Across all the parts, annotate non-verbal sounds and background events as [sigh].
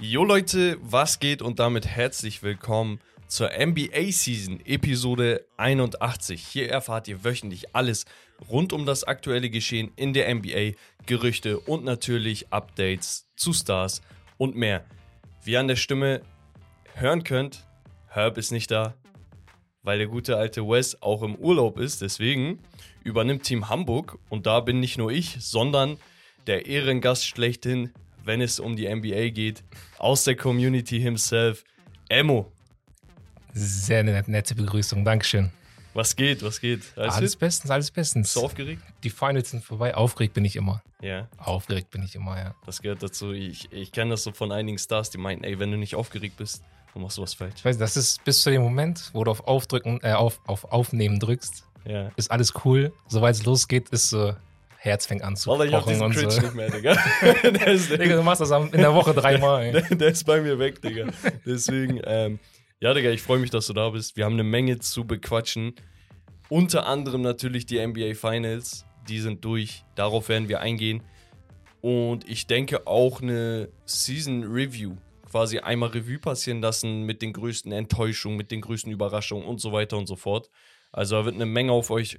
Jo Leute, was geht und damit herzlich willkommen zur NBA Season Episode 81. Hier erfahrt ihr wöchentlich alles rund um das aktuelle Geschehen in der NBA, Gerüchte und natürlich Updates zu Stars und mehr. Wie ihr an der Stimme hören könnt, Herb ist nicht da, weil der gute alte Wes auch im Urlaub ist. Deswegen übernimmt Team Hamburg und da bin nicht nur ich, sondern der Ehrengast schlechthin, wenn es um die NBA geht, aus der Community himself, Emo. Sehr nette, nette Begrüßung, Dankeschön. Was geht, was geht? Alles, alles bestens, alles bestens. Bist du aufgeregt? Die Finals sind vorbei, aufgeregt bin ich immer. Ja. Aufgeregt bin ich immer, ja. Das gehört dazu. Ich, ich kenne das so von einigen Stars, die meinten, ey, wenn du nicht aufgeregt bist, dann machst du was falsch. Ich weiß, das ist bis zu dem Moment, wo du auf Aufdrücken, äh, auf, auf Aufnehmen drückst, Ja. ist alles cool. Sobald es losgeht, ist so, Herz fängt an zu Wallah, ich pochen diesen und Cringe so. nicht mehr, Digga. [laughs] ist, Digga, du machst das in der Woche dreimal. [laughs] der, der ist bei mir weg, Digga. Deswegen, ähm, ja, Digga, ich freue mich, dass du da bist. Wir haben eine Menge zu bequatschen. Unter anderem natürlich die NBA Finals. Die sind durch. Darauf werden wir eingehen. Und ich denke auch eine Season Review. Quasi einmal Revue passieren lassen mit den größten Enttäuschungen, mit den größten Überraschungen und so weiter und so fort. Also da wird eine Menge auf euch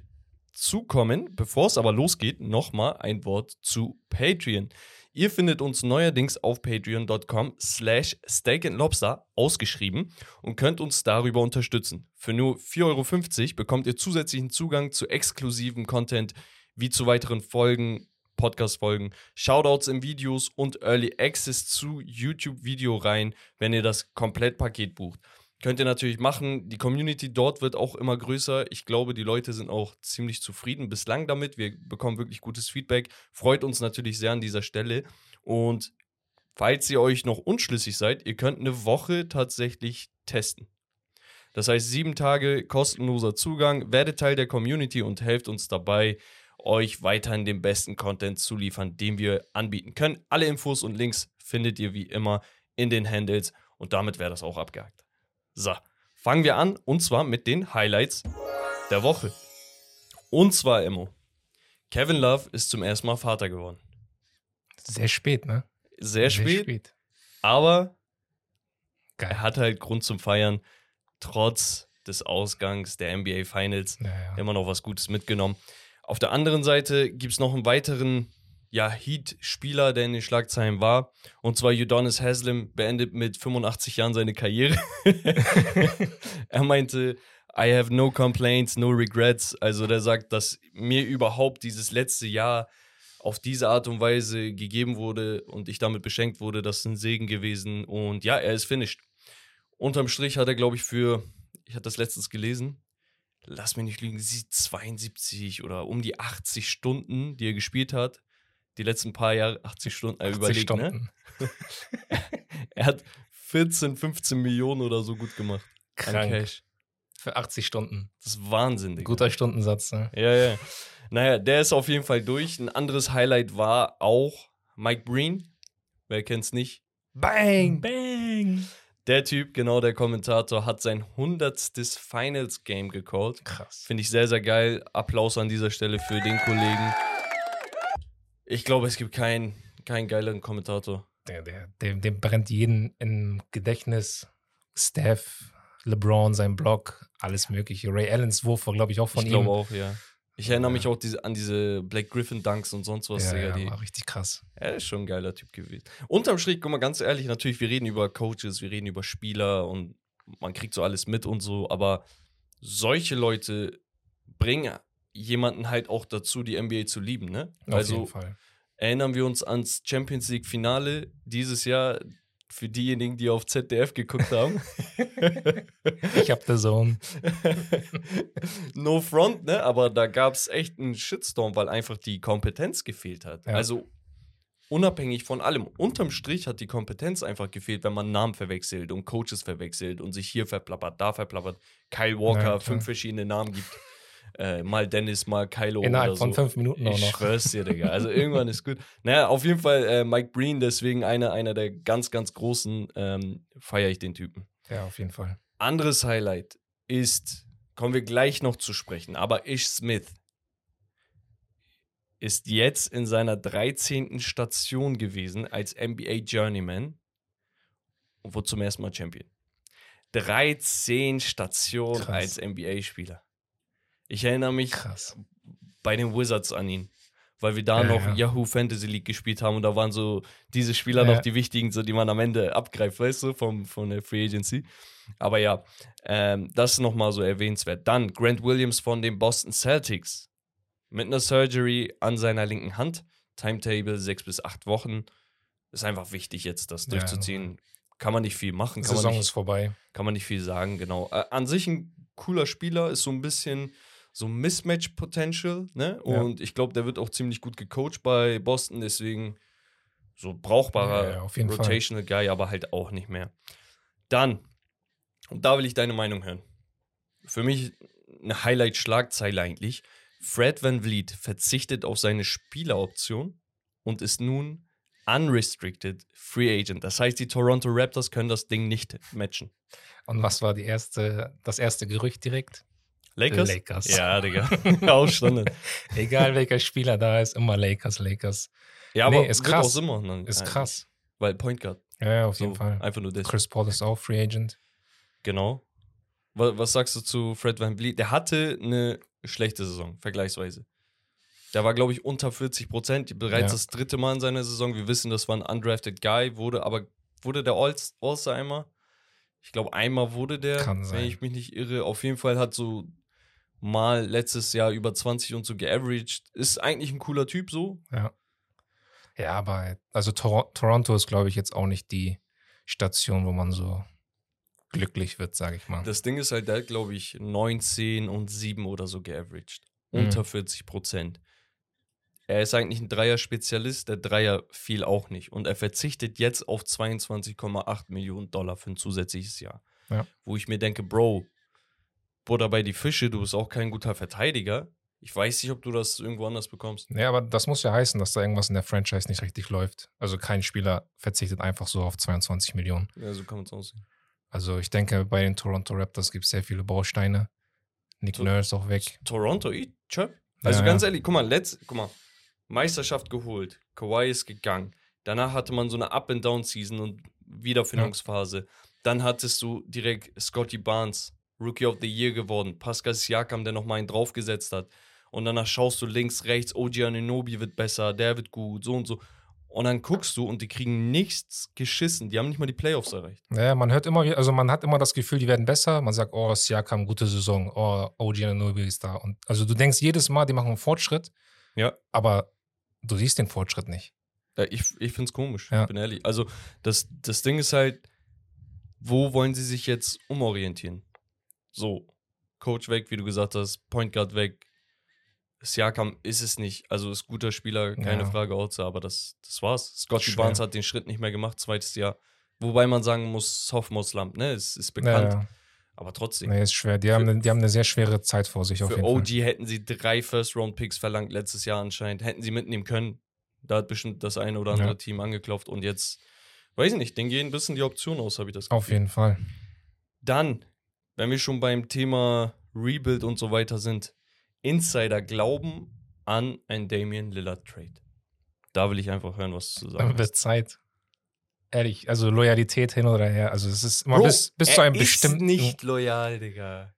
zukommen. Bevor es aber losgeht, nochmal ein Wort zu Patreon. Ihr findet uns neuerdings auf patreon.com slash steakandlobster ausgeschrieben und könnt uns darüber unterstützen. Für nur 4,50 Euro bekommt ihr zusätzlichen Zugang zu exklusivem Content wie zu weiteren Folgen, Podcast-Folgen, Shoutouts in Videos und Early Access zu YouTube-Videoreihen, wenn ihr das Komplettpaket bucht. Könnt ihr natürlich machen. Die Community dort wird auch immer größer. Ich glaube, die Leute sind auch ziemlich zufrieden bislang damit. Wir bekommen wirklich gutes Feedback. Freut uns natürlich sehr an dieser Stelle. Und falls ihr euch noch unschlüssig seid, ihr könnt eine Woche tatsächlich testen. Das heißt, sieben Tage kostenloser Zugang, werdet Teil der Community und helft uns dabei, euch weiterhin den besten Content zu liefern, den wir anbieten können. Alle Infos und Links findet ihr wie immer in den Handles und damit wäre das auch abgehakt. So, fangen wir an und zwar mit den Highlights der Woche. Und zwar, Emo, Kevin Love ist zum ersten Mal Vater geworden. Sehr spät, ne? Sehr spät, aber Geil. er hat halt Grund zum Feiern, trotz des Ausgangs der NBA Finals. Ja, ja. immer noch was Gutes mitgenommen. Auf der anderen Seite gibt es noch einen weiteren ja, Heat-Spieler, der in den Schlagzeilen war. Und zwar Udonis Haslem beendet mit 85 Jahren seine Karriere. [laughs] er meinte, I have no complaints, no regrets. Also der sagt, dass mir überhaupt dieses letzte Jahr auf diese Art und Weise gegeben wurde und ich damit beschenkt wurde, das ist ein Segen gewesen. Und ja, er ist finished. Unterm Strich hat er, glaube ich, für, ich hatte das letztens gelesen, lass mich nicht lügen, sie 72 oder um die 80 Stunden, die er gespielt hat. Die letzten paar Jahre, 80 Stunden, äh, 80 überlegt, ne? Stunden. [laughs] Er hat 14, 15 Millionen oder so gut gemacht. An Krank. Cash. Für 80 Stunden. Das ist Wahnsinn, Digga. Guter Stundensatz, ne? Ja, ja. Naja, der ist auf jeden Fall durch. Ein anderes Highlight war auch Mike Breen. Wer kennt's nicht? Bang! Bang! Der Typ, genau der Kommentator, hat sein hundertstes Finals-Game gecallt. Krass. Finde ich sehr, sehr geil. Applaus an dieser Stelle für den Kollegen. Ich glaube, es gibt keinen, keinen geileren Kommentator. Der, der, dem, dem brennt jeden im Gedächtnis. Steph, LeBron, sein Block, alles mögliche. Ray Allens Wurf war, glaube ich, auch von ich ihm. glaube auch, ja. Ich erinnere Ja. mich auch diese, an diese Black Griffin Dunks und sonst was. ja, Digga, ja, die, war richtig krass. er ist schon ein geiler Typ gewesen. Unterm Strich, guck mal, ganz ehrlich, natürlich, wir reden über Coaches, wir reden über Spieler und man kriegt so alles mit und so, aber solche Leute bringen jemanden halt auch dazu, die NBA zu lieben, ne? Auf also jeden Fall. erinnern wir uns ans Champions League Finale dieses Jahr für diejenigen, die auf ZDF geguckt haben. [laughs] Ich hab The Zone. [laughs] no front, ne? Aber da gab es echt einen Shitstorm, weil einfach die Kompetenz gefehlt hat. Ja. Also unabhängig von allem. Unterm Strich hat die Kompetenz einfach gefehlt, wenn man Namen verwechselt und Coaches verwechselt und sich hier verplappert, da verplappert. Kyle Walker, Ja, fünf verschiedene Namen gibt. Äh, mal Dennis, mal Kylo Innerhalb von so. fünf Minuten auch Ich noch. schwör's dir, Digga. Also [laughs] irgendwann ist gut. Naja, auf jeden Fall äh, Mike Breen, deswegen einer, einer der ganz, ganz großen, ähm, feiere ich den Typen. Ja, auf jeden Fall. Anderes Highlight ist, kommen wir gleich noch zu sprechen, aber Ish Smith. ist jetzt in seiner 13. Station gewesen als NBA Journeyman und wurde zum ersten Mal Champion. 13 Stationen als NBA-Spieler. Ich erinnere mich Krass. bei den Wizards an ihn, weil wir da Ja, noch ja. Yahoo Fantasy League gespielt haben und da waren so diese Spieler Ja. noch die wichtigen, so die man am Ende abgreift, weißt du, vom, von der Free Agency. Aber ja, ähm, das ist nochmal so erwähnenswert. Dann Grant Williams von den Boston Celtics mit einer Surgery an seiner linken Hand. Timetable sechs bis acht Wochen. Ist einfach wichtig jetzt, das durchzuziehen. Kann man nicht viel machen, kann man Saison nicht ist vorbei. kann man nicht viel sagen, genau. Äh, an sich ein cooler Spieler, ist so ein bisschen so Mismatch-Potential, ne? Ja. Und ich glaube, der wird auch ziemlich gut gecoacht bei Boston, deswegen so brauchbarer Ja, ja, auf jeden Fall. Rotational Guy, aber halt auch nicht mehr. Dann, und da will ich deine Meinung hören. Für mich eine Highlight-Schlagzeile eigentlich. Fred Van Vliet verzichtet auf seine Spieleroption und ist nun unrestricted Free Agent. Das heißt, die Toronto Raptors können das Ding nicht matchen. Und was war die erste, das erste Gerücht direkt? Lakers? Lakers. Ja, Digga. [laughs] Auch Standard. Egal welcher Spieler da ist, immer Lakers, Lakers. Ja, aber Nee, ist krass. auch Sinn machen Ist eigentlich. krass. Weil Point Guard. Ja, ja, auf So, jeden Fall. Einfach nur das. Chris Paul ist auch Free Agent. Genau. Was, was sagst du zu Fred Van Vliet? Der hatte eine schlechte Saison, vergleichsweise. Der war, glaube ich, unter 40 Prozent. Bereits Ja. das dritte Mal in seiner Saison. Wir wissen, das war ein undrafted Guy, wurde aber wurde der All- All-Star einmal? Ich glaube, einmal wurde der, Kann wenn sein. ich mich nicht irre. Auf jeden Fall hat so mal letztes Jahr über 20 und so geaveraged. Ist eigentlich ein cooler Typ so. Ja. Ja, aber also Tor Toronto ist, glaube ich, jetzt auch nicht die Station, wo man so glücklich wird, sage ich mal. Das Ding ist halt, der hat, glaube ich, 19 und 7 oder so geaveraged. Mhm. Unter 40 Prozent. Er ist eigentlich ein Dreier-Spezialist, der Dreier fiel auch nicht. Und er verzichtet jetzt auf 22,8 Millionen Dollar für ein zusätzliches Jahr. Ja. Wo ich mir denke, Bro, Butter bei die Fische, du bist auch kein guter Verteidiger. Ich weiß nicht, ob du das irgendwo anders bekommst. Ja, aber das muss ja heißen, dass da irgendwas in der Franchise nicht richtig läuft. Also kein Spieler verzichtet einfach so auf 22 Millionen. Ja, so kann man es aussehen. Also ich denke, bei den Toronto Raptors gibt es sehr viele Bausteine. Nick So- Nurse auch weg. Toronto, ich, Chöp. Also Ja, ganz ja. ehrlich, guck mal, letzt, guck mal, Meisterschaft geholt, Kawhi ist gegangen. Danach hatte man so eine Up-and-Down-Season und Wiederfindungsphase. Dann hattest du direkt Scotty Barnes, Rookie of the Year geworden. Pascal Siakam, der nochmal einen draufgesetzt hat. Und danach schaust du links, rechts, OG Ananobi wird besser, der wird gut, so und so. Und dann guckst du und die kriegen nichts geschissen. Die haben nicht mal die Playoffs erreicht. Ja, man hört immer, also man hat immer das Gefühl, die werden besser. Man sagt, oh, Siakam, gute Saison. Oh, OG Anunoby ist da. Und also du denkst jedes Mal, die machen einen Fortschritt. Ja. Aber du siehst den Fortschritt nicht. Ja, ich ich finde es komisch, Ja. bin ehrlich. Also, das, das Ding ist halt, wo wollen sie sich jetzt umorientieren? So, Coach weg, wie du gesagt hast, Point Guard weg. Siakam ist es nicht. Also ist guter Spieler, keine Ja. Frage, Outzer, aber das, das war's. Scotty. Barnes hat den Schritt nicht mehr gemacht, zweites Jahr. Wobei man sagen muss, Sophomore Slump, ne? Es ist bekannt, Ja, aber trotzdem. nee, ist schwer. Die haben, eine, die haben eine sehr schwere Zeit vor sich auf Für jeden OG Fall. hätten sie drei First-Round-Picks verlangt letztes Jahr anscheinend. Hätten sie mitnehmen können. Da hat bestimmt das eine oder andere Ja. Team angeklopft und jetzt, weiß ich nicht, denen gehen ein bisschen die Optionen aus, habe ich das Gefühl. Auf jeden Fall. Dann, wenn wir schon beim Thema Rebuild und so weiter sind, Insider glauben an ein Damian Lillard Trade. Da will ich einfach hören, was du zu sagen wird Zeit. Ehrlich, also Loyalität hin oder her. Also es ist immer Bro, bis, bis zu einem bestimmten. Ist nicht loyal, Digga.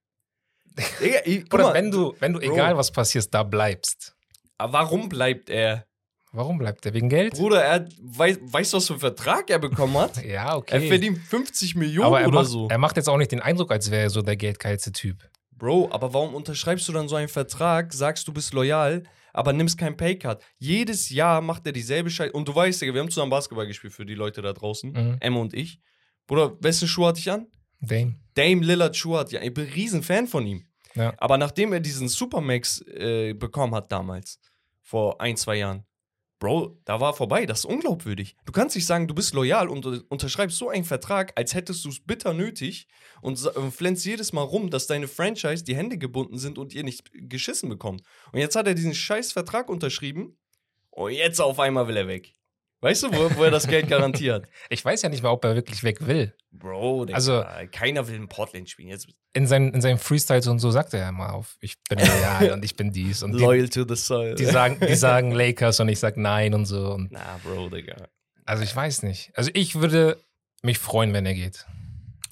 [laughs] Digga ich, Oder mal, wenn du, wenn du, Bro. egal was passiert, da bleibst. aber warum bleibt er? Warum bleibt er? Wegen Geld? Bruder, er weiß, weißt du, was für einen Vertrag er bekommen hat? [laughs] Ja, okay. Er verdient 50 Millionen aber er oder macht, so. er macht jetzt auch nicht den Eindruck, als wäre er so der geldgeilste Typ. Bro, aber warum unterschreibst du dann so einen Vertrag, sagst du bist loyal, aber nimmst kein Paycard? Jedes Jahr macht er dieselbe Scheiße. Und du weißt, Digga, wir haben zusammen Basketball gespielt für die Leute da draußen. Mhm. Emma und ich. Bruder, wessen Schuh hatte ich an? Dame. Dame Lillard Schuh hatte ich an. Ich bin ein riesen Fan von ihm. Ja. Aber nachdem er diesen Supermax äh, bekommen hat damals, vor ein, zwei Jahren, Bro, da war vorbei. Das ist unglaubwürdig. Du kannst nicht sagen, du bist loyal und unterschreibst so einen Vertrag, als hättest du es bitter nötig und flänzt jedes Mal rum, dass deine Franchise die Hände gebunden sind und ihr nicht geschissen bekommt. Und jetzt hat er diesen scheiß Vertrag unterschrieben und jetzt auf einmal will er weg. Weißt du, wo, wo er das Geld garantiert? [laughs] Ich weiß ja nicht mal, ob er wirklich weg will. Bro, Digga, Also- keiner will in Portland spielen. Jetzt In, seinen, in seinen Freestyles und so sagt er ja immer auf, ich bin [laughs] loyal und ich bin dies. Und die, loyal to the soil. die, sagen, die sagen Lakers und ich sag nein und so. Und Na, Bro, Digga. also ich weiß nicht. Also ich würde mich freuen, wenn er geht.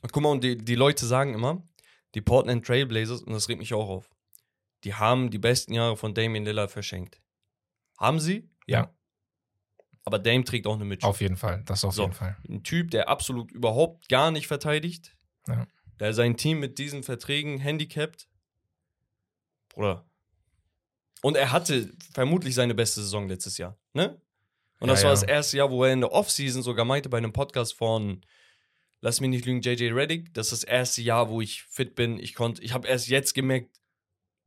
Und guck mal, und die, die Leute sagen immer, die Portland Trailblazers, und das regt mich auch auf, die haben die besten Jahre von Damian Lillard verschenkt. Haben sie? Ja. Aber Dame trägt auch eine Mitschuld. Auf jeden Fall. Das auf So. jeden Fall. Ein Typ, der absolut überhaupt gar nicht verteidigt. Ja. Der sein Team mit diesen Verträgen handicapt. Bruder. Und er hatte vermutlich seine beste Saison letztes Jahr, ne? Und Ja, das war ja. das erste Jahr, wo er in der Offseason sogar meinte bei einem Podcast von Lass mich nicht lügen, JJ Reddick, das ist das erste Jahr, wo ich fit bin. Ich konnte, ich habe erst jetzt gemerkt,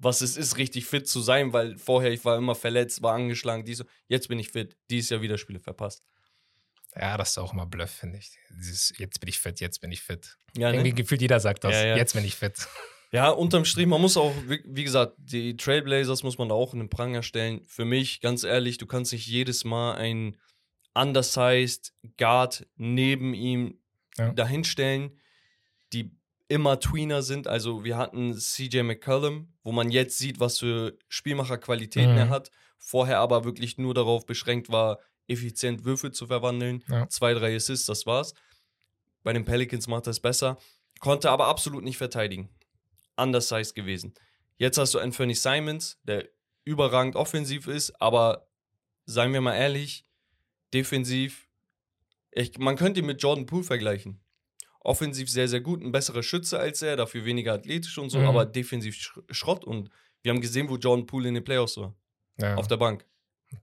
was es ist, richtig fit zu sein, weil vorher ich war immer verletzt, war angeschlagen, dies, jetzt bin ich fit. Dieses Jahr wieder Spiele verpasst. Ja, das ist auch immer Bluff, finde ich. Dieses, jetzt bin ich fit, jetzt bin ich fit. Ja, ne? Irgendwie gefühlt jeder sagt das. Ja, ja. Jetzt bin ich fit. Ja, unterm Strich, man muss auch, wie, gesagt, die Trailblazers muss man da auch in den Pranger stellen. Für mich, ganz ehrlich, du kannst nicht jedes Mal einen undersized Guard neben ihm dahinstellen, die immer Tweener sind. Also wir hatten CJ McCollum, wo man jetzt sieht, was für Spielmacherqualitäten Mhm. er hat. Vorher aber wirklich nur darauf beschränkt war, effizient Würfel zu verwandeln. Ja. Zwei, drei Assists, das war's. Bei den Pelicans macht er es besser. Konnte aber absolut nicht verteidigen. Undersized gewesen. Jetzt hast du Anthony Simons, der überragend offensiv ist, aber seien wir mal ehrlich, defensiv, ich, man könnte ihn mit Jordan Poole vergleichen. Offensiv sehr, sehr gut, ein besserer Schütze als er, dafür weniger athletisch und so, Mhm. aber defensiv Sch Schrott. Und wir haben gesehen, wo Jordan Poole in den Playoffs war. Ja. Auf der Bank.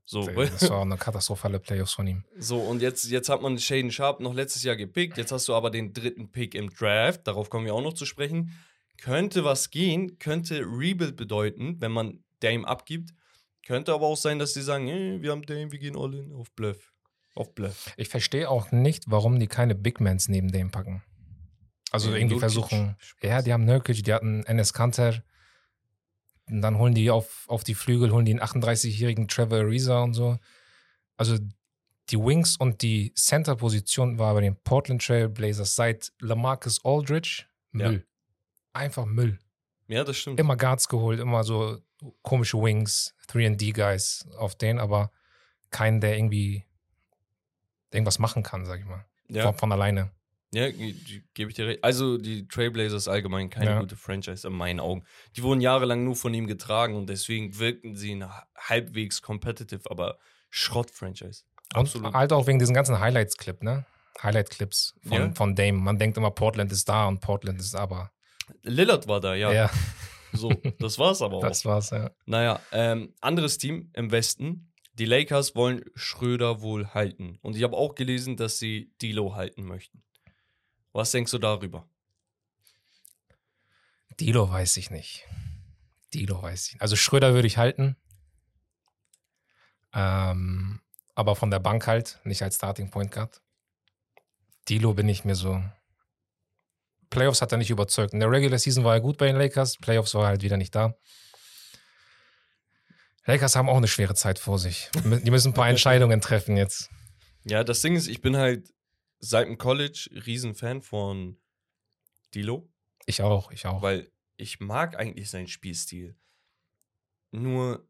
So, das war [laughs] eine katastrophale Playoffs von ihm. so und jetzt, jetzt hat man Shaden Sharp noch letztes Jahr gepickt. Jetzt hast du aber den dritten Pick im Draft. Darauf kommen wir auch noch zu sprechen. Könnte was gehen, könnte Rebuild bedeuten, wenn man Dame abgibt. Könnte aber auch sein, dass sie sagen, hey, wir haben Dame, wir gehen all in auf Bluff. Auf Bluff. Ich verstehe auch nicht, warum die keine Big Mans neben dem packen. Also Ja, irgendwie Nurkic. versuchen. Ja, die haben Nurkic, die hatten Enes Kanter. Und dann holen die auf, auf die Flügel, holen die einen 38-jährigen Trevor Ariza und so. Also die Wings und die Center-Position war bei den Portland Trail Blazers seit Lamarcus Aldridge Müll. Einfach Müll. Ja, das stimmt. Immer Guards geholt, immer so komische Wings, 3D-Guys auf den, aber keinen, der irgendwie irgendwas machen kann, sag ich mal. Ja, Von, von alleine. Ja ge- ge- gebe ich dir recht. Also die Trailblazers allgemein keine Ja. gute Franchise in meinen Augen. Die wurden jahrelang nur von ihm getragen und deswegen wirkten sie halbwegs competitive, aber Schrott-Franchise. Und Absolut. halt auch wegen diesen ganzen Highlights-Clip, ne? Highlight-Clips von, Ja. von Dame. Man denkt immer, Portland ist da und Portland ist aber. Lillard war da, ja. Ja, [laughs] So, das war's aber auch. das war's, ja. Naja, ähm, anderes Team im Westen. Die Lakers wollen Schröder wohl halten. Und ich habe auch gelesen, dass sie Dilo halten möchten. Was denkst du darüber? Dilo weiß ich nicht. Dilo weiß ich nicht. Also Schröder würde ich halten. Ähm, aber von der Bank halt, nicht als Starting Point Guard. Dilo bin ich mir so. Playoffs hat er nicht überzeugt. In der Regular Season war er gut bei den Lakers, Playoffs war er halt wieder nicht da. Lakers haben auch eine schwere Zeit vor sich. Die müssen ein paar [laughs] Entscheidungen treffen jetzt. Ja, das Ding ist, ich bin halt seit dem College Riesenfan von Dilo, Ich auch, ich auch. weil ich mag eigentlich seinen Spielstil. Nur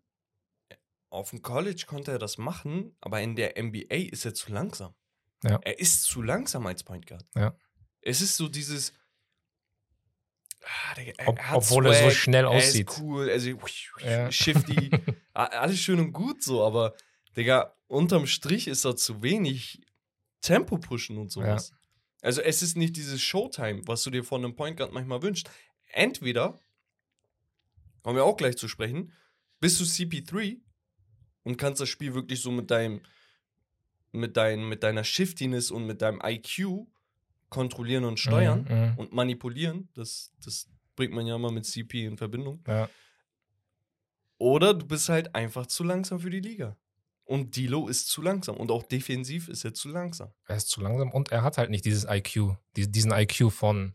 auf dem College konnte er das machen, aber in der NBA ist er zu langsam. Ja. Er ist zu langsam als Point Guard. Ja. Es ist so dieses. Ah, Digga, er Ob- obwohl er so Swag, schnell Er aussieht. ist cool, also Ja. shifty. [laughs] Alles schön und gut so, aber Digga, unterm Strich ist da zu wenig Tempo pushen und sowas. Also es ist nicht dieses Showtime, was du dir von einem Point Guard manchmal wünschst. Entweder, kommen wir auch gleich zu sprechen, bist du CP3 und kannst das Spiel wirklich so mit deinem, mit, dein, mit deiner Shiftiness und mit deinem IQ kontrollieren und steuern Mhm, mhm. und manipulieren. Das, das bringt man ja immer mit CP in Verbindung. Ja. Oder du bist halt einfach zu langsam für die Liga. Und Dilo ist zu langsam. Und auch defensiv ist er zu langsam. Er ist zu langsam und er hat halt nicht dieses IQ, die- diesen IQ von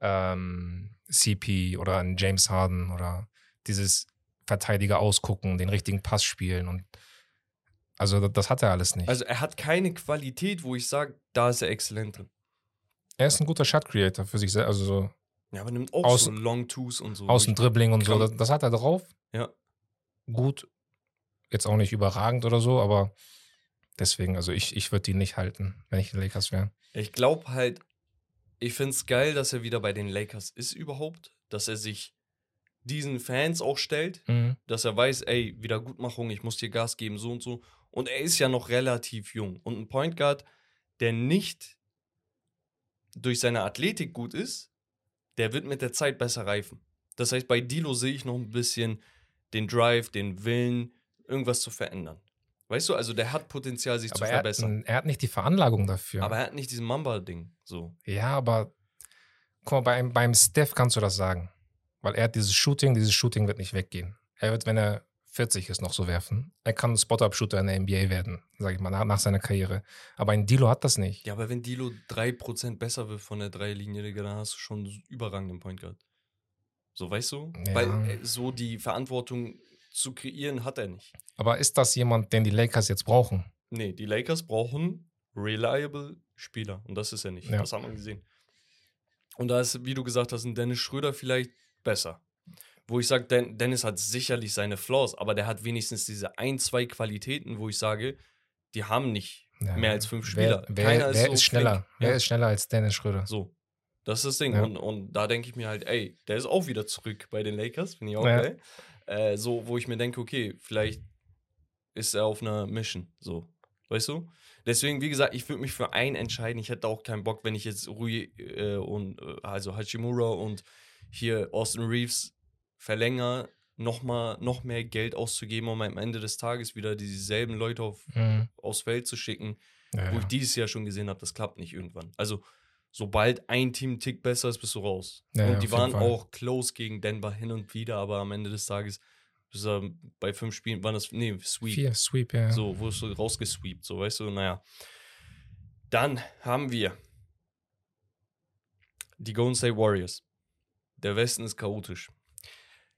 ähm, CP oder ein James Harden oder dieses Verteidiger ausgucken, den richtigen Pass spielen und also das, hat er alles nicht. Also er hat keine Qualität, wo ich sage, da ist er exzellent drin. Er ist ein guter Shot Creator für sich selbst, also so Ja, aber nimmt auch Aus- so Long Twos und so. aus dem Dribbling und so. Das, das hat er drauf. Ja. Gut. Jetzt auch nicht überragend oder so, aber deswegen, also ich, ich würde ihn nicht halten, wenn ich die Lakers wäre. Ich glaube halt, ich finde es geil, dass er wieder bei den Lakers ist überhaupt, dass er sich diesen Fans auch stellt, Mhm. dass er weiß, ey, Wiedergutmachung, ich muss dir Gas geben, so und so. Und er ist ja noch relativ jung. Und ein Point Guard, der nicht durch seine Athletik gut ist, der wird mit der Zeit besser reifen. Das heißt, bei Dilo sehe ich noch ein bisschen den Drive, den Willen, irgendwas zu verändern. Weißt du, also der hat Potenzial, sich zu Aber er hat, verbessern. n- er hat nicht die Veranlagung dafür. Aber er hat nicht diesen Mamba-Ding. So. ja, aber guck mal, beim, beim Steph kannst du das sagen. Weil er hat dieses Shooting, dieses Shooting wird nicht weggehen. Er wird, wenn er 40 ist, noch so werfen. Er kann Spot-Up-Shooter in der NBA werden, sage ich mal, nach, nach seiner Karriere. Aber ein Dilo hat das nicht. Ja, aber wenn Dilo 3% besser wird von der Dreilinie, Digga, dann hast du schon einen überragenden Point Guard. So, weißt du? Ja. Weil äh, so die Verantwortung zu kreieren hat er nicht. Aber ist das jemand, den die Lakers jetzt brauchen? Nee, die Lakers brauchen reliable Spieler. Und das ist er nicht. Ja. Das haben wir gesehen. Und da ist, wie du gesagt hast, ein Dennis Schröder vielleicht besser. Wo ich sage, Den Dennis hat sicherlich seine Flaws, aber der hat wenigstens diese ein, zwei Qualitäten, wo ich sage, die haben nicht Ja. mehr als fünf Spieler. Wer, wer, Keiner wer so ist schneller? flink. Wer Ja. ist schneller als Dennis Schröder? So. Das ist das Ding. Ja. Und, und da denke ich mir halt, ey, der ist auch wieder zurück bei den Lakers. Finde ich auch Ja. geil. Äh, so, wo ich mir denke, okay, vielleicht ist er auf einer Mission. So. Weißt du? Deswegen, wie gesagt, ich würde mich für einen entscheiden. Ich hätte auch keinen Bock, wenn ich jetzt Rui äh, und äh, also Hachimura und hier Austin Reeves verlängere, noch mal noch mehr Geld auszugeben, um am Ende des Tages wieder dieselben Leute auf, Mhm. aufs Feld zu schicken Ja, wo ich dieses Jahr schon gesehen habe, das klappt nicht irgendwann. Also, sobald ein Team einen Tick besser ist, bist du raus. Ja, und die waren Fall. auch close gegen Denver hin und wieder, aber am Ende des Tages, bist du bei fünf Spielen, waren das, nee, Sweep. Vier, Sweep, ja. So, wurdest du rausgesweept, so, weißt du, naja. Dann haben wir die Golden State Warriors. Der Westen ist chaotisch.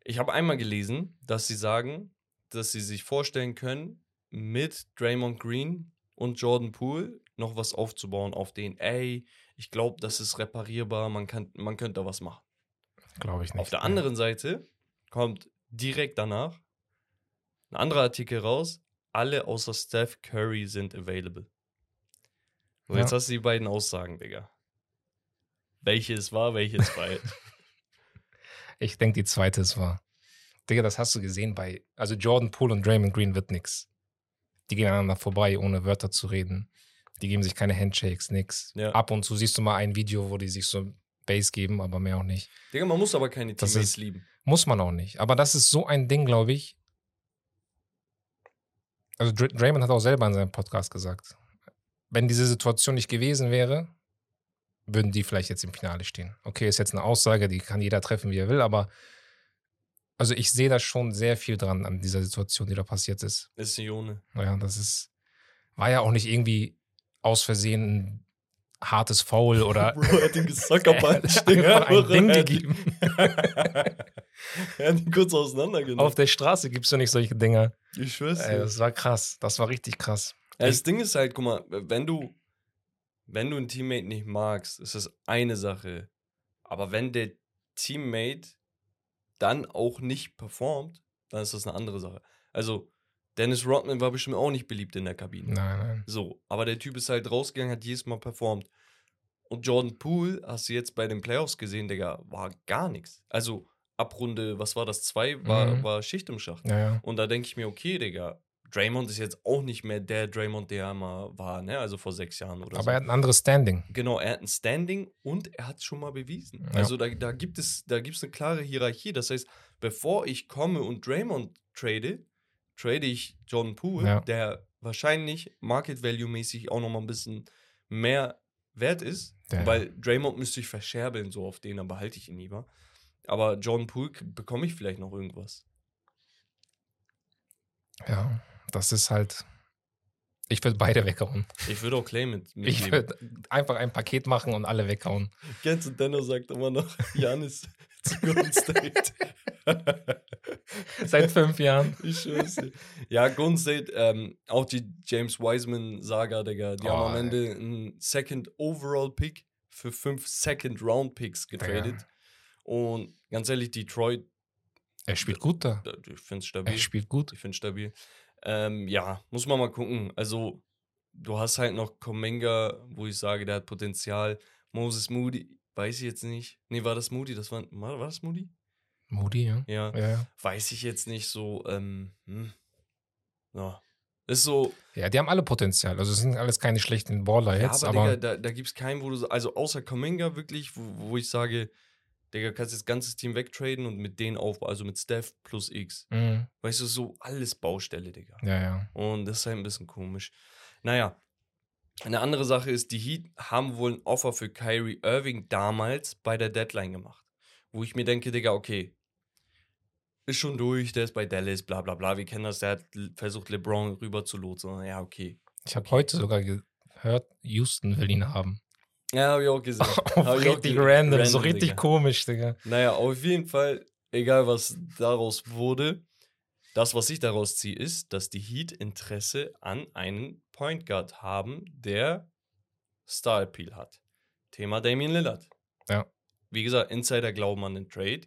Ich habe einmal gelesen, dass sie sagen, dass sie sich vorstellen können, mit Draymond Green und Jordan Poole noch was aufzubauen, auf den, ey, ich glaube, das ist reparierbar, man, kann, man könnte da was machen. Glaube ich nicht. Auf der anderen Seite kommt direkt danach ein anderer Artikel raus. Alle außer Steph Curry sind available. So, jetzt Ja. hast du die beiden Aussagen, Digga. Welche es war, welche es war. [laughs] Ich denke, die zweite ist wahr. Digga, das hast du gesehen bei. Also Jordan Poole und Draymond Green wird nix. Die gehen aneinander vorbei, ohne Wörter zu reden. Die geben sich keine Handshakes, nix. Ja. Ab und zu siehst du mal ein Video, wo die sich so Base geben, aber mehr auch nicht. Digga, man muss aber keine Das Teammates ist- lieben. Muss man auch nicht. Aber das ist so ein Ding, glaube ich. Also Dr Draymond hat auch selber in seinem Podcast gesagt, wenn diese Situation nicht gewesen wäre, würden die vielleicht jetzt im Finale stehen. Okay, ist jetzt eine Aussage, die kann jeder treffen, wie er will, aber also ich sehe da schon sehr viel dran an dieser Situation, die da passiert ist. Ist die Ohne. Naja, das ist, war ja auch nicht irgendwie aus Versehen ein hartes Foul [laughs] oder Bro, er hat den Gesockerpunch, [laughs] Digga, ein Ding Er hat- gegeben. [laughs] er hat ihn kurz auseinandergenommen. Auf der Straße gibt es ja nicht solche Dinger. ich schwör's Ey, das war krass. Das war richtig krass. Ja, das Ding ist halt, guck mal, wenn du, wenn du einen Teammate nicht magst, ist das eine Sache. Aber wenn der Teammate dann auch nicht performt, dann ist das eine andere Sache. Also, Dennis Rodman war bestimmt auch nicht beliebt in der Kabine. Nein, nein. So, aber der Typ ist halt rausgegangen, hat jedes Mal performt. Und Jordan Poole, hast du jetzt bei den Playoffs gesehen, Digga, war gar nichts. Also, ab Runde, was war das, zwei, war, Mhm. war Schicht im Schacht. Ja, ja. Und da denke ich mir, okay, Digga, Draymond ist jetzt auch nicht mehr der Draymond, der er mal war, ne? Also vor sechs Jahren oder Aber so. er hat ein anderes Standing. genau, er hat ein Standing und er hat es schon mal bewiesen. Ja. Also da, da gibt es, da gibt es eine klare Hierarchie. Das heißt, bevor ich komme und Draymond trade, trade ich Jordan Poole, Ja. der wahrscheinlich Market Value mäßig auch noch mal ein bisschen mehr wert ist, Ja. weil Draymond müsste ich verscherbeln, so auf den, dann behalte ich ihn lieber. Aber Jordan Poole bekomme ich vielleicht noch irgendwas. Ja, das ist halt. Ich würde beide weghauen. Ich würde auch Clay mit, Ich mitnehmen. würde einfach ein Paket machen und alle weghauen. [laughs] Kennst du, Denno sagt immer noch, [laughs] Janis [laughs] zu Golden State. Seit fünf Jahren. ich schwör's dir. Ja, Golden State, ähm, auch die James Wiseman-Saga, Digga. Die haben Oh, am Ende einen Second Overall Pick für fünf Second-Round-Picks getradet. Und ganz ehrlich, Detroit, Er spielt gut da. ich finde es stabil. Er spielt gut. Ich finde stabil. Ähm, ja, muss man mal gucken. Also, du hast halt noch Komenga, wo ich sage, der hat Potenzial. Moses Moody, weiß ich jetzt nicht. Nee, war das Moody? Das war, war, war das Moody? Moody, ja. Ja, Ja, ja. weiß ich jetzt nicht so. Ähm, hm. ja. Ist so, Ja, die haben alle Potenzial. Also es sind alles keine schlechten Baller ja, jetzt, aber, aber, Digga, da, da gibt es keinen, wo du, so- also außer Komenga wirklich, wo, wo ich sage, Digga, kannst das ganze Team wegtraden und mit denen aufbauen, also mit Steph plus X. Mhm. Weißt du, so alles Baustelle, Digga. ja, ja. Und das ist halt ein bisschen komisch. Naja, eine andere Sache ist, die Heat haben wohl ein Offer für Kyrie Irving damals bei der Deadline gemacht. Wo ich mir denke, Digga, okay, ist schon durch, der ist bei Dallas, bla bla bla. Wir kennen das, der hat versucht, LeBron rüber zu lotsen. Ja, okay. Ich habe heute sogar gehört, Houston will ihn haben. Ja, hab ich auch gesehen. [laughs] Richtig ge- random, so random, richtig Digga. komisch, Digga. Naja, auf jeden Fall, egal was daraus wurde, das, was ich daraus ziehe, ist, dass die Heat Interesse an einem Point Guard haben, der Star Appeal hat. Thema Damian Lillard. Ja. Wie gesagt, Insider glauben an den Trade.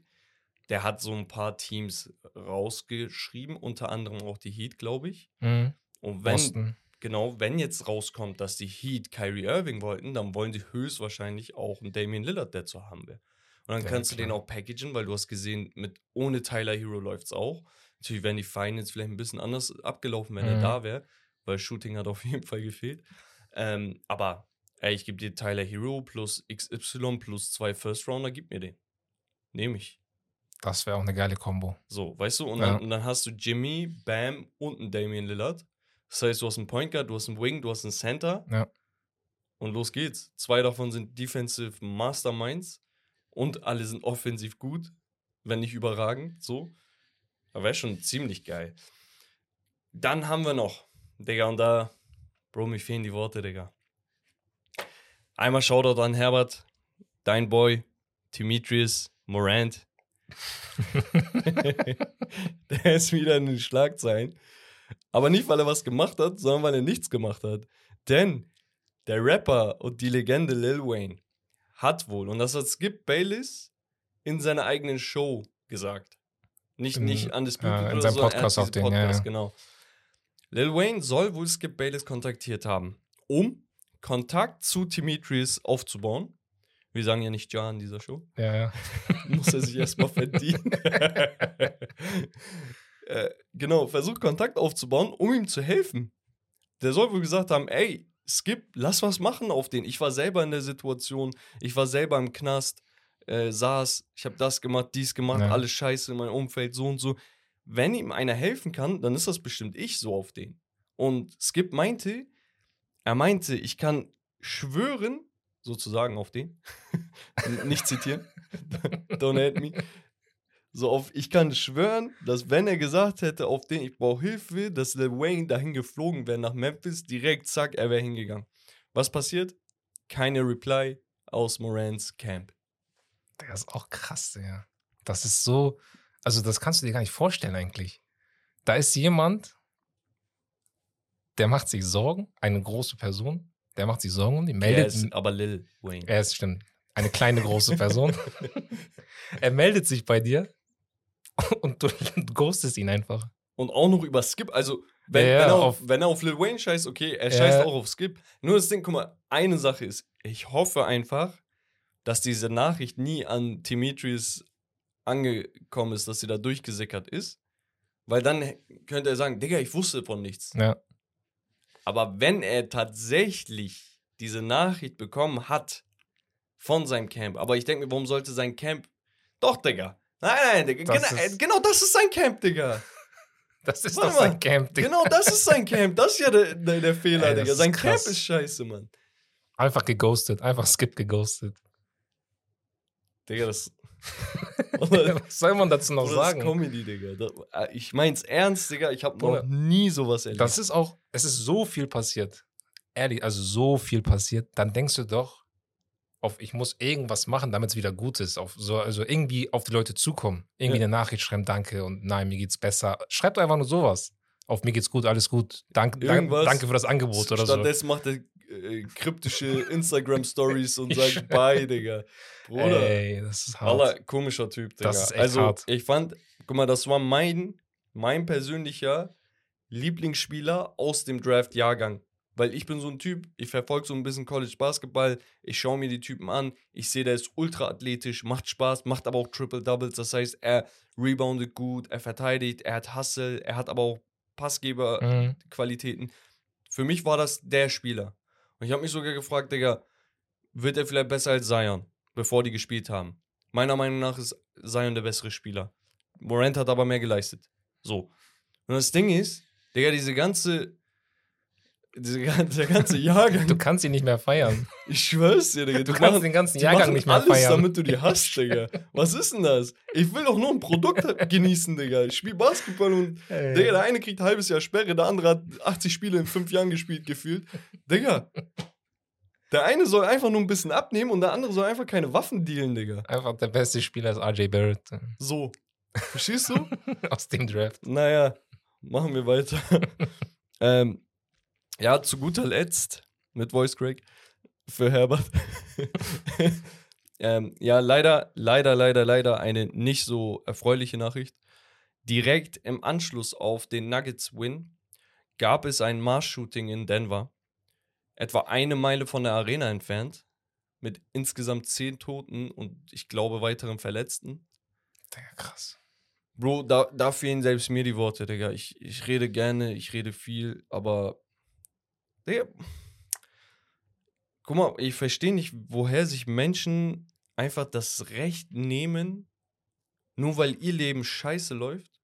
Der hat so ein paar Teams rausgeschrieben, unter anderem auch die Heat, glaube ich. Mhm. Und wenn, Boston. genau, wenn jetzt rauskommt, dass die Heat Kyrie Irving wollten, dann wollen sie höchstwahrscheinlich auch einen Damian Lillard, der zu haben wäre. Und dann Ja, kannst du den klar. auch packagen, weil du hast gesehen, mit ohne Tyler Hero läuft es auch. Natürlich wären die Finals vielleicht ein bisschen anders abgelaufen, wenn er Mhm. da wäre, weil Shooting hat auf [laughs] jeden Fall gefehlt. Ähm, aber ey, ich gebe dir Tyler Hero plus XY plus zwei First Rounder, gib mir den. Nehme ich. Das wäre auch eine geile Kombo. So, weißt du? Und, Ja. dann, und dann hast du Jimmy, Bam und einen Damian Lillard. Das heißt, du hast einen Point Guard, du hast einen Wing, du hast einen Center. Ja. Und los geht's. Zwei davon sind Defensive Masterminds und alle sind offensiv gut, wenn nicht überragend. So. Da wäre schon ziemlich geil. Dann haben wir noch, Digga, und da, Bro, mir fehlen die Worte, Digga. Einmal Shoutout an Herbert, dein Boy, Demetrius Morant. [laughs] der ist wieder in den Schlagzeilen. Aber nicht, weil er was gemacht hat, sondern weil er nichts gemacht hat. Denn der Rapper und die Legende Lil Wayne hat wohl, und das hat Skip Bayless in seiner eigenen Show gesagt. Nicht, In- nicht an das ja, in seinem Podcast auf den, ja, ja. genau. Lil Wayne soll wohl Skip Bayless kontaktiert haben, um Kontakt zu Demetrius aufzubauen. Wir sagen ja nicht Ja an dieser Show Ja, ja. [laughs] muss er sich erstmal verdienen. [laughs] äh, genau, versucht Kontakt aufzubauen, um ihm zu helfen. Der soll wohl gesagt haben, ey, Skip, lass was machen auf den. Ich war selber in der Situation, ich war selber im Knast, äh, saß, ich habe das gemacht, dies gemacht, Ja. alles scheiße in meinem Umfeld, so und so. Wenn ihm einer helfen kann, dann ist das bestimmt ich so auf den. Und Skip meinte, er meinte, ich kann schwören, sozusagen auf den, [laughs] nicht zitieren, [laughs] don't hate me, so auf, ich kann schwören, dass wenn er gesagt hätte, auf den ich brauche Hilfe, dass Lil Wayne dahin geflogen wäre nach Memphis, direkt zack, er wäre hingegangen. Was passiert? Keine Reply aus Morans Camp. Der ist auch krass, ja. Das ist so, also das kannst du dir gar nicht vorstellen eigentlich. Da ist jemand, der macht sich Sorgen, eine große Person, der macht sich Sorgen um die, Er meldet, ist aber Lil Wayne. er ist stimmt, eine kleine große Person. [laughs] er meldet sich bei dir und du [laughs] ghostest ihn einfach. Und auch noch über Skip. Also, wenn, Ja, wenn, er, auf, wenn er auf Lil Wayne scheißt, okay, er Ja. scheißt auch auf Skip. Nur das Ding, guck mal, eine Sache ist, ich hoffe einfach, dass diese Nachricht nie an Demetrius angekommen ist, dass sie da durchgesickert ist. Weil dann könnte er sagen, Digga, ich wusste von nichts. Ja, Aber wenn er tatsächlich diese Nachricht bekommen hat von seinem Camp, aber ich denke mir, warum sollte sein Camp. Doch, Digga. Nein, nein, Digga. Das Genau, ist- genau das ist sein Camp, Digga. [laughs] das ist Warte doch sein mal. Camp. Digga. Genau das ist sein Camp. Das ist ja der, der, der Fehler, Ey, Digga. ist Sein krass. Camp ist scheiße, Mann. Einfach geghostet, einfach Skip geghostet. Digga, das. [laughs] Oder, Was soll man dazu noch oder das ist sagen? Comedy, Digga. Äh, ich mein's ernst, Digga. Ich habe noch nie sowas erlebt. Das ist auch, es ist so viel passiert. Ehrlich, also so viel passiert. Dann denkst du doch, auf, ich muss irgendwas machen, damit es wieder gut ist. Auf so, also irgendwie auf die Leute zukommen. Irgendwie Ja. eine Nachricht schreiben, danke und nein, mir geht's besser. Schreibt einfach nur sowas. Auf mir geht's gut, alles gut. Dank, danke für das Angebot oder so. Stattdessen macht er äh, kryptische Instagram-Stories und [laughs] sagt Bye, Digga. Bruder. Ey, das ist hart. Aller komischer Typ, Digga. Das ist echt also, hart. ich fand, guck mal, das war mein, mein persönlicher Lieblingsspieler aus dem Draft-Jahrgang. Weil ich bin so ein Typ, ich verfolge so ein bisschen College Basketball, ich schaue mir die Typen an, ich sehe, der ist ultra athletisch, macht Spaß, macht aber auch Triple Doubles, das heißt, er reboundet gut, er verteidigt, er hat Hustle, er hat aber auch Passgeber-Qualitäten. Mhm. Für mich war das der Spieler. Und ich habe mich sogar gefragt, Digga, wird er vielleicht besser als Zion, bevor die gespielt haben? Meiner Meinung nach ist Zion der bessere Spieler. Morant hat aber mehr geleistet. So. Und das Ding ist, Digga, diese ganze, diese, gan- der ganze Jahrgang, Du kannst ihn nicht mehr feiern. ich schwör's dir, Digga. Du kannst machen- den ganzen Jahrgang nicht mehr alles, feiern. damit du die hast, Digga. Was ist denn das? Ich will doch nur ein Produkt genießen, Digga. Ich spiele Basketball und Ey. Digga, der eine kriegt ein halbes Jahr Sperre, der andere hat 80 Spiele in fünf Jahren gespielt, gefühlt. Digga. Der eine soll einfach nur ein bisschen abnehmen und der andere soll einfach keine Waffen dealen, Digga. Einfach der beste Spieler ist RJ Barrett So. Verstehst du? [laughs] aus dem Draft. naja, machen wir weiter. [laughs] ähm, ja, zu guter Letzt mit Voice Crack für Herbert. [laughs] ähm, ja, leider, leider, leider, leider eine nicht so erfreuliche Nachricht. Direkt im Anschluss auf den Nuggets-Win gab es ein Mars-Shooting in Denver, etwa eine Meile von der Arena entfernt, mit insgesamt zehn Toten und ich glaube weiteren Verletzten. Digga, krass. Bro, da, da fehlen selbst mir die Worte, Digga. Ich, ich rede gerne, ich rede viel, aber. Digga. Guck mal, ich verstehe nicht, woher sich Menschen einfach das Recht nehmen, nur weil ihr Leben scheiße läuft,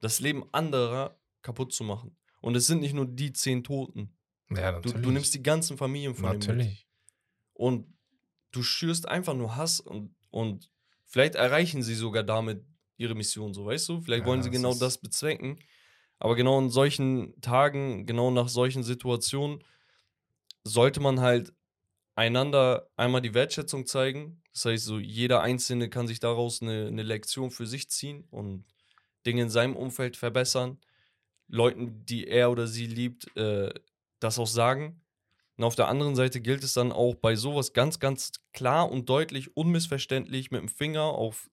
das Leben anderer kaputt zu machen. Und es sind nicht nur die zehn Toten. Ja, Du, natürlich. du nimmst die ganzen Familien von. Natürlich. Und du schürst einfach nur Hass und, und vielleicht erreichen sie sogar damit ihre Mission, so weißt du? Vielleicht Ja, wollen sie genau das bezwecken. Aber genau in solchen Tagen, genau nach solchen Situationen, sollte man halt einander einmal die Wertschätzung zeigen. Das heißt, so jeder Einzelne kann sich daraus eine, eine Lektion für sich ziehen und Dinge in seinem Umfeld verbessern. Leuten, die er oder sie liebt, äh, das auch sagen. Und auf der anderen Seite gilt es dann auch bei sowas ganz, ganz klar und deutlich, unmissverständlich mit dem Finger auf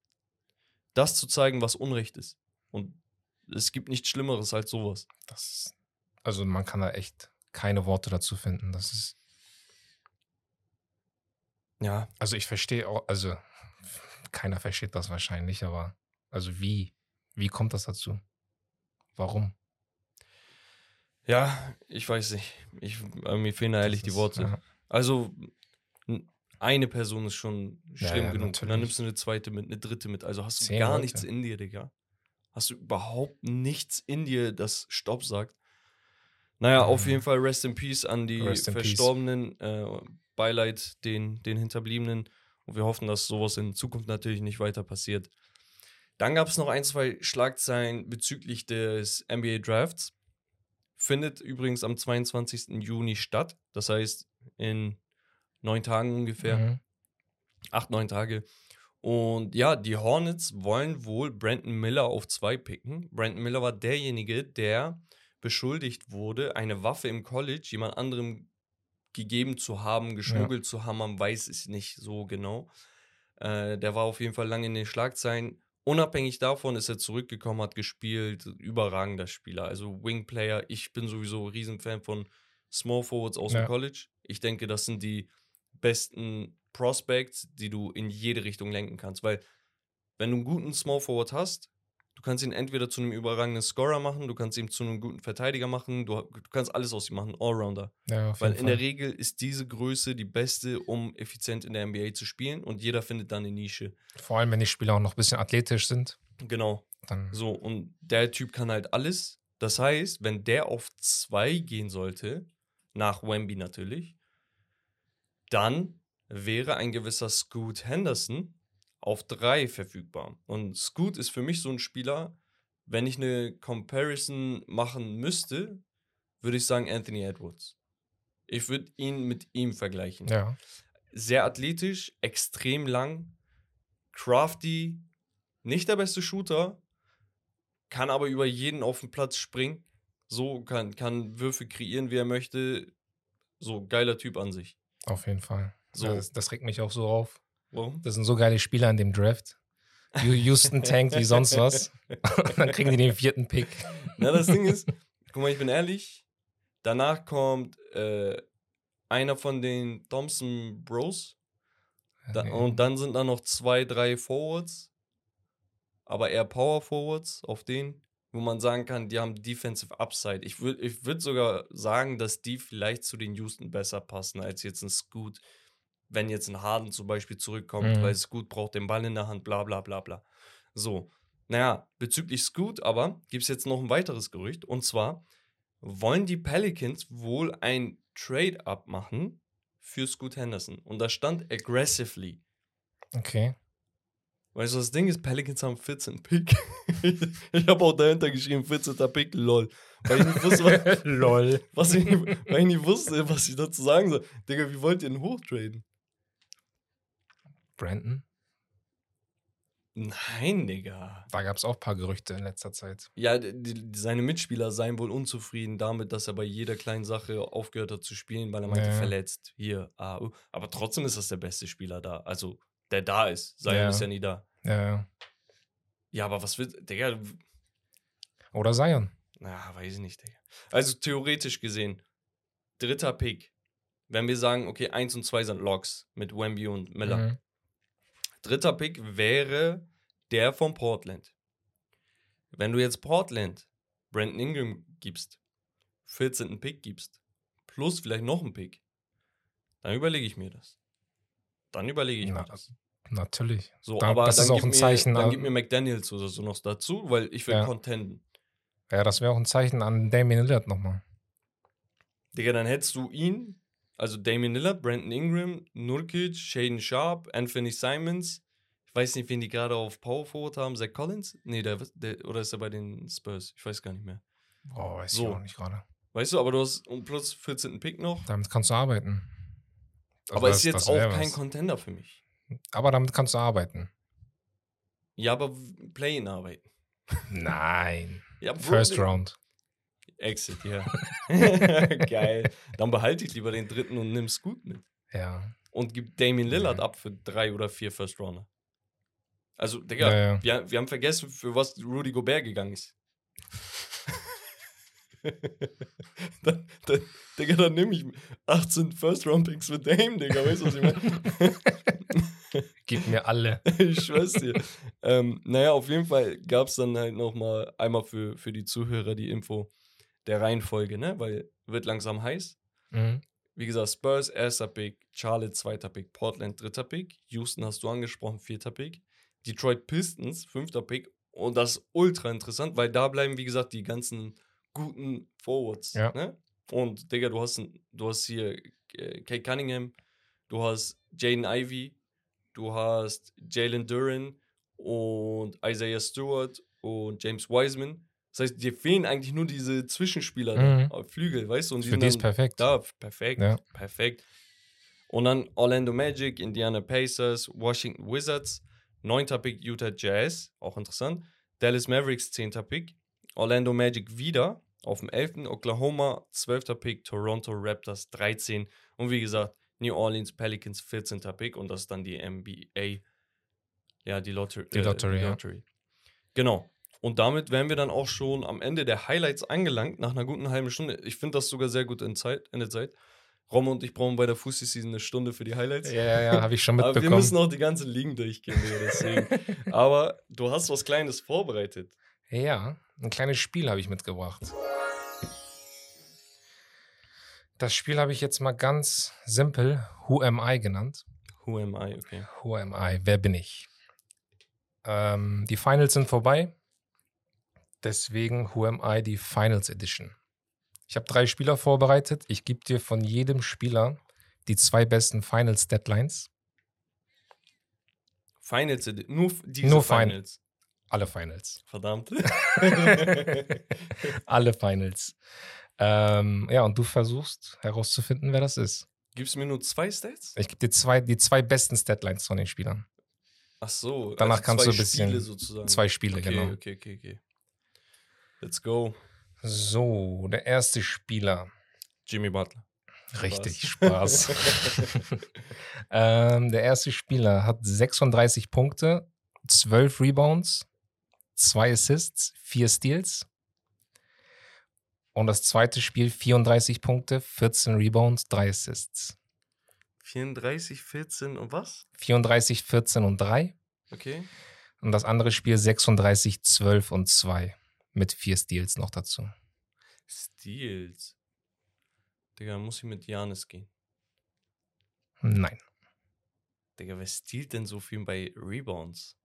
das zu zeigen, was Unrecht ist. Und es gibt nichts Schlimmeres als sowas. Das, also man kann da echt keine Worte dazu finden. Das ist, Ja, also ich verstehe auch, also keiner versteht das wahrscheinlich, aber also wie, wie kommt das dazu? Warum? ja, ich weiß nicht. Ich, äh, mir fehlen da ehrlich Das die ist, Worte. ja. Also, eine Person ist schon Ja, schlimm ja, genug. Und dann nimmst du eine zweite mit, eine dritte mit. Also hast du Zehn gar Leute. nichts in dir, Digga. Hast du überhaupt nichts in dir, das Stopp sagt. Naja, auf Mhm. jeden Fall Rest in Peace an die Rest. Verstorbenen, äh, Beileid den, den Hinterbliebenen. Und wir hoffen, dass sowas in Zukunft natürlich nicht weiter passiert. Dann gab es noch ein, zwei Schlagzeilen bezüglich des NBA Drafts. Findet übrigens am 22. Juni statt. Das heißt, in neun Tagen ungefähr. Mhm. Acht, neun Tage. Und ja, die Hornets wollen wohl Brandon Miller auf zwei picken. Brandon Miller war derjenige, der beschuldigt wurde, eine Waffe im College jemand anderem gegeben zu haben, geschmuggelt zu haben, man weiß es nicht so genau. Äh, der war auf jeden Fall lange in den Schlagzeilen. Unabhängig davon ist er zurückgekommen, hat gespielt, überragender Spieler. Also Wingplayer, ich bin sowieso ein Riesenfan von Small Forwards aus Ja. dem College. Ich denke, das sind die besten Prospects, die du in jede Richtung lenken kannst. Weil, wenn du einen guten Small Forward hast, du kannst ihn entweder zu einem überragenden Scorer machen, du kannst ihn zu einem guten Verteidiger machen, du, du kannst alles aus ihm machen, Allrounder. Ja, Weil in der. Regel ist diese Größe die beste, um effizient in der NBA zu spielen und jeder findet dann eine Nische. Vor allem, wenn die Spieler auch noch ein bisschen athletisch sind, Genau. dann So, und der Typ kann halt alles. Das heißt, wenn der auf zwei gehen sollte, nach Wemby natürlich, dann wäre ein gewisser Scoot Henderson auf drei verfügbar. Und Scoot ist für mich so ein Spieler, wenn ich eine Comparison machen müsste, würde ich sagen Anthony Edwards. Ich würde ihn mit ihm vergleichen ja. sehr athletisch, extrem lang, crafty, nicht der beste Shooter, kann aber über jeden auf den Platz springen. So kann, kann Würfe kreieren, wie er möchte. So, geiler Typ an sich. Auf jeden Fall. So. Das, das regt mich auch so auf. Warum? Das sind so geile Spieler in dem Draft. Houston tankt wie sonst was. [laughs] Und dann kriegen die den vierten Pick. Na, das Ding ist, guck mal, ich bin ehrlich, danach kommt äh, einer von den Thompson Bros. Da, Nee. Und dann sind da noch zwei, drei Forwards, aber eher Power Forwards auf denen, wo man sagen kann, die haben Defensive Upside. Ich würde ich würd sogar sagen, dass die vielleicht zu den Houston besser passen als jetzt ein Scoot, wenn jetzt ein Harden zum Beispiel zurückkommt, Mhm. weil Scoot braucht den Ball in der Hand, bla bla bla bla. So, naja, bezüglich Scoot aber gibt es jetzt noch ein weiteres Gerücht und zwar wollen die Pelicans wohl ein Trade-up machen für Scoot Henderson. Und da stand aggressively. Okay. Weißt du, das Ding ist, Pelicans haben 14 Pick. [laughs] ich ich habe auch dahinter geschrieben, 14. Pick, lol. Weil ich nicht wusste, was, [laughs] Lol. [laughs] was ich, weil ich nicht wusste, was ich dazu sagen soll. Digga, wie wollt ihr denn hochtraden? Brandon? Nein, Digga. Da gab es auch ein paar Gerüchte in letzter Zeit. Ja, die, seine Mitspieler seien wohl unzufrieden damit, dass er bei jeder kleinen Sache aufgehört hat zu spielen, weil er meinte, Ja. verletzt. Hier, ah, uh. Aber trotzdem ist das der beste Spieler da. Also, der da ist. Zion Ja. ist ja nie da. Ja, ja. Ja, aber was wird, Digga, Oder Zion. Na, weiß ich nicht, Digga. Also theoretisch gesehen, dritter Pick. Wenn wir sagen, okay, 1 und 2 sind Logs mit Wemby und Miller. Mhm. Dritter Pick wäre der von Portland. Wenn du jetzt Portland Brandon Ingram gibst, 14. Pick gibst, plus vielleicht noch einen Pick, dann überlege ich mir das. Dann überlege ich Na, mir das. Natürlich. So, da- aber das dann ist auch gib ein mir, Zeichen Dann an- gib mir McDaniels oder so noch dazu, weil ich will Ja. contenden. Ja, das wäre auch ein Zeichen an Damian Lillard nochmal. Digga, dann hättest du ihn, also Damian Lillard, Brandon Ingram, Nurkic, Shaden Sharp, Anthony Simons. Ich weiß nicht, wen die gerade auf Power Forward haben. Zach Collins? Nee, der, der, oder ist er bei den Spurs? Ich weiß gar nicht mehr. Boah, weiß So. ich auch nicht gerade. Weißt du, aber du hast und plus 14. Pick noch. Damit kannst du arbeiten. Also aber das- ist jetzt auch kein was. Contender für mich. Aber damit kannst du arbeiten. Ja, aber Play-in arbeiten. Nein. Ja, First. Round. Exit, ja. [laughs] Geil. Dann behalte ich lieber den dritten und nimm's gut mit. Ja. Und gib Damian Lillard Ja. ab für drei oder vier First Rounder. Also, Digga, Ja, ja. Wir, wir haben vergessen, für was Rudy Gobert gegangen ist. [laughs] dann, dann, Digga, dann nehme ich 18 First-Round-Picks für Dame, Digga. Weißt du, was ich meine? [laughs] Gib mir alle. ich schwör's dir. Ähm, naja, auf jeden Fall gab es dann halt nochmal einmal für, für die Zuhörer die Info der Reihenfolge, ne? Weil wird langsam heiß. Mhm. Wie gesagt, Spurs, erster Pick, Charlotte, zweiter Pick, Portland, dritter Pick, Houston hast du angesprochen, vierter Pick, Detroit Pistons, fünfter Pick. Und das ist ultra interessant, weil da bleiben, wie gesagt, die ganzen guten Forwards. Ja. Ne? Und, Digga, du hast, du hast hier äh, Kate Cunningham, du hast Jaden Ivey, du hast Jalen Duran und Isaiah Stewart und James Wiseman. Das heißt, dir fehlen eigentlich nur diese Zwischenspieler, Mhm. da, auf Flügel, weißt du? Und die Für die ist perfekt. da, perfekt, Ja. perfekt. Und dann Orlando Magic, Indiana Pacers, Washington Wizards, neunter Pick Utah Jazz, auch interessant. Dallas Mavericks, zehnter Pick. Orlando Magic wieder auf dem 11. Oklahoma, 12. Pick. Toronto Raptors, 13. Und wie gesagt, New Orleans Pelicans, 14. Pick. Und das ist dann die NBA, ja, die, Lotter Die Lottery, ja. Lottery. Genau. Und damit wären wir dann auch schon am Ende der Highlights angelangt, nach einer guten halben Stunde. Ich finde das sogar sehr gut in, Zeit, in der Zeit. Rom und ich brauchen bei der Fußball Season eine Stunde für die Highlights. Ja, ja, ja, habe ich schon Aber wir mitbekommen. müssen auch die ganzen Ligen durchgehen, deswegen. [laughs] Aber du hast was Kleines vorbereitet. Ja, ein kleines Spiel habe ich mitgebracht. Das Spiel habe ich jetzt mal ganz simpel Who Am I genannt. Who am I? Okay. Who Am I? Wer bin ich? Ähm, die Finals sind vorbei. Deswegen Who Am I die Finals Edition. Ich habe drei Spieler vorbereitet. Ich gebe dir von jedem Spieler die zwei besten Finals Deadlines. Finals, nur diese Nur Fin- Finals. Alle Finals. Verdammt. [laughs] Alle Finals. Ähm, ja, und du versuchst herauszufinden, wer das ist. Gibst du mir nur zwei Stats? Ich gebe dir zwei, die zwei besten Deadlines von den Spielern. Ach so. Danach kannst zwei du ein bisschen- Spiele sozusagen. Zwei Spiele, okay, genau. Okay, okay, okay. Let's go. So, der erste Spieler. Jimmy Butler. Richtig, Spaß. [laughs] ähm, der erste Spieler hat 36 Punkte, 12 Rebounds, 2 Assists, 4 Steals. Und das zweite Spiel 34 Punkte, 14 Rebounds, 3 Assists. 34, 14 und was? 34, 14 und 3. Okay. Und das andere Spiel 36, 12 und 2. Mit 4 Steals noch dazu. Steals. Digga, muss ich mit Janis gehen. Nein. Digga, wer stiehlt denn so viel bei Rebounds?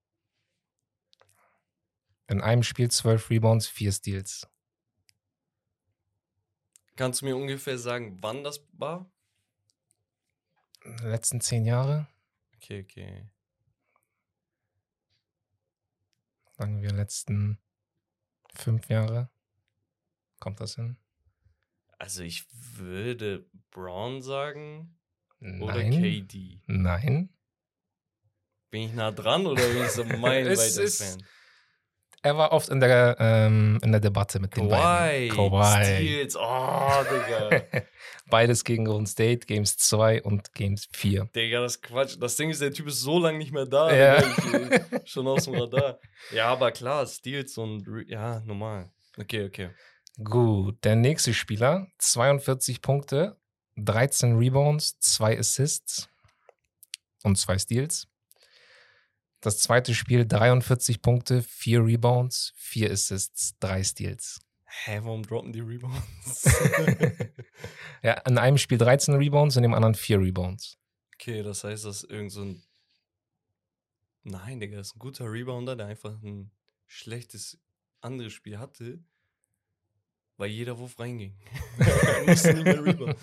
In einem Spiel 12 Rebounds, 4 Steals. Kannst du mir ungefähr sagen, wann das war? In den letzten 10 Jahre, Okay, okay. sagen wir letzten 5 Jahre. Kommt das hin? Also ich würde Braun sagen oder Nein. KD. Nein. Bin ich nah dran oder bin ich so [laughs] meilenweit Es ist- entfernt? Er war oft in der, ähm, in der Debatte mit den Kawhi. beiden. Kawhi. Steals. Oh, Digga. [laughs] Beides gegen Golden State, Games 2 und Games 4. Digga, das ist Quatsch. Das Ding ist, der Typ ist so lange nicht mehr da. Ja. Digga, ich, schon aus dem Radar. Ja, aber klar, Steals und. Ja, normal. Okay, okay. Gut, der nächste Spieler, 42 Punkte, 13 Rebounds, 2 Assists und 2 Steals. Das zweite Spiel 43 Punkte, 4 Rebounds, 4 Assists, 3 Steals. Hä, warum droppen die Rebounds? [laughs] Ja, in einem Spiel 13 Rebounds, in dem anderen 4 Rebounds. okay, das heißt, das ist irgend so ein. Nein, Digga, das ist ein guter Rebounder, der einfach ein schlechtes anderes Spiel hatte, weil jeder Wurf reinging. [laughs] musste nicht mehr rebound.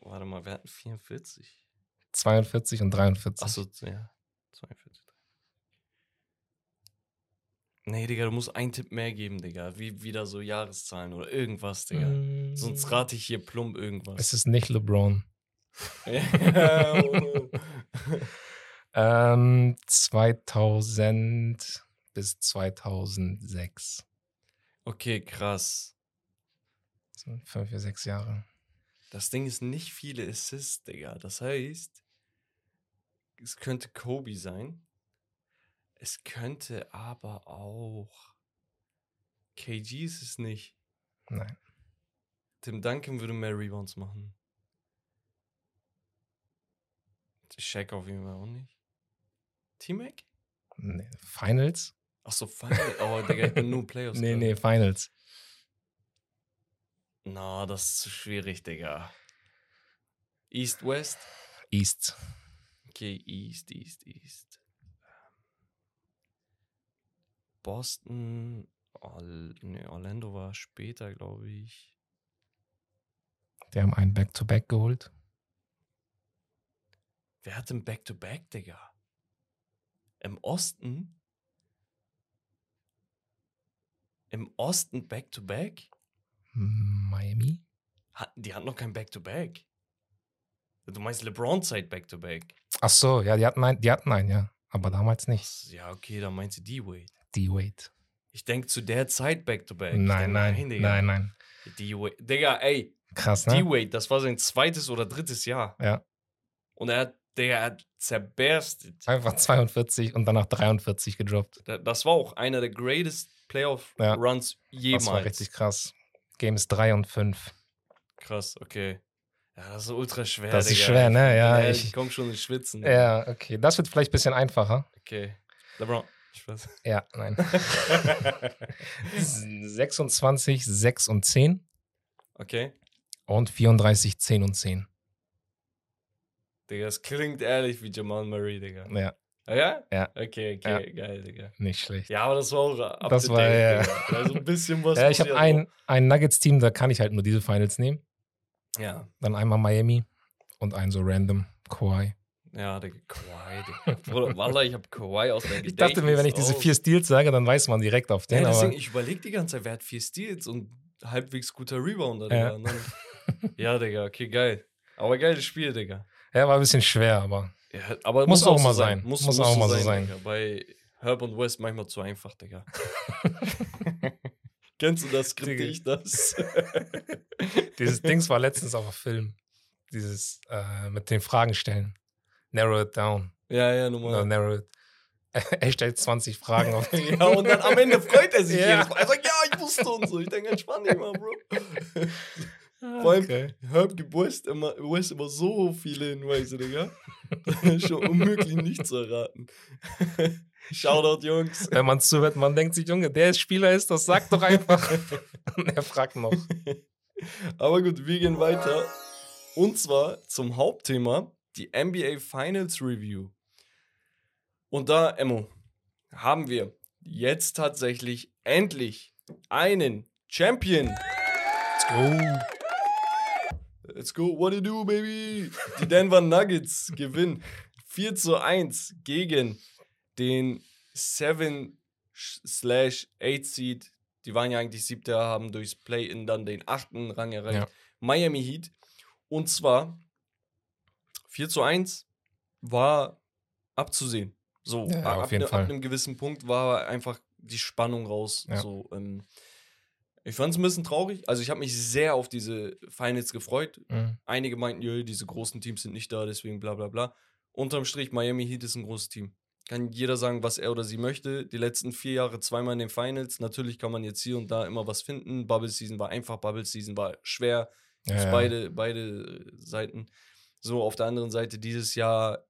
Warte mal, wir hatten 44. 42 und 43. Achso, ja. 42. Nee, Digga, du musst einen Tipp mehr geben, Digga. Wie wieder so Jahreszahlen oder irgendwas, Digga. Mm, Sonst rate ich hier plump irgendwas. Es ist nicht LeBron. [laughs] Ähm, 2000 bis 2006. okay, krass. Das sind fünf, vier, sechs Jahre. Das Ding ist nicht viele Assists, Digga. Das heißt, es könnte Kobe sein. Es könnte aber auch. KG ist es nicht. Nein. Tim Duncan würde mehr Rebounds machen. Shaq auf jeden Fall auch nicht. T-Mac? Nee. Finals? Achso, Final. Oh, Digga, ich bin nur [laughs] Playoffs. Nee, nee, Finals. Na, das ist zu schwierig, Digga. East, West? East. Okay, East, East, East. Boston. Or nee, Orlando war später, glaube ich. Die haben einen Back-to-Back geholt. Wer hat denn Back-to-Back, Digga? Im Osten? Im Osten Back-to-Back? Miami? Hat, die hatten noch kein Back-to-Back. Du meinst LeBron-Zeit Back-to-Back? Ach so, ja, die hatten einen, die hatten einen, ja. Aber damals nicht. Ja, okay, dann meinst du D-Wade. D-Wade. Ich denke zu der Zeit Back-to-Back. Ich Nein, denk, nein, Digga. nein, nein. D-Wade. Digga, ey, Krass, ne? D-Wade, das war sein zweites oder drittes Jahr. Ja. Und er hat, Digga, er hat zerberstet. Einfach 42 und danach 43 gedroppt. Da- Das war auch einer der greatest Ja. Playoff-Runs jemals. Das war richtig krass. Games 3 und 5. Krass, okay. Ja, das ist ultra schwer, Das ist Digga. schwer, ne? Ja, Ja, ich- ich komm schon ins Schwitzen. Ja, okay. Das wird vielleicht ein bisschen einfacher. Okay. LeBron. Spaß. Ja, nein. [laughs] 26, 6 und 10 okay. und 34, 10 und 10. Digga, das klingt ehrlich wie Jamal Murray, Digga. Ja, Ah, ja? Ja. Okay, okay, geil, Digga. nicht schlecht. Ja, aber das war auch up Das war, date, ja. Digga. Also ein bisschen was. [laughs] Ja, ich habe ja ein, ein Nuggets-Team, da kann ich halt nur diese Finals nehmen. Ja, Dann einmal Miami und ein so random Kawhi. Ja, Digga. Kawhi, Digga. [laughs] Bruder, Wallah, ich habe Kawhi aus der Ich dachte mir, wenn ich diese vier Steals sage, dann weiß man direkt auf den. Ja, aber deswegen, ich überlege die ganze Zeit, wer hat vier Steals und halbwegs guter Rebounder, Digga. Ja. Dann, [laughs] ja, Digga, okay, geil. Aber geiles Spiel, Digga. ja, war ein bisschen schwer, aber Ja, aber Muss auch mal so sein. Muss, Muss muss auch so mal so sein. Digga. Bei Herb und West manchmal zu einfach, Digga. [laughs] Kennst du das? Skripte ich das? dieses Dings war letztens auf dem Film. dieses äh, mit den Fragen stellen. Narrow it down. Ja, ja, No, normal. narrow it. [laughs] Er stellt 20 Fragen auf. [laughs] ja, und dann am Ende freut er sich [laughs] Ja. jedes Mal. Er sagt, ja, ich wusste und so. Ich denke, entspann dich mal, Bro. Vor allem, Okay. Herb gibt West immer, West immer so viele Hinweise, Digga. Schon unmöglich nicht zu erraten. Shoutout, Jungs. Wenn man zuhört, man denkt sich, Junge, der Spieler ist das, sag doch einfach. Und er fragt noch. Aber gut, wir gehen weiter. Und zwar zum Hauptthema, die NBA Finals Review. Und da, Emmo, haben wir jetzt tatsächlich endlich einen Champion. Let's go. Let's go, what do you do, baby? Die Denver Nuggets [laughs] gewinnen 4 zu 1 gegen den 7 slash 8 Seed. Die waren ja eigentlich siebter, haben durchs Play-In dann den achten Rang erreicht. Ja. Miami Heat. Und zwar 4 zu 1 war abzusehen. So, Ja, ab, auf jeden ne- Fall. ab einem gewissen Punkt war einfach die Spannung raus. Ja. So, ähm, ich fand es ein bisschen traurig. Also ich habe mich sehr auf diese Finals gefreut. Mhm. Einige meinten, jö, diese großen Teams sind nicht da, deswegen bla bla bla. Unterm Strich, Miami Heat ist ein großes Team. Kann jeder sagen, was er oder sie möchte. Die letzten vier Jahre zweimal in den Finals. Natürlich kann man jetzt hier und da immer was finden. Bubble Season war einfach, Bubble Season war schwer. Ja, ja. beide, beide Seiten. So, auf der anderen Seite dieses Jahr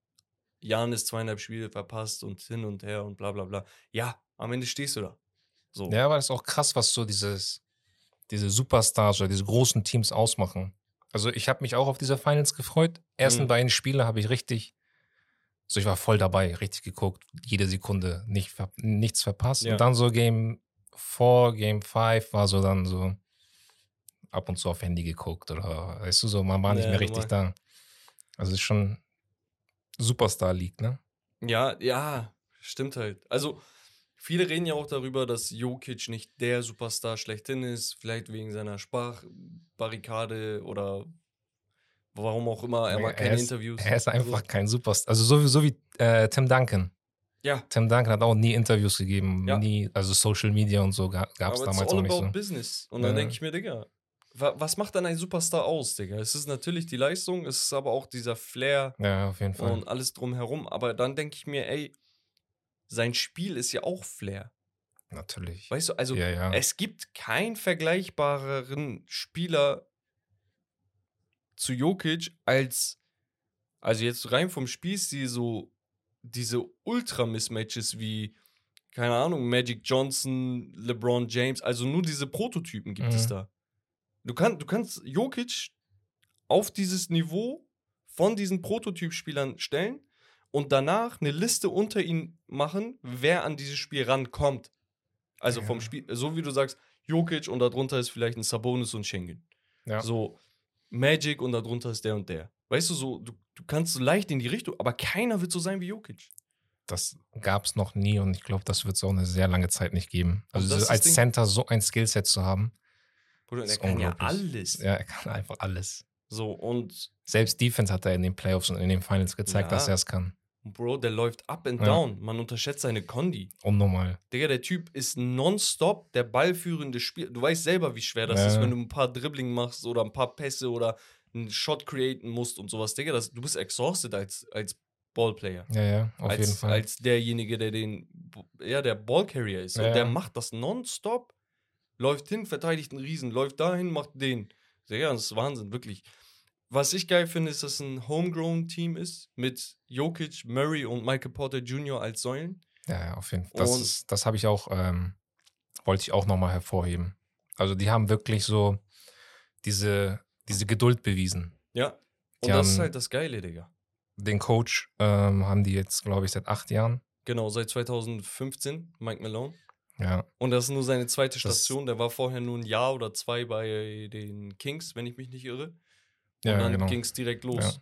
Janis zweieinhalb Spiele verpasst und hin und her und bla bla bla. Ja, am Ende stehst du da. So. Ja, aber das ist auch krass, was so dieses, diese Superstars oder diese großen Teams ausmachen. Also ich habe mich auch auf diese Finals gefreut. Ersten Mhm. beiden Spiele habe ich richtig, so ich war voll dabei, richtig geguckt, jede Sekunde nicht, nichts verpasst. Ja. Und dann so Game 4, Game 5 war so dann so ab und zu auf Handy geguckt oder weißt du so, man war nicht Ja, mehr richtig da. Also es ist schon Superstar League, ne? Ja, ja, stimmt halt. Also, viele reden ja auch darüber, dass Jokic nicht der Superstar schlechthin ist, vielleicht wegen seiner Sprachbarrikade oder warum auch immer. Er mag keine ist, Interviews. Er ist einfach So. kein Superstar. Also so, wie- so wie äh, Tim Duncan. Ja, Tim Duncan hat auch nie Interviews gegeben, Ja. nie, also Social Media und so gab es damals all auch nicht about so. business. Und dann Ja. denke ich mir, Digga, was macht dann ein Superstar aus, Digga? Es ist natürlich die Leistung, es ist aber auch dieser Flair Ja, auf jeden Fall. und alles drumherum. Aber dann denke ich mir, ey, sein Spiel ist ja auch Flair. Natürlich. Weißt du, also ja, ja. Es gibt keinen vergleichbareren Spieler zu Jokic als, also jetzt rein vom Spielstil, so diese Ultra-Mismatches wie, keine Ahnung, Magic Johnson, LeBron James, also nur diese Prototypen gibt es Mhm. da. Du, kann, du kannst Jokic auf dieses Niveau von diesen Prototypspielern stellen und danach eine Liste unter ihn machen, wer an dieses Spiel rankommt. Also vom Ja. Spiel, so wie du sagst, Jokic und darunter ist vielleicht ein Sabonis und Schengen. Ja. So Magic und darunter ist der und der. Weißt du, so, du, du kannst so leicht in die Richtung, aber keiner wird so sein wie Jokic. Das gab es noch nie und ich glaube, das wird es auch eine sehr lange Zeit nicht geben. Also als. Center so ein Skillset zu haben, Bruder, ist kann ja alles. ja, er kann einfach alles. So, und Selbst Defense hat er in den Playoffs und in den Finals gezeigt, Ja. dass er es kann. Bro, der läuft up and Ja. down. Man unterschätzt seine Kondi. Unnormal. Digga, der Typ ist nonstop der ballführende Spieler. Du weißt selber, wie schwer das Ja. ist, wenn du ein paar Dribbling machst oder ein paar Pässe oder einen Shot createn musst und sowas. Digga, das, du bist exhausted als, als Ballplayer. Ja, ja, auf als, jeden Fall. als derjenige, der den, ja, der Ballcarrier ist. Ja, und der macht das nonstop. Läuft hin, verteidigt einen Riesen, läuft dahin, macht den. Digga, das ist Wahnsinn, wirklich. Was ich geil finde, ist, dass es ein Homegrown-Team ist mit Jokic, Murray und Michael Porter Jr. als Säulen. Ja, ja, auf jeden Fall. Das, ist- das habe ich auch, ähm, wollte ich auch nochmal hervorheben. Also die haben wirklich so diese, diese Geduld bewiesen. Ja. Und Die das ist halt das Geile, Digga. Den Coach ähm, haben die jetzt, glaube ich, seit acht Jahren. Genau, seit 2015, Mike Malone. Ja, Und das ist nur seine zweite Das- Station. Der war vorher nur ein Jahr oder zwei bei den Kings, wenn ich mich nicht irre. Und ja dann genau. ging es direkt los. Ja.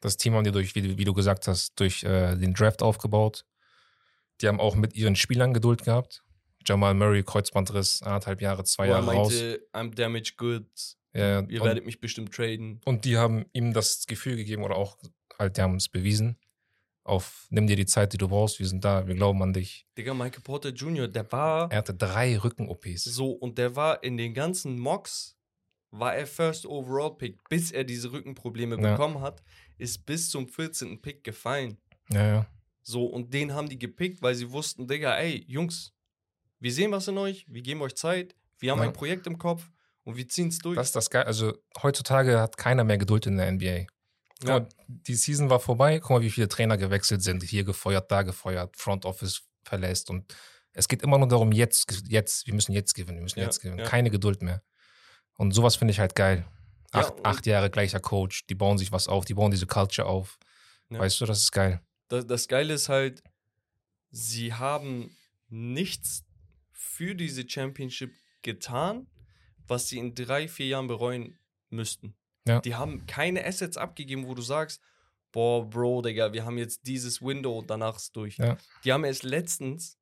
Das Team haben die durch, wie, du- wie du gesagt hast, durch äh, den Draft aufgebaut. Die haben auch mit ihren Spielern Geduld gehabt. Jamal Murray, Kreuzbandriss, anderthalb Jahre, zwei Wo er Jahre raus. meinte, I'm damaged goods. Ja, Ihr und, werdet mich bestimmt traden. und die haben ihm das Gefühl gegeben oder auch halt, die haben es bewiesen. Auf, nimm dir die Zeit, die du brauchst, wir sind da, wir glauben an dich. Digga, Michael Porter Jr., der war Er hatte drei Rücken-OPs. so und der war in den ganzen Mocks war er First Overall Pick, bis er diese Rückenprobleme Ja. bekommen hat, ist bis zum 14. Pick gefallen. Ja, ja. So, und den haben die gepickt, weil sie wussten, Digga, ey, Jungs, wir sehen was in euch, wir geben euch Zeit, wir haben Ja. ein Projekt im Kopf und wir ziehen es durch. Das ist das geil. Also heutzutage hat keiner mehr Geduld in der NBA. Ja. mal, die Season war vorbei. Guck mal, wie viele Trainer gewechselt sind. Hier gefeuert, da gefeuert, Front Office verlässt. Und es geht immer nur darum, jetzt, jetzt, wir müssen jetzt gewinnen, wir müssen Ja, jetzt gewinnen. ja. Keine Geduld mehr. Und sowas finde ich halt geil. Acht, acht Jahre gleicher Coach, die bauen sich was auf, die bauen diese Culture auf. Weißt du, das ist geil. das, das Geile ist halt, sie haben nichts für diese Championship getan, was sie in drei, vier Jahren bereuen müssten. Ja. Die haben keine Assets abgegeben, wo du sagst, boah, Bro, Digga, wir haben jetzt dieses Window und danach ist durch. Ja. Die haben erst letztens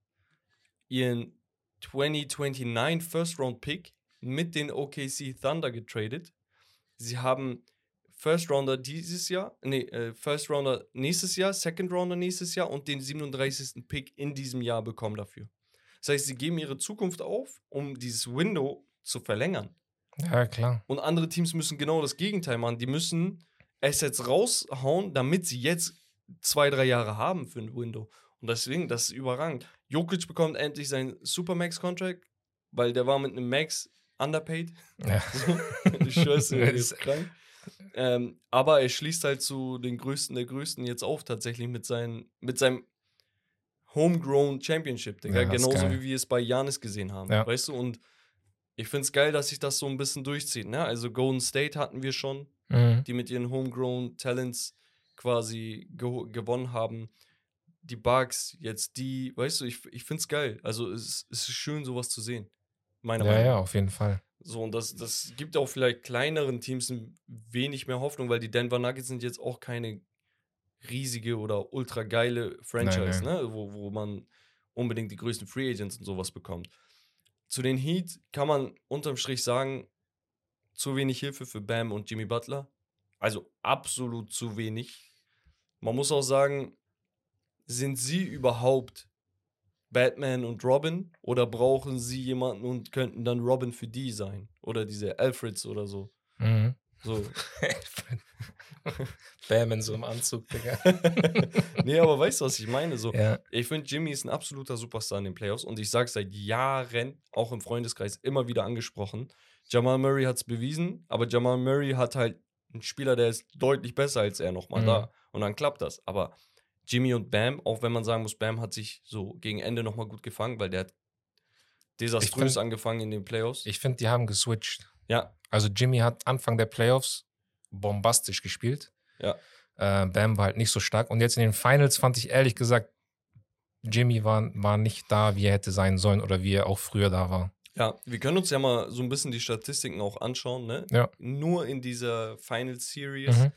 ihren 2029 First Round Pick mit den OKC Thunder getradet. Sie haben First Rounder dieses Jahr, nee, äh, First Rounder nächstes Jahr, Second Rounder nächstes Jahr und den 37. Pick in diesem Jahr bekommen dafür. Das heißt, sie geben ihre Zukunft auf, um dieses Window zu verlängern. Ja, klar. Und andere Teams müssen genau das Gegenteil machen. Die müssen Assets raushauen, damit sie jetzt zwei, drei Jahre haben für ein Window. Und deswegen, das ist überragend. Jokic bekommt endlich seinen Supermax-Contract, weil der war mit einem Max underpaid. Ja. ich schwör's dir, ist krank. Ähm, aber er schließt halt zu den Größten der Größten jetzt auf, tatsächlich mit, seinen, mit seinem Homegrown Championship, Digga. Ja, Genauso wie wir es bei Janis gesehen haben. Ja. Weißt du, und ich finde es geil, dass sich das so ein bisschen durchzieht. Ne? Also Golden State hatten wir schon, Mhm. die mit ihren Homegrown Talents quasi geho- gewonnen haben. Die Bugs, jetzt die, weißt du, ich, ich finde es geil. Also es, es ist schön, sowas zu sehen. Meiner Ja, Meinung nach. ja, auf jeden Fall. So, und das, das gibt auch vielleicht kleineren Teams ein wenig mehr Hoffnung, weil die Denver Nuggets sind jetzt auch keine riesige oder ultra geile Franchise, nein. Ne? Wo, wo man unbedingt die größten Free Agents und sowas bekommt. Zu den Heat kann man unterm Strich sagen, zu wenig Hilfe für Bam und Jimmy Butler. Also absolut zu wenig. Man muss auch sagen, sind sie überhaupt Batman und Robin oder brauchen sie jemanden und könnten dann Robin für die sein? Oder diese Alfreds oder so. Mhm. So. [laughs] [laughs] [laughs] Bam in so einem Anzug, Digga. [laughs] nee, aber weißt du, was ich meine? So, ja. ich finde, Jimmy ist ein absoluter Superstar in den Playoffs und ich sage seit Jahren, auch im Freundeskreis, immer wieder angesprochen. Jamal Murray hat es bewiesen, aber Jamal Murray hat halt einen Spieler, der ist deutlich besser als er nochmal Mhm. da. Und dann klappt das. Aber Jimmy und Bam, auch wenn man sagen muss, Bam hat sich so gegen Ende nochmal gut gefangen, weil der hat desaströs find- angefangen in den Playoffs. Ich finde, die haben geswitcht. ja, Also Jimmy hat Anfang der Playoffs bombastisch gespielt. Ja. Äh, Bam war halt nicht so stark. Und jetzt in den Finals fand ich ehrlich gesagt, Jimmy war, war nicht da, wie er hätte sein sollen oder wie er auch früher da war. Ja, wir können uns ja mal so ein bisschen die Statistiken auch anschauen, ne? Ja. Nur in dieser Final Series. Mhm.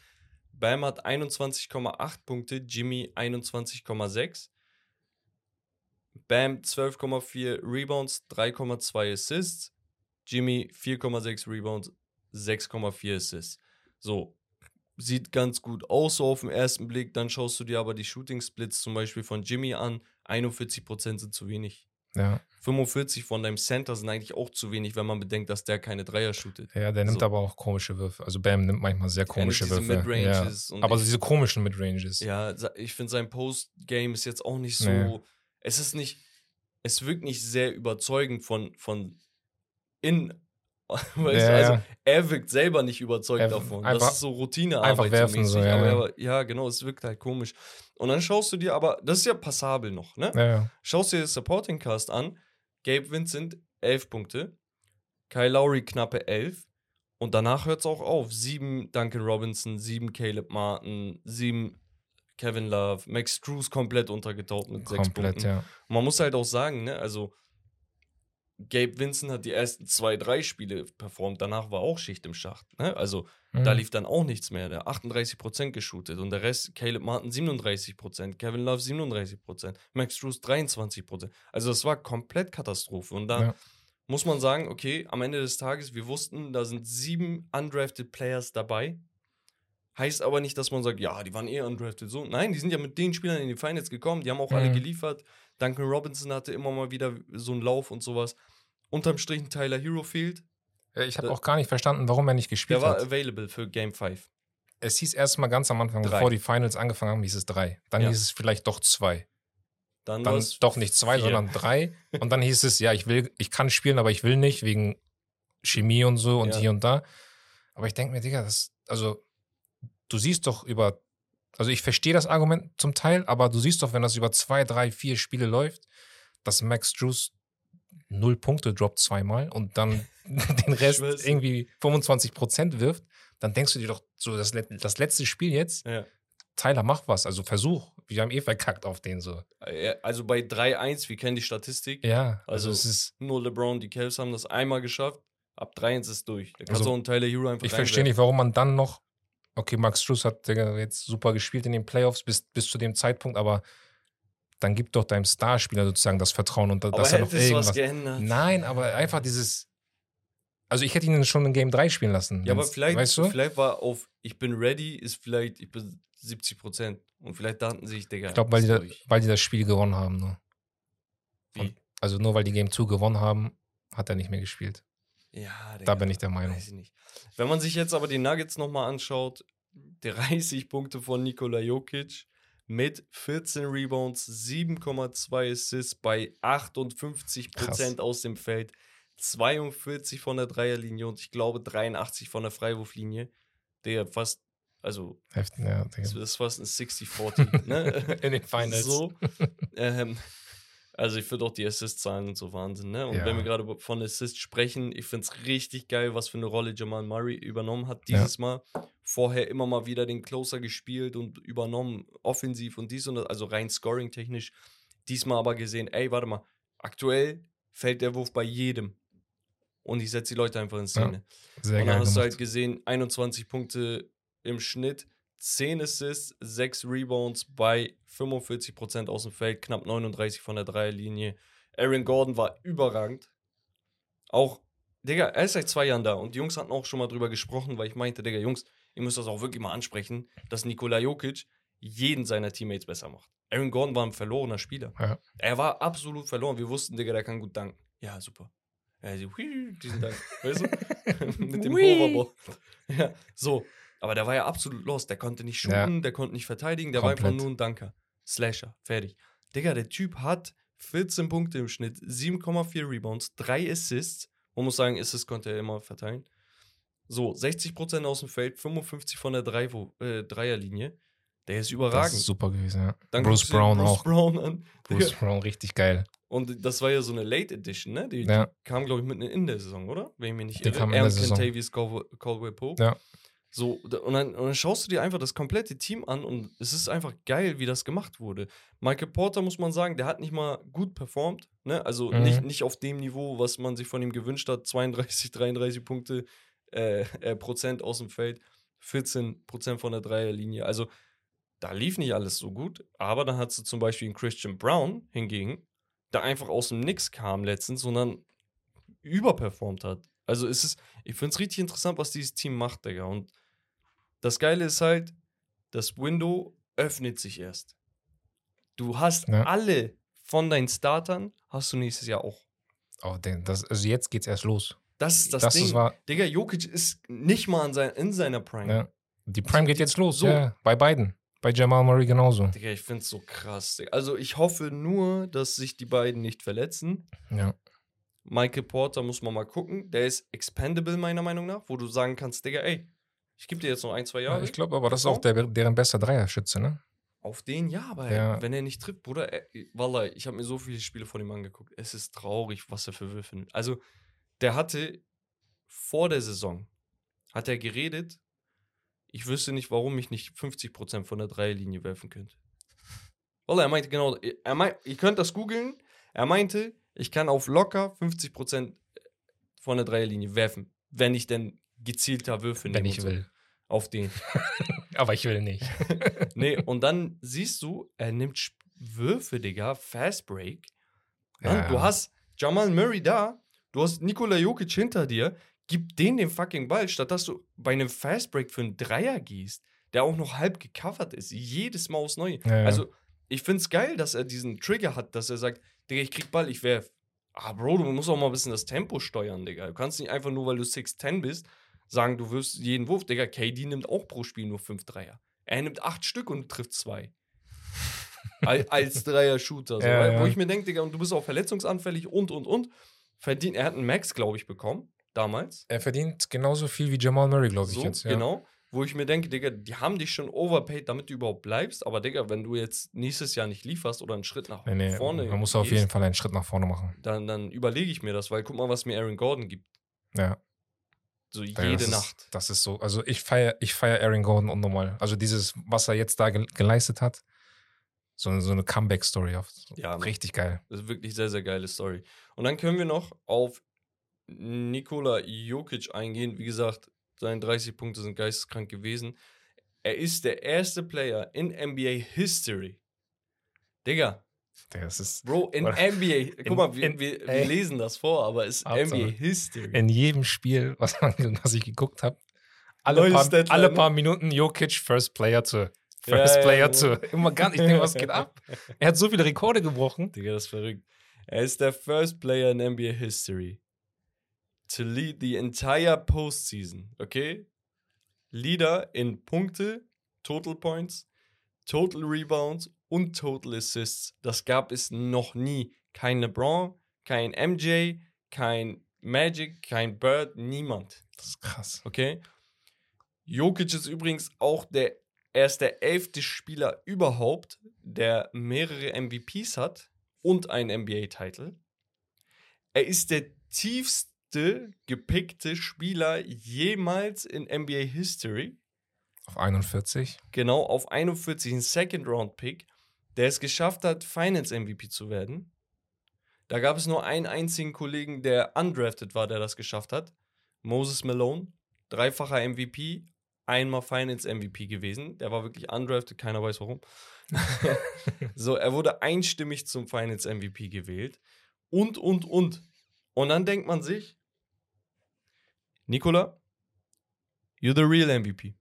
Bam hat 21,8 Punkte, Jimmy 21,6. Bam 12,4 Rebounds, 3,2 Assists. Jimmy 4,6 Rebounds, 6,4 Assists. So, sieht ganz gut aus so auf den ersten Blick. Dann schaust du dir aber die Shooting Splits zum Beispiel von Jimmy an. 41% sind zu wenig. Ja. 45 von deinem Center sind eigentlich auch zu wenig, wenn man bedenkt, dass der keine Dreier shootet. ja, der nimmt So. aber auch komische Würfe. Also Bam nimmt manchmal sehr komische Würfe. Ja. Aber ich- diese komischen Midranges. Ja, ich finde sein Post-Game ist jetzt auch nicht so. Nee. Es ist nicht. Es wirkt nicht sehr überzeugend von, von in. [laughs] Weißt du, Ja, also ja. er wirkt selber nicht überzeugt Er- davon. einfach- das ist so Routinearbeit. einfach werfen so, ja, aber, ja. genau, es wirkt halt komisch. Und dann schaust du dir aber, das ist ja passabel noch, ne? Ja. Schaust dir das Supporting Cast an. Gabe Vincent 11 Punkte, Kyle Lowry knappe 11 und danach hört es auch auf. 7 Duncan Robinson, 7 Caleb Martin, 7 Kevin Love, Max Drews komplett untergetaucht mit 6 Komplett, Punkten. ja. Man muss halt auch sagen, ne, also Gabe Vincent hat die ersten zwei, drei Spiele performt, danach war auch Schicht im Schacht. Ne? Also da Mhm. lief dann auch nichts mehr. Der 38% geshootet und der Rest, Caleb Martin 37%, Kevin Love 37%, Max Drews 23%. Also das war komplett Katastrophe. Und da Ja. muss man sagen, okay, am Ende des Tages, wir wussten, da sind sieben undrafted Players dabei. Heißt aber nicht, dass man sagt, ja, die waren eh undrafted. So, nein, die sind ja mit den Spielern in die Finals gekommen, die haben auch alle Mhm. geliefert. Duncan Robinson hatte immer mal wieder so einen Lauf und sowas. Unterm Strich ein Tyler Hero fehlt. Äh, Ich habe auch gar nicht verstanden, warum er nicht Der gespielt war hat. available für Game 5. Es hieß erstmal ganz am Anfang, Drei. bevor die Finals angefangen haben, hieß es drei. Dann Ja. hieß es vielleicht doch zwei. Dann, Dann doch nicht zwei, vier. sondern drei. [laughs] Und dann hieß es, ja, ich will, ich kann spielen, aber ich will nicht, wegen Chemie und so und Ja. hier und da. Aber ich denke mir, Digga, das, also, du siehst doch über, also ich verstehe das Argument zum Teil, aber du siehst doch, wenn das über zwei, drei, vier Spiele läuft, dass Max Drews null Punkte droppt zweimal und dann [laughs] den Rest irgendwie 25 Prozent wirft, dann denkst du dir doch so, das, das letzte Spiel jetzt, Ja. Tyler, mach was, also versuch. Wir haben eh verkackt auf den so. Also bei 3-1, wir kennen die Statistik. Ja, Also also, es ist, Nur LeBron, die Cavs haben das einmal geschafft. Ab 3-1 ist es durch. Da kannst Also, du auch einen Tyler Hero einfach ich verstehe nicht, warum man dann noch, okay, Max Struss hat jetzt super gespielt in den Playoffs bis, bis zu dem Zeitpunkt, aber dann gib doch deinem Starspieler sozusagen das Vertrauen und Aber dass er noch es was irgendwas. geändert? Nein, aber einfach dieses. Also ich hätte ihn schon in Game 3 spielen lassen. Ja, aber vielleicht, weißt du? vielleicht war auf ich bin ready, ist vielleicht, ich bin 70 Prozent. Und vielleicht dachten sich, Digga. Ich glaube, weil, die da- weil die das Spiel gewonnen haben. Und- Also nur weil die Game 2 gewonnen haben, hat er nicht mehr gespielt. Ja, Da bin ich der Meinung. Ich. Wenn man sich jetzt aber die Nuggets nochmal anschaut, 30 [laughs] Punkte von Nikola Jokic mit 14 Rebounds, 7,2 Assists bei 58 Prozent aus dem Feld, 42 von der Dreierlinie und ich glaube 83 von der Freiwurflinie. Der fast, also Heftig, ja, das ist fast ein 60-40. ne? [laughs] In den Finals. So. [laughs] ähm, also ich finde auch die Assist-Zahlen und so Wahnsinn, ne? Und Ja. wenn wir gerade von Assist sprechen, ich finde es richtig geil, was für eine Rolle Jamal Murray übernommen hat Ja. dieses Mal. Vorher immer mal wieder den Closer gespielt und übernommen, offensiv und dies und das, also rein scoring-technisch. Diesmal aber gesehen, ey, warte mal, aktuell fällt der Wurf bei jedem. Und ich setze die Leute einfach in Szene. Sehr und dann hast du halt gemacht. gesehen, 21 Punkte im Schnitt, 10 Assists, 6 Rebounds bei 45% aus dem Feld, knapp 39 von der Dreierlinie. Aaron Gordon war überragend. Auch, Digga, er ist seit zwei Jahren da und die Jungs hatten auch schon mal drüber gesprochen, weil ich meinte, Digga, Jungs, ihr müsst das auch wirklich mal ansprechen, dass Nikola Jokic jeden seiner Teammates besser macht. Aaron Gordon war ein verlorener Spieler. Ja. Er war absolut verloren. Wir wussten, Digga, der kann gut danken. Ja, super. Ja, so, hui, diesen Dank. Weißt du? [laughs] Mit dem. Hoverball. Ja, so. Aber der war ja absolut lost. Der konnte nicht Ja. shooten, der konnte nicht verteidigen, der war Komplett. einfach nur ein Danker. Slasher. Fertig. Digga, der Typ hat 14 Punkte im Schnitt, 7,4 Rebounds, 3 Assists. Man muss sagen, Assists konnte er immer verteilen. So, 60% aus dem Feld, 55 von der Drei äh, Dreierlinie. Der ist Das überragend. ist super gewesen, ja. Dann Bruce Brown Bruce auch. Brown an. Bruce Digga. [laughs] Brown, richtig geil. Und das war ja so eine Late Edition, ne? Die, Ja. die kam, glaube ich, mitten in der Saison, oder? Wenn ich mich nicht Die irre. kam in Er der Saison. Caldwell, Caldwell Pope. Ja. So, und dann, und dann schaust du dir einfach das komplette Team an und es ist einfach geil, wie das gemacht wurde. Michael Porter, muss man sagen, der hat nicht mal gut performt, ne? Also Mhm. nicht, nicht auf dem Niveau, was man sich von ihm gewünscht hat. 32, 33 Punkte äh, äh, Prozent aus dem Feld, 14 Prozent von der Dreierlinie. Also da lief nicht alles so gut, aber dann hast du zum Beispiel einen Christian Brown hingegen, der einfach aus dem Nix kam letztens, sondern überperformt hat. Also es ist, ich finde es richtig interessant, was dieses Team macht, Digga. Und das Geile ist halt, das Window öffnet sich erst. Du hast Ja. alle von deinen Startern, hast du nächstes Jahr auch. Oh, das, also jetzt geht's erst los. Das ist das, Das Ding. ist Digga, Jokic ist nicht mal an sein, in seiner Prime. ja. Die Prime geht jetzt los, So. ja. Bei beiden. Bei Jamal Murray genauso. Digga, ich finde es so krass. Digga. Also ich hoffe nur, dass sich die beiden nicht verletzen. Ja. Michael Porter muss man mal gucken. Der ist expendable, meiner Meinung nach, wo du sagen kannst, Digga, ey, ich gebe dir jetzt noch ein, zwei Jahre. ja ich glaube aber, das ist auch der, deren bester Dreierschütze, ne? Auf den ja, aber Ja. wenn er nicht trifft, Bruder, ey, Wallah, ich habe mir so viele Spiele von ihm angeguckt. Es ist traurig, was er für Würfe nimmt. Also, der hatte vor der Saison, hat er geredet, ich wüsste nicht, warum ich nicht 50% von der Dreierlinie werfen könnte. Wallah, er meinte genau, er meint, ihr könnt das googeln, er meinte, ich kann auf locker 50% von der Dreierlinie werfen, wenn ich denn gezielter Würfe Wenn nehme. ich so. will. Auf den. [laughs] Aber ich will nicht. [laughs] Nee, und dann siehst du, er nimmt Würfe, Digga, Fast Break. Mann, Ja. Du hast Jamal Murray da, du hast Nikola Jokic hinter dir, gib den den fucking Ball, statt dass du bei einem Fast Break für einen Dreier gehst, der auch noch halb gecovert ist, jedes Mal aufs Neue. Ja. Also, ich find's geil, dass er diesen Trigger hat, dass er sagt, Digga, ich krieg Ball, ich werf. Ah, Bro, du musst auch mal ein bisschen das Tempo steuern, Digga. Du kannst nicht einfach nur, weil du 6'10 bist, sagen, du wirst jeden Wurf. Digga, KD nimmt auch pro Spiel nur 5 Dreier. Er nimmt 8 Stück und trifft 2. [laughs] als Dreier-Shooter. So. Ja, Wo ja. ich mir denke, Digga, und du bist auch verletzungsanfällig und, und, und. Verdient, er hat einen Max, glaube ich, bekommen, damals. Er verdient genauso viel wie Jamal Murray, glaube ich So, jetzt. Ja. genau. Wo ich mir denke, Digga, die haben dich schon overpaid, damit du überhaupt bleibst. Aber, Digga, wenn du jetzt nächstes Jahr nicht lieferst oder einen Schritt nach Nee, nee, vorne man muss auf gehst, jeden Fall einen Schritt nach vorne machen. dann, dann überlege ich mir das, weil guck mal, was mir Aaron Gordon gibt. Ja. So Ja, jede das Nacht. Ist, das ist so. Also ich feiere ich feier Aaron Gordon unnormal. Also dieses, was er jetzt da ge geleistet hat, so, eine- so eine Comeback-Story. auf- Ja. Richtig geil. Das ist wirklich sehr, sehr geile Story. Und dann können wir noch auf Nikola Jokic eingehen. Wie gesagt, seine 30 Punkte sind geisteskrank gewesen. Er ist der erste Player in NBA History. Digga, Das ist Bro, in Oder- NBA, [laughs] guck in- mal, wir, in- wir, wir lesen das vor, aber es ist. NBA History. in jedem Spiel, [laughs] was, man, was ich geguckt habe, alle, paar, alle ne? paar Minuten Jokic, First Player zu. First ja, Player ja. zu. Immer gar nicht, ich denke, was geht ab? [laughs] Er hat so viele Rekorde gebrochen. Digga, das ist verrückt. Er ist der first player in NBA History to lead the entire postseason, okay? Leader in Punkte, Total Points, Total Rebounds und Total Assists. Das gab es noch nie. Kein LeBron, kein MJ, kein Magic, kein Bird, niemand. Das ist krass. Okay? Jokic ist übrigens auch der, er ist der elfte Spieler überhaupt, der mehrere MVPs hat und einen NBA-Titel. Er ist der tiefste gepickte Spieler jemals in NBA History. Auf 41. Genau, auf 41, ein Second-Round-Pick, der es geschafft hat, Finance-MVP zu werden. Da gab es nur einen einzigen Kollegen, der undrafted war, der das geschafft hat. Moses Malone, dreifacher MVP, einmal Finance-MVP gewesen. Der war wirklich undrafted, keiner weiß warum. [laughs] so, er wurde einstimmig zum Finance-MVP gewählt. Und, und, und. Und dann denkt man sich, Nikola, you're the real MVP.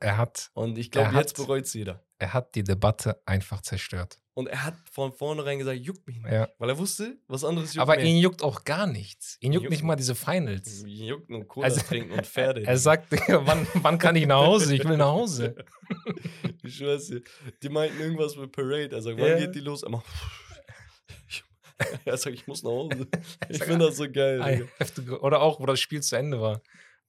Er hat, Und ich glaube, jetzt bereut es jeder. er hat die Debatte einfach zerstört. Und er hat von vornherein gesagt, juckt mich nicht. Ja. Weil er wusste, was anderes juckt Aber mehr. ihn juckt auch gar nichts. Ihn juckt Juckt- nicht mal diese Finals. Ihn juckt nur Cola Also- trinken und [laughs] Pferde. Er sagt, [laughs] wann, wann kann ich nach Hause? Ich will nach Hause. [laughs] ich schwör's dir. Die meinten irgendwas mit Parade. Er sagt, wann Ja. geht die los? Er macht. er sagt, ich muss nach Hause. Ich finde das so geil. Oder auch, wo das Spiel zu Ende war.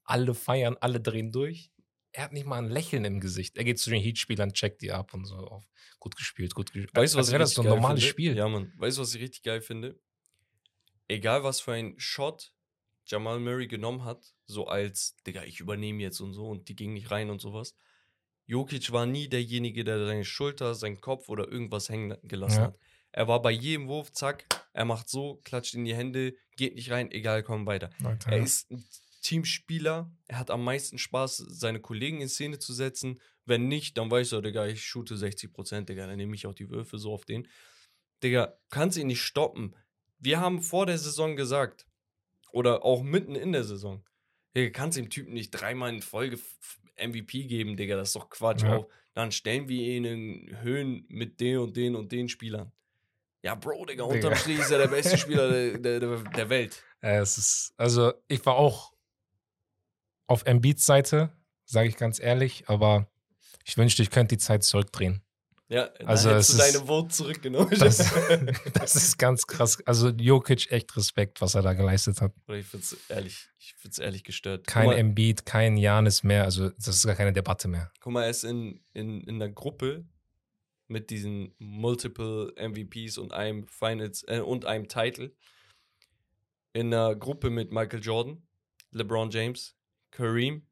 Alle feiern, alle drehen durch. Er hat nicht mal ein Lächeln im Gesicht. Er geht zu den Heat-Spielern, checkt die ab und so. Auf. Gut gespielt, gut gespielt. Weißt du, was Als ich wäre das richtig so ein geil normales finde? Spiel. Ja, Mann. Weißt du, was ich richtig geil finde? Egal, was für ein Shot Jamal Murray genommen hat, so als, Digga, ich übernehme jetzt und so und die ging nicht rein und sowas. Jokic war nie derjenige, der seine Schulter, seinen Kopf oder irgendwas hängen gelassen Ja. hat. Er war bei jedem Wurf, zack, er macht so, klatscht in die Hände, geht nicht rein, egal, komm weiter. Leute, Er ist ein Teamspieler. Er hat am meisten Spaß, seine Kollegen in Szene zu setzen. Wenn nicht, dann weiß er, Digga, ich shoote 60 Prozent, Digga, dann nehme ich auch die Würfe so auf den. Digga, kannst ihn nicht stoppen. Wir haben vor der Saison gesagt, oder auch mitten in der Saison, Digga, kannst dem Typen nicht dreimal in Folge MVP geben, Digga, das ist doch Quatsch. Ja. Auch, dann stellen wir ihn in Höhen mit den und den und den Spielern. Ja, Bro, Digga, unterm. Strich ist er der beste Spieler der, der, der, Welt. Äh, es ist, also ich war auch auf Embiids Seite, sage ich ganz ehrlich, aber ich wünschte, ich könnte die Zeit zurückdrehen. Ja, Also hättest du deine Vote zurückgenommen. [laughs] Das, das ist ganz krass. Also Jokic, echt Respekt, was er da geleistet hat. Oder ich find's ehrlich, ich find's ehrlich gestört. Kein Embiid, kein Janis mehr. Also das ist gar keine Debatte mehr. guck mal, er ist in, in, in der Gruppe mit diesen Multiple MVPs und einem Finals äh, und einem Title. In einer Gruppe mit Michael Jordan, LeBron James, Kareem,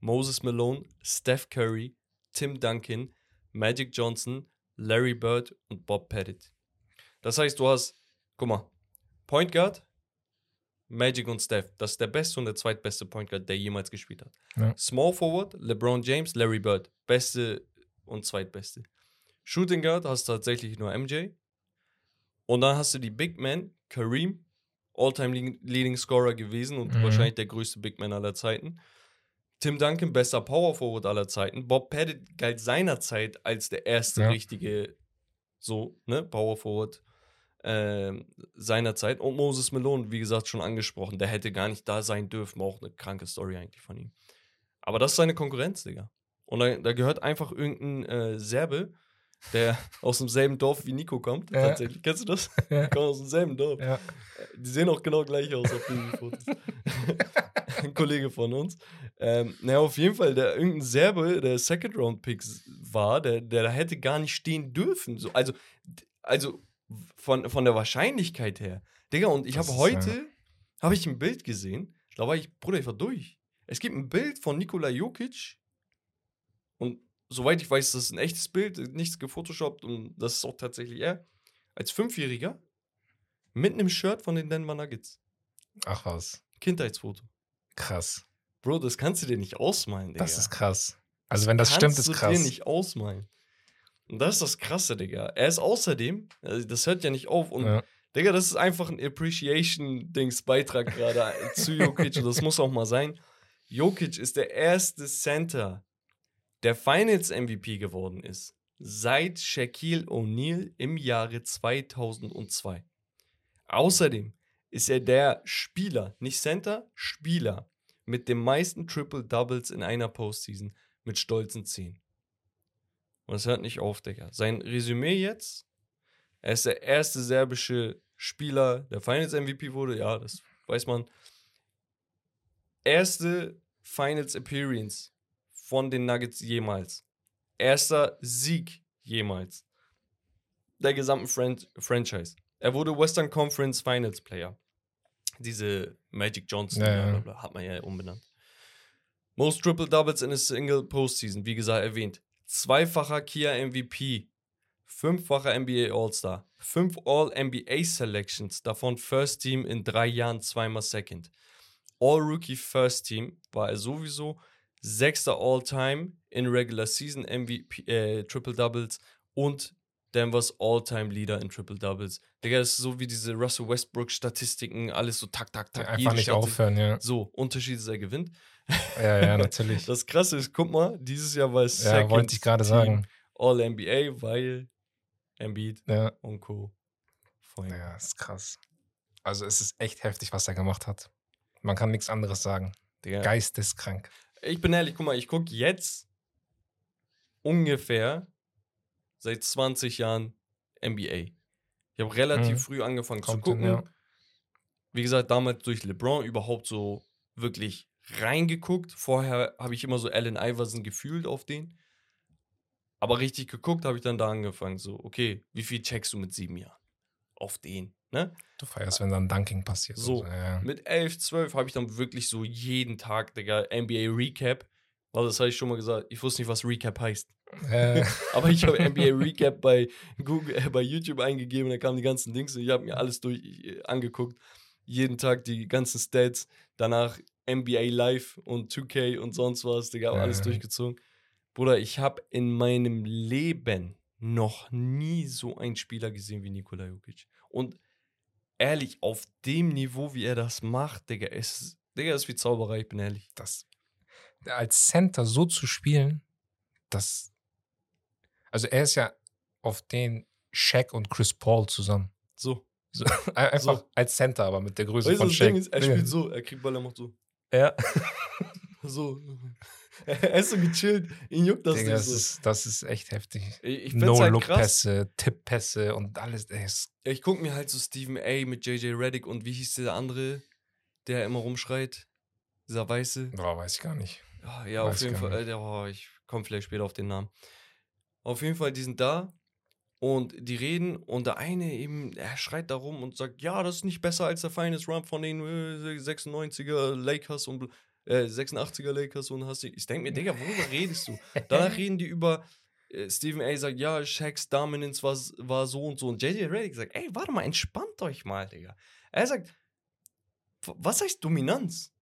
Moses Malone, Steph Curry, Tim Duncan, Magic Johnson, Larry Bird und Bob Pettit. Das heißt, du hast, guck mal, Point Guard, Magic und Steph. Das ist der beste und der zweitbeste Point Guard, der jemals gespielt hat. Ja. Small Forward, LeBron James, Larry Bird. Beste und zweitbeste. Shooting Guard hast du tatsächlich nur MJ. Und dann hast du die Big Man, Kareem, All-Time Leading- Leading Scorer gewesen und Mhm. wahrscheinlich der größte Big Man aller Zeiten. Tim Duncan, bester Power Forward aller Zeiten. Bob Pettit galt seinerzeit als der erste Ja. richtige, so, ne, Power Forward. äh, seiner Zeit. Und Moses Malone, wie gesagt, schon angesprochen. Der hätte gar nicht da sein dürfen. Auch eine kranke Story eigentlich von ihm. Aber das ist seine Konkurrenz, Digga. Und da, da gehört einfach irgendein äh, Serbe, der aus demselben Dorf wie Nico kommt. Ja. Tatsächlich. Kennst du das? Ja. Die kommen aus demselben Dorf. Ja. Die sehen auch genau gleich aus auf den Fotos. [laughs] Ein Kollege von uns. Ähm, naja, auf jeden Fall, der irgendein Serbe, der Second Round Pick war, der, der da hätte gar nicht stehen dürfen. So, also, also von, von der Wahrscheinlichkeit her. Digga, und ich habe heute habe ich ein Bild gesehen. Da war ich, Bruder, ich war durch. Es gibt ein Bild von Nikola Jokic. Und soweit ich weiß, das ist ein echtes Bild, nichts gefotoshoppt und das ist auch tatsächlich er. Als Fünfjähriger mit einem Shirt von den Denver Nuggets. Ach was. Kindheitsfoto. Krass. Bro, das kannst du dir nicht ausmalen, Digga. Das ist krass. Also, wenn das kannst stimmt, ist du dir krass. nicht ausmalen. Und das ist das Krasse, Digga. Er ist außerdem, also das hört ja nicht auf. Und, Ja. Digga, das ist einfach ein Appreciation-Dings-Beitrag gerade zu Jokic. Und das muss auch mal sein. Jokic ist der erste Center, der Finals-MVP geworden ist, seit Shaquille O'Neal im Jahre 2002. Außerdem ist er der Spieler, nicht Center, Spieler mit den meisten Triple-Doubles in einer Postseason mit stolzen 10. Und es hört nicht auf, Digga. Sein Resümee jetzt, er ist der erste serbische Spieler, der Finals-MVP wurde, ja, das weiß man. Erste Finals-Appearance von den Nuggets jemals. Erster Sieg jemals. Der gesamten Fran Franchise. Er wurde Western Conference Finals Player. Diese Magic Johnson, Ja, bla, hat man ja umbenannt. Most Triple Doubles in a Single Postseason, wie gesagt erwähnt. Zweifacher Kia MVP, fünffacher NBA All-Star, fünf All-NBA Selections, davon First Team in drei Jahren zweimal Second. All-Rookie First Team war er sowieso, sechster All-Time in Regular Season MVP, äh, Triple Doubles und Denvers All-Time Leader in Triple Doubles. Digga, das ist so wie diese Russell Westbrook Statistiken, alles so tak, tak, tak. Einfach nicht Statistik. aufhören, ja. So, Unterschied ist, er gewinnt. Ja, ja, [laughs] natürlich. Das Krasse ist, guck mal, dieses Jahr war es ja, Second wollte ich gerade sagen. All-NBA, weil Embiid Ja. und Co. vor ihm. ja, ist krass. Also, es ist echt heftig, was er gemacht hat. Man kann nichts anderes sagen. Digga, Geisteskrank. Ich bin ehrlich, guck mal, ich gucke jetzt ungefähr seit 20 Jahren NBA. Ich habe relativ Mhm. früh angefangen Kommt zu hin, gucken. ja. Wie gesagt, damals durch LeBron überhaupt so wirklich reingeguckt. Vorher habe ich immer so Allen Iverson gefühlt auf den. Aber richtig geguckt habe ich dann da angefangen. So, okay, wie viel checkst du mit sieben Jahren? Auf den, ne? Du feierst, wenn dann Dunking passiert. So. und Ja. Mit 11, 12 habe ich dann wirklich so jeden Tag, Digga, NBA Recap. Weil das habe ich schon mal gesagt. Ich wusste nicht, was Recap heißt. Äh, [laughs] Aber ich habe NBA Recap bei Google, äh, bei YouTube eingegeben, da kamen die ganzen Dings und ich habe mir alles durch äh, angeguckt. Jeden Tag die ganzen Stats, danach NBA Live und 2K und sonst was, Digga, hab alles durchgezogen. Bruder, ich habe in meinem Leben noch nie so einen Spieler gesehen wie Nikola Jokic. Und ehrlich, auf dem Niveau, wie er das macht, Digga, ist, Digga, ist wie Zauberei, ich bin ehrlich. das, als Center so zu spielen, das. Also, er ist ja auf den Shaq und Chris Paul zusammen. So. So, [laughs] einfach So. als Center, aber mit der Größe Weißt von Shaq. Ist, er spielt so, er kriegt Ball, er macht so. Ja. [laughs] So. [laughs] [laughs] er ist so gechillt, ihn juckt das Digga, nicht das, so. ist, das ist echt heftig. Ich, ich find's halt. No-Look-Pässe, Tipp-Pässe und alles. ey, Ja, ich guck mir halt so Stephen A. mit JJ Reddick und wie hieß der andere, der immer rumschreit? Dieser Weiße. Boah, weiß ich gar nicht. Ja, ja Weiß auf jeden Fall. Äh, der, oh, ich komme vielleicht später auf den Namen. Auf jeden Fall, die sind da und die reden und der eine eben, er schreit da rum und sagt, ja, das ist nicht besser als der Finest Run von den äh, 96er Lakers und äh, 86er Lakers und hast du. Ich denke mir, Digga, worüber redest du? [laughs] Danach reden die über äh, Stephen A. sagt, ja, Shaqs Dominance war, war so und so. Und JJ Reddick sagt, ey, warte mal, entspannt euch mal, Digga. Er sagt, was heißt Dominanz?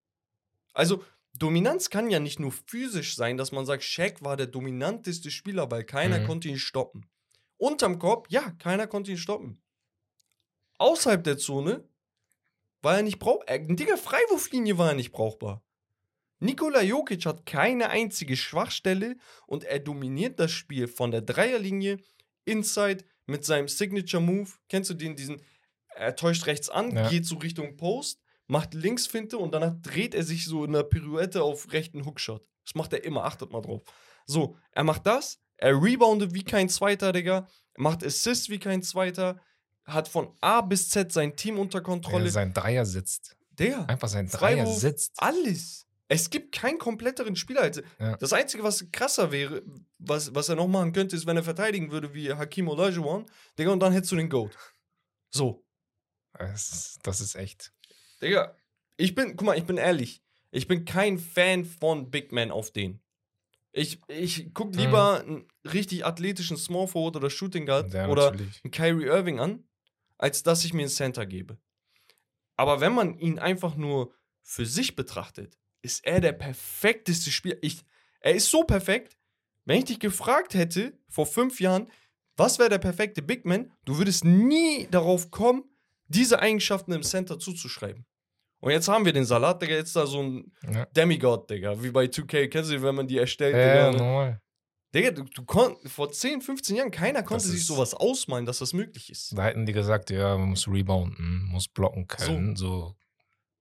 Also, Dominanz kann ja nicht nur physisch sein, dass man sagt, Shaq war der dominanteste Spieler, weil keiner Mhm. konnte ihn stoppen. Unterm Korb, ja, keiner konnte ihn stoppen. Außerhalb der Zone war er nicht brauchbar. Digga, Freiwurflinie war er nicht brauchbar. Nikola Jokic hat keine einzige Schwachstelle und er dominiert das Spiel von der Dreierlinie inside mit seinem Signature Move. Kennst du den, diesen er täuscht rechts an, Ja. geht so Richtung Post, macht Linksfinte und danach dreht er sich so in einer Pirouette auf rechten Hookshot. Das macht er immer, achtet mal drauf. So, er macht das, er reboundet wie kein Zweiter, Digga, macht Assist wie kein Zweiter, hat von A bis Z sein Team unter Kontrolle. Ja, sein Dreier sitzt. Digga, Einfach sein Dreier Freiwurf, sitzt. alles. Es gibt keinen kompletteren Spieler. als- Ja. Das Einzige, was krasser wäre, was, was er noch machen könnte, ist, wenn er verteidigen würde wie Hakim Olajuwon, Digga, und dann hättest du den Goat. So. Das, das ist echt. Digga, ich bin, guck mal, ich bin ehrlich. Ich bin kein Fan von Big Man auf den. Ich, ich guck Mhm. lieber einen richtig athletischen Small Forward oder Shooting Guard Ja, oder einen Kyrie Irving an, als dass ich mir einen Center gebe. Aber wenn man ihn einfach nur für sich betrachtet, ist er der perfekteste Spieler. Ich, er ist so perfekt. Wenn ich dich gefragt hätte vor fünf Jahren, was wäre der perfekte Big Man, du würdest nie darauf kommen, diese Eigenschaften im Center zuzuschreiben. Und jetzt haben wir den Salat, Digga, jetzt da so ein Ja. Demigod, Digga, wie bei 2K. Kennst du, wenn man die erstellt, Ja, Digga? normal. Digga, du, du konnt, vor 10, 15 Jahren, keiner konnte sich sowas ausmalen, dass das möglich ist. Da hätten die gesagt, ja, man muss rebounden, muss blocken können, so,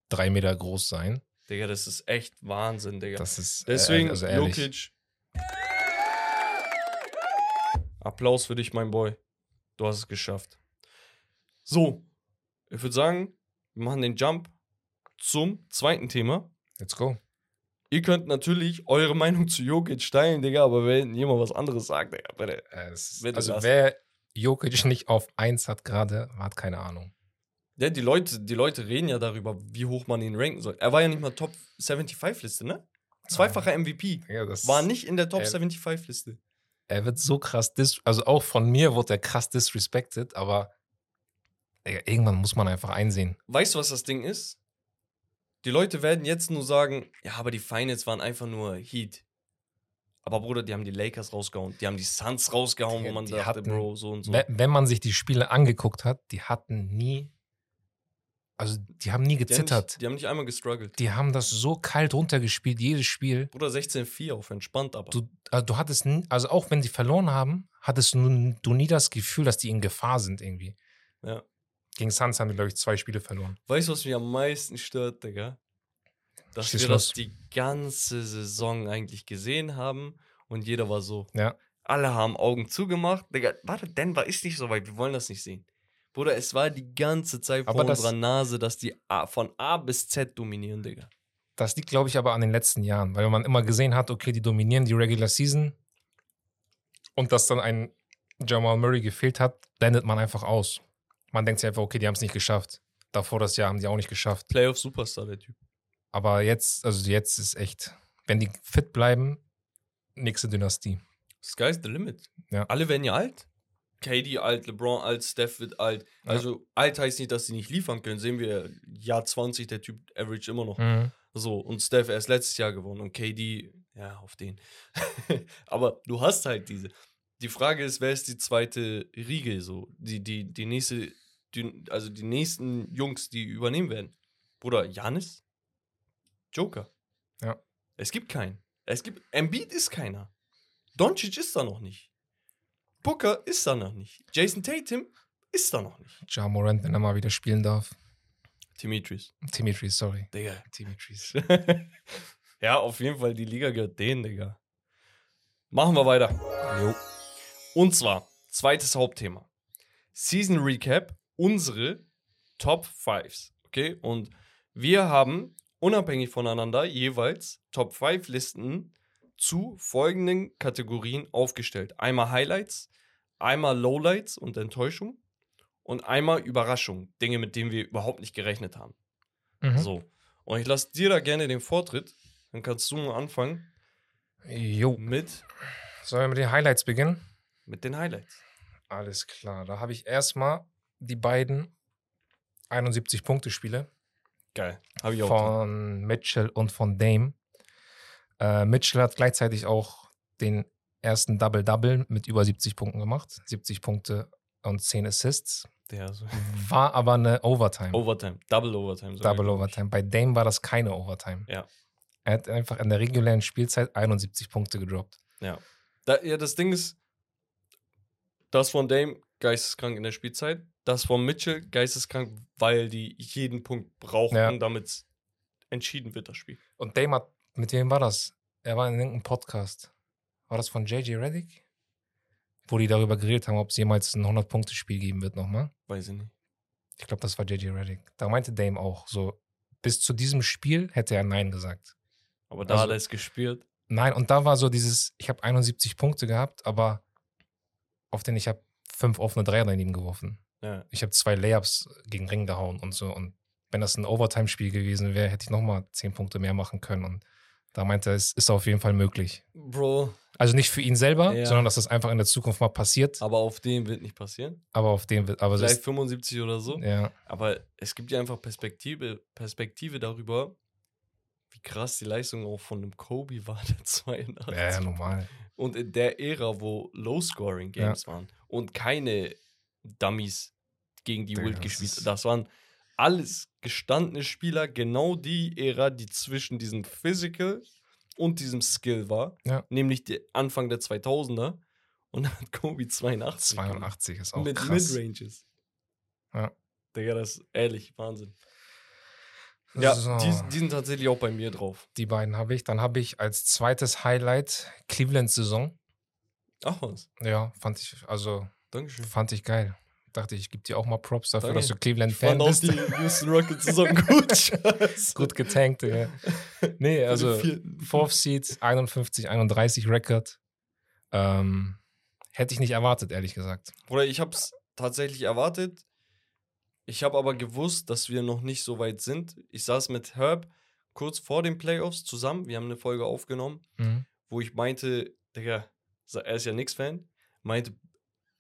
drei Meter groß sein. Digga, das ist echt Wahnsinn, Digga. Das ist äh, Deswegen, also ehrlich. Jokic. Applaus für dich, mein Boy. Du hast es geschafft. So, ich würde sagen, wir machen den Jump zum zweiten Thema. Let's go. Ihr könnt natürlich eure Meinung zu Jokic teilen, Digga, aber wenn jemand was anderes sagt, Digga, bitte. Äh, es Bitte also lass. wer Jokic nicht auf 1 hat gerade, hat keine Ahnung. Ja, die Leute, die Leute reden ja darüber, wie hoch man ihn ranken soll. Er war ja nicht mal Top 75-Liste, ne? Zweifacher MVP. Ja, War nicht in der Top Äh, 75-Liste. Er wird so krass dis also auch von mir wurde er krass disrespected, aber Digga, irgendwann muss man einfach einsehen. Weißt du, was das Ding ist? Die Leute werden jetzt nur sagen, ja, aber die Finals waren einfach nur Heat. Aber Bruder, die haben die Lakers rausgehauen, die haben die Suns rausgehauen, Die- wo man dachte, hatten- Bro, so und so. We- Wenn man sich die Spiele angeguckt hat, die hatten nie, also die haben nie Die haben, gezittert. nicht, die haben nicht einmal gestruggelt. Die haben das so kalt runtergespielt, jedes Spiel. Bruder, 16-4 auf entspannt, aber. Du, äh, du hattest, also auch wenn die verloren haben, hattest du, du nie das Gefühl, dass die in Gefahr sind irgendwie. Ja. Gegen Suns haben die, glaube ich, zwei Spiele verloren. Weißt du, was mich am meisten stört, Digga? Dass Schieß wir los. das die ganze Saison eigentlich gesehen haben und jeder war so. Ja. Alle haben Augen zugemacht. Digga, warte, Denver ist nicht so weit, wir wollen das nicht sehen. Bruder, es war die ganze Zeit vor Aber das- unserer Nase, dass die A, von A bis Z dominieren, Digga. Das liegt, glaube ich, aber an den letzten Jahren, weil man immer gesehen hat, okay, die dominieren die Regular Season und dass dann ein Jamal Murray gefehlt hat, blendet man einfach aus. Man denkt sich einfach, okay, die haben es nicht geschafft. Davor das Jahr haben die auch nicht geschafft. Playoff Superstar, der Typ. Aber jetzt, also jetzt ist echt, wenn die fit bleiben, nächste Dynastie. Sky's the limit. Ja. Alle werden ja alt. KD alt, LeBron alt, Steph wird alt. Ja. Also alt heißt nicht, dass sie nicht liefern können. Sehen wir, Jahr 20, der Typ average immer noch. Mhm. So, und Steph erst letztes Jahr gewonnen und KD, ja, auf den. [laughs] Aber du hast halt diese. Die Frage ist, wer ist die zweite Riege so? Die, die, die nächste, die, also die nächsten Jungs, die übernehmen werden. Bruder, Janis? Joker. Ja. Es gibt keinen. Es gibt, Embiid ist keiner. Doncic ist da noch nicht. Booker ist da noch nicht. Jason Tatum ist da noch nicht. Ja Morant, wenn er mal wieder spielen darf. Dimitris. Dimitris, sorry. Digga. Dimitris. [laughs] ja, auf jeden Fall, die Liga gehört denen, Digga. Machen wir weiter. Jo. Und zwar, zweites Hauptthema. Season Recap, unsere Top 5s. Okay? Und wir haben unabhängig voneinander jeweils Top 5 Listen zu folgenden Kategorien aufgestellt. Einmal Highlights, einmal Lowlights und Enttäuschung und einmal Überraschung, Dinge, mit denen wir überhaupt nicht gerechnet haben. Mhm. So. Und ich lasse dir da gerne den Vortritt. Dann kannst du mal anfangen Jo. mit, Sollen wir mit den Highlights beginnen? mit den Highlights. Alles klar. Da habe ich erstmal die beiden 71-Punkte-Spiele Geil. Habe ich auch. von Mitchell und von Dame. Äh, Mitchell hat gleichzeitig auch den ersten Double-Double mit über 70 Punkten gemacht. 70 Punkte und 10 Assists. Der so. War aber eine Overtime. Overtime. Double Overtime. Double. Overtime. Bei Dame war das keine Overtime. Ja. Er hat einfach in der regulären Spielzeit 71 Punkte gedroppt. Da, ja, das Ding ist, das von Dame geisteskrank in der Spielzeit. Das von Mitchell geisteskrank, weil die jeden Punkt brauchen, Ja. damit entschieden wird, das Spiel. Und Dame hat, mit wem war das? Er war in irgendeinem Podcast. War das von JJ Reddick? Wo die darüber geredet haben, ob es jemals ein 100-Punkte-Spiel geben wird nochmal. Weiß ich nicht. Ich glaube, das war JJ Reddick. Da meinte Dame auch so, bis zu diesem Spiel hätte er Nein gesagt. Aber da Also- hat er es gespielt. Nein, und da war so dieses, ich habe 71 Punkte gehabt, aber auf den ich habe fünf offene Dreier daneben geworfen. Ja. Ich habe zwei Layups gegen Ring gehauen und so. Und wenn das ein Overtime-Spiel gewesen wäre, hätte ich nochmal zehn Punkte mehr machen können. Und da meinte er, es ist auf jeden Fall möglich. Bro, Also nicht für ihn selber, Ja. sondern dass das einfach in der Zukunft mal passiert. aber auf dem wird nicht passieren. Aber auf den wird, aber Vielleicht ist, 75 oder so. ja, Aber es gibt ja einfach Perspektive, Perspektive darüber, wie krass die Leistung auch von einem Kobe war, [laughs] der 82. ja, ja, normal. Und in der Ära, wo Low-Scoring-Games waren und keine Dummies gegen die Digga, Wild gespielt Das waren alles gestandene Spieler, genau die Ära, die zwischen diesem Physical und diesem Skill war. Ja. Nämlich die Anfang der 2000er. Und dann hat Kobe 82. gemacht. 82 ist auch Mit krass. Midranges. Ja. Digga, das ist ehrlich Wahnsinn. Ja, So. die, die sind tatsächlich auch bei mir drauf. Die beiden habe ich. Dann habe ich als zweites Highlight Cleveland Saison. Ach was. Ja, fand ich, also Dankeschön. fand ich geil. Dachte ich, gebe dir auch mal Props dafür, Danke. dass du Cleveland Ich Fan fand auch bist. die Houston Rockets Saison gut. [laughs] [laughs] Gut getankt, ja. Nee, also. Fourth Seed, 51, 31 Record. Ähm, hätte ich nicht erwartet, ehrlich gesagt. Oder ich habe es tatsächlich erwartet. Ich habe aber gewusst, dass wir noch nicht so weit sind. Ich saß mit Herb kurz vor den Playoffs zusammen. Wir haben eine Folge aufgenommen, Mhm. wo ich meinte, Digga, er ist ja Nix-Fan, meinte,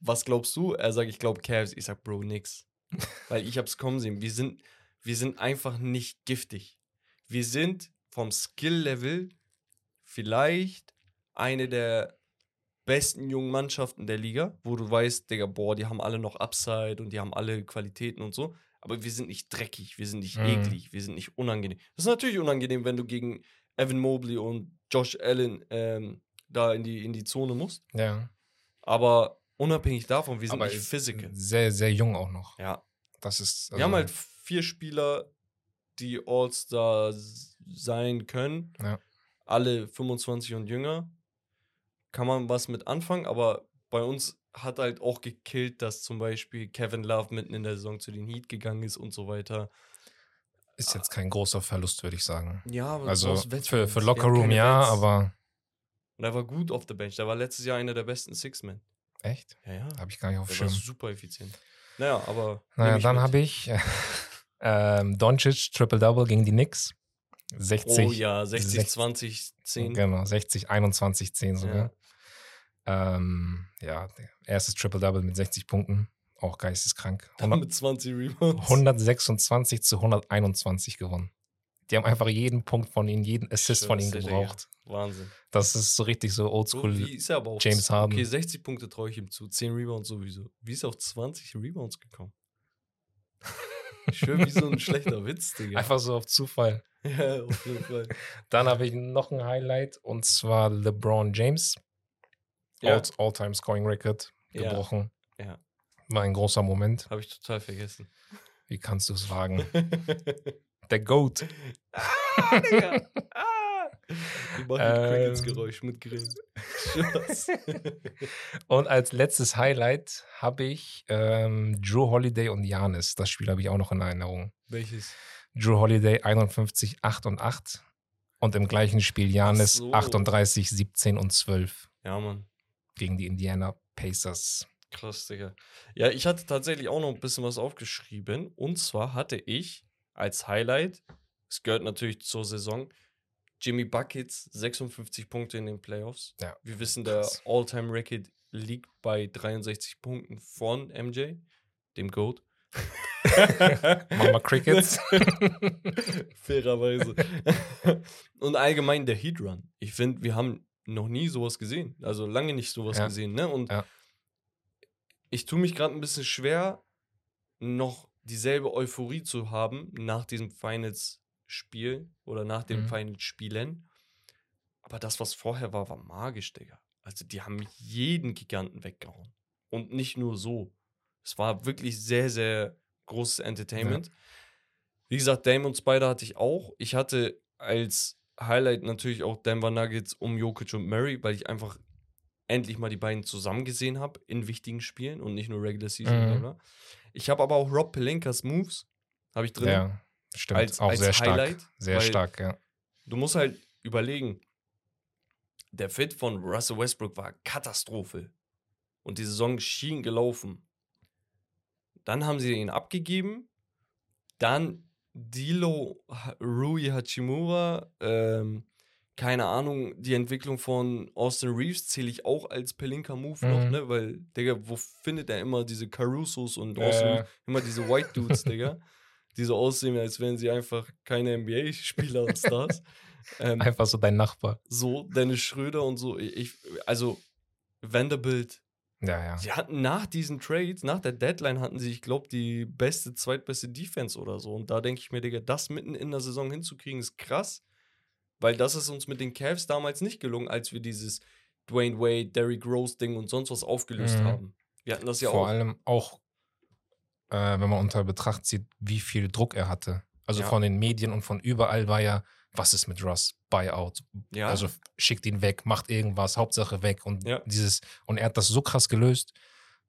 was glaubst du? Er sagt, ich glaube Cavs. Ich sag, Bro, nix. [laughs] Weil ich hab's kommen sehen. Wir sind, wir sind einfach nicht giftig. Wir sind vom Skill-Level vielleicht eine der besten jungen Mannschaften der Liga, wo du weißt, Digga, boah, die haben alle noch Upside und die haben alle Qualitäten und so. Aber wir sind nicht dreckig, wir sind nicht Mhm. eklig, wir sind nicht unangenehm. Das ist natürlich unangenehm, wenn du gegen Evan Mobley und Josh Allen ähm, da in die, in die Zone musst. Ja. Aber unabhängig davon, wir sind Aber nicht physical. Sehr, sehr jung auch noch. Ja. Das ist. wir haben also- halt vier Spieler, die All-Star sein können. Ja. Alle 25 und jünger. Kann man was mit anfangen, aber bei uns hat halt auch gekillt, dass zum Beispiel Kevin Love mitten in der Saison zu den Heat gegangen ist und so weiter. Ist jetzt kein großer Verlust, würde ich sagen. Ja, aber Also für, für Wir Locker haben Room keine ja, Vets. aber Und er war gut auf der Bench. Der war letztes Jahr einer der besten Six-Men. Echt? Ja, ja. Habe ich gar nicht auf Schirm. super effizient. Naja, aber. Naja, dann habe ich [laughs] ähm, Doncic Triple-Double gegen die Knicks. 60. Oh ja, 60, 60, 20, 10. Genau, 60, 21, 10 sogar. Ja, ähm, ja erstes Triple-Double mit 60 Punkten. Auch geisteskrank. Dann 100, mit 20 Rebounds. 126 zu 121 gewonnen. Die haben einfach jeden Punkt von ihnen, jeden Assist von ihnen gebraucht. Digga. Wahnsinn. Das ist so richtig so So, oldschool. wie ist er aber auf James Harden. Okay, 60 Punkte traue ich ihm zu, 10 Rebounds sowieso. Wie ist er auf 20 Rebounds gekommen? Schön wie so ein [laughs] schlechter Witz, Digga. Einfach so auf Zufall. [laughs] Ja, auf jeden Fall. Dann habe ich noch ein Highlight und zwar LeBron James. Ja, All- All-Time Scoring Record Ja. gebrochen. Ja. War ein großer Moment. habe ich total vergessen. Wie kannst du es wagen? [laughs] Der Goat. ah, Digga. Ah. Wir machen Ähm. Crickets-Geräusch mit. [laughs] Spaß. Und als letztes Highlight habe ich ähm, Drew Holiday und Janis. Das Spiel habe ich auch noch in Erinnerung. Welches? Drew Holiday 51, 8 und 8. Und im gleichen Spiel Janis so. 38, 17 und 12 Ja, Mann. gegen die Indiana Pacers. Krass, Digga. Ja, ich hatte tatsächlich auch noch ein bisschen was aufgeschrieben. Und zwar hatte ich als Highlight, es gehört natürlich zur Saison, Jimmy Buckets 56 Punkte in den Playoffs. Ja, Wir wissen, der. All-Time-Record liegt bei 63 Punkten von MJ, dem GOAT. [laughs] Mama Crickets. [laughs] Fairerweise. Und allgemein der Heat Run. Ich finde, wir haben noch nie sowas gesehen. Also lange nicht sowas Ja. gesehen. Ne? Und Ja. ich tue mich gerade ein bisschen schwer, noch dieselbe Euphorie zu haben nach diesem Finals-Spiel oder nach den Mhm. Finals-Spielen. Aber das, was vorher war, war magisch, Digga. Also die haben jeden Giganten weggehauen. Und nicht nur so. Es war wirklich sehr, sehr großes Entertainment. Ja. Wie gesagt, Dame und Spider hatte ich auch. Ich hatte als Highlight natürlich auch Denver Nuggets um Jokic und Murray, weil ich einfach endlich mal die beiden zusammen gesehen habe in wichtigen Spielen und nicht nur Regular Season. Mhm. Ich habe aber auch Rob Pelinkas Moves, habe ich drin. Ja, stimmt. Als, auch als sehr Highlight, stark. Sehr stark, ja. Du musst halt überlegen, der Fit von Russell Westbrook war Katastrophe. Und die Saison schien gelaufen. Dann haben sie ihn abgegeben. Dann Dilo Rui Hachimura, ähm, keine Ahnung, die Entwicklung von Austin Reeves zähle ich auch als Pelinka-Move mhm. noch, ne? Weil, Digga, wo findet er immer diese Carusos und äh. immer diese White Dudes, [laughs] Digga? Die so aussehen, als wären sie einfach keine NBA-Spieler und Stars. [laughs] ähm, einfach so dein Nachbar. So, Dennis Schröder und so. Ich, also, Vanderbilt, ja, ja. Sie hatten nach diesen Trades, nach der Deadline hatten sie, ich glaube, die beste, zweitbeste Defense oder so. Und da denke ich mir, Digga, das mitten in der Saison hinzukriegen, ist krass. Weil das ist uns mit den Cavs damals nicht gelungen, als wir dieses Dwayne Wade, Derrick Rose Ding und sonst was aufgelöst mhm. haben. Wir hatten das ja Vor auch. Vor allem auch, äh, wenn man unter Betracht zieht, wie viel Druck er hatte. Also ja. von den Medien und von überall war ja, was ist mit Russ? Buyout. Ja. Also schickt ihn weg, macht irgendwas, Hauptsache weg. Und ja. dieses, und er hat das so krass gelöst.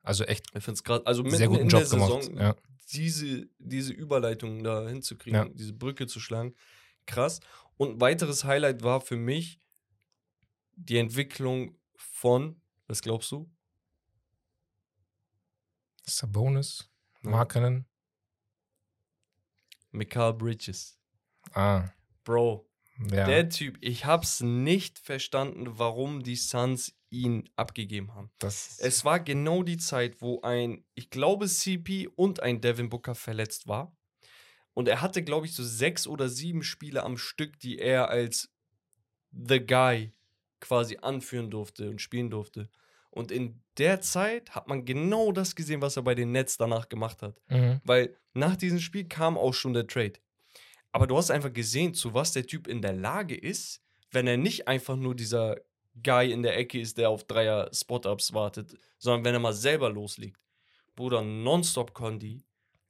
Also echt. Ich finde es gerade, also sehr guten Job gemacht. Saison, ja. diese, diese Überleitung da hinzukriegen, diese Brücke zu schlagen. Krass. Und ein weiteres Highlight war für mich die Entwicklung von, was glaubst du? Sabonis, Markenen. Mikal Bridges. Ah. Bro, ja. der Typ, ich hab's nicht verstanden, warum die Suns ihn abgegeben haben. Das es war genau die Zeit, wo ein, ich glaube, CP und ein Devin Booker verletzt war. Und er hatte, glaube ich, so sechs oder sieben Spiele am Stück, die er als The Guy quasi anführen durfte und spielen durfte. Und in der Zeit hat man genau das gesehen, was er bei den Nets danach gemacht hat. Mhm. Weil nach diesem Spiel kam auch schon der Trade. Aber du hast einfach gesehen, zu was der Typ in der Lage ist, wenn er nicht einfach nur dieser Guy in der Ecke ist, der auf Dreier Spot-Ups wartet, sondern wenn er mal selber loslegt. Bruder, nonstop Condi.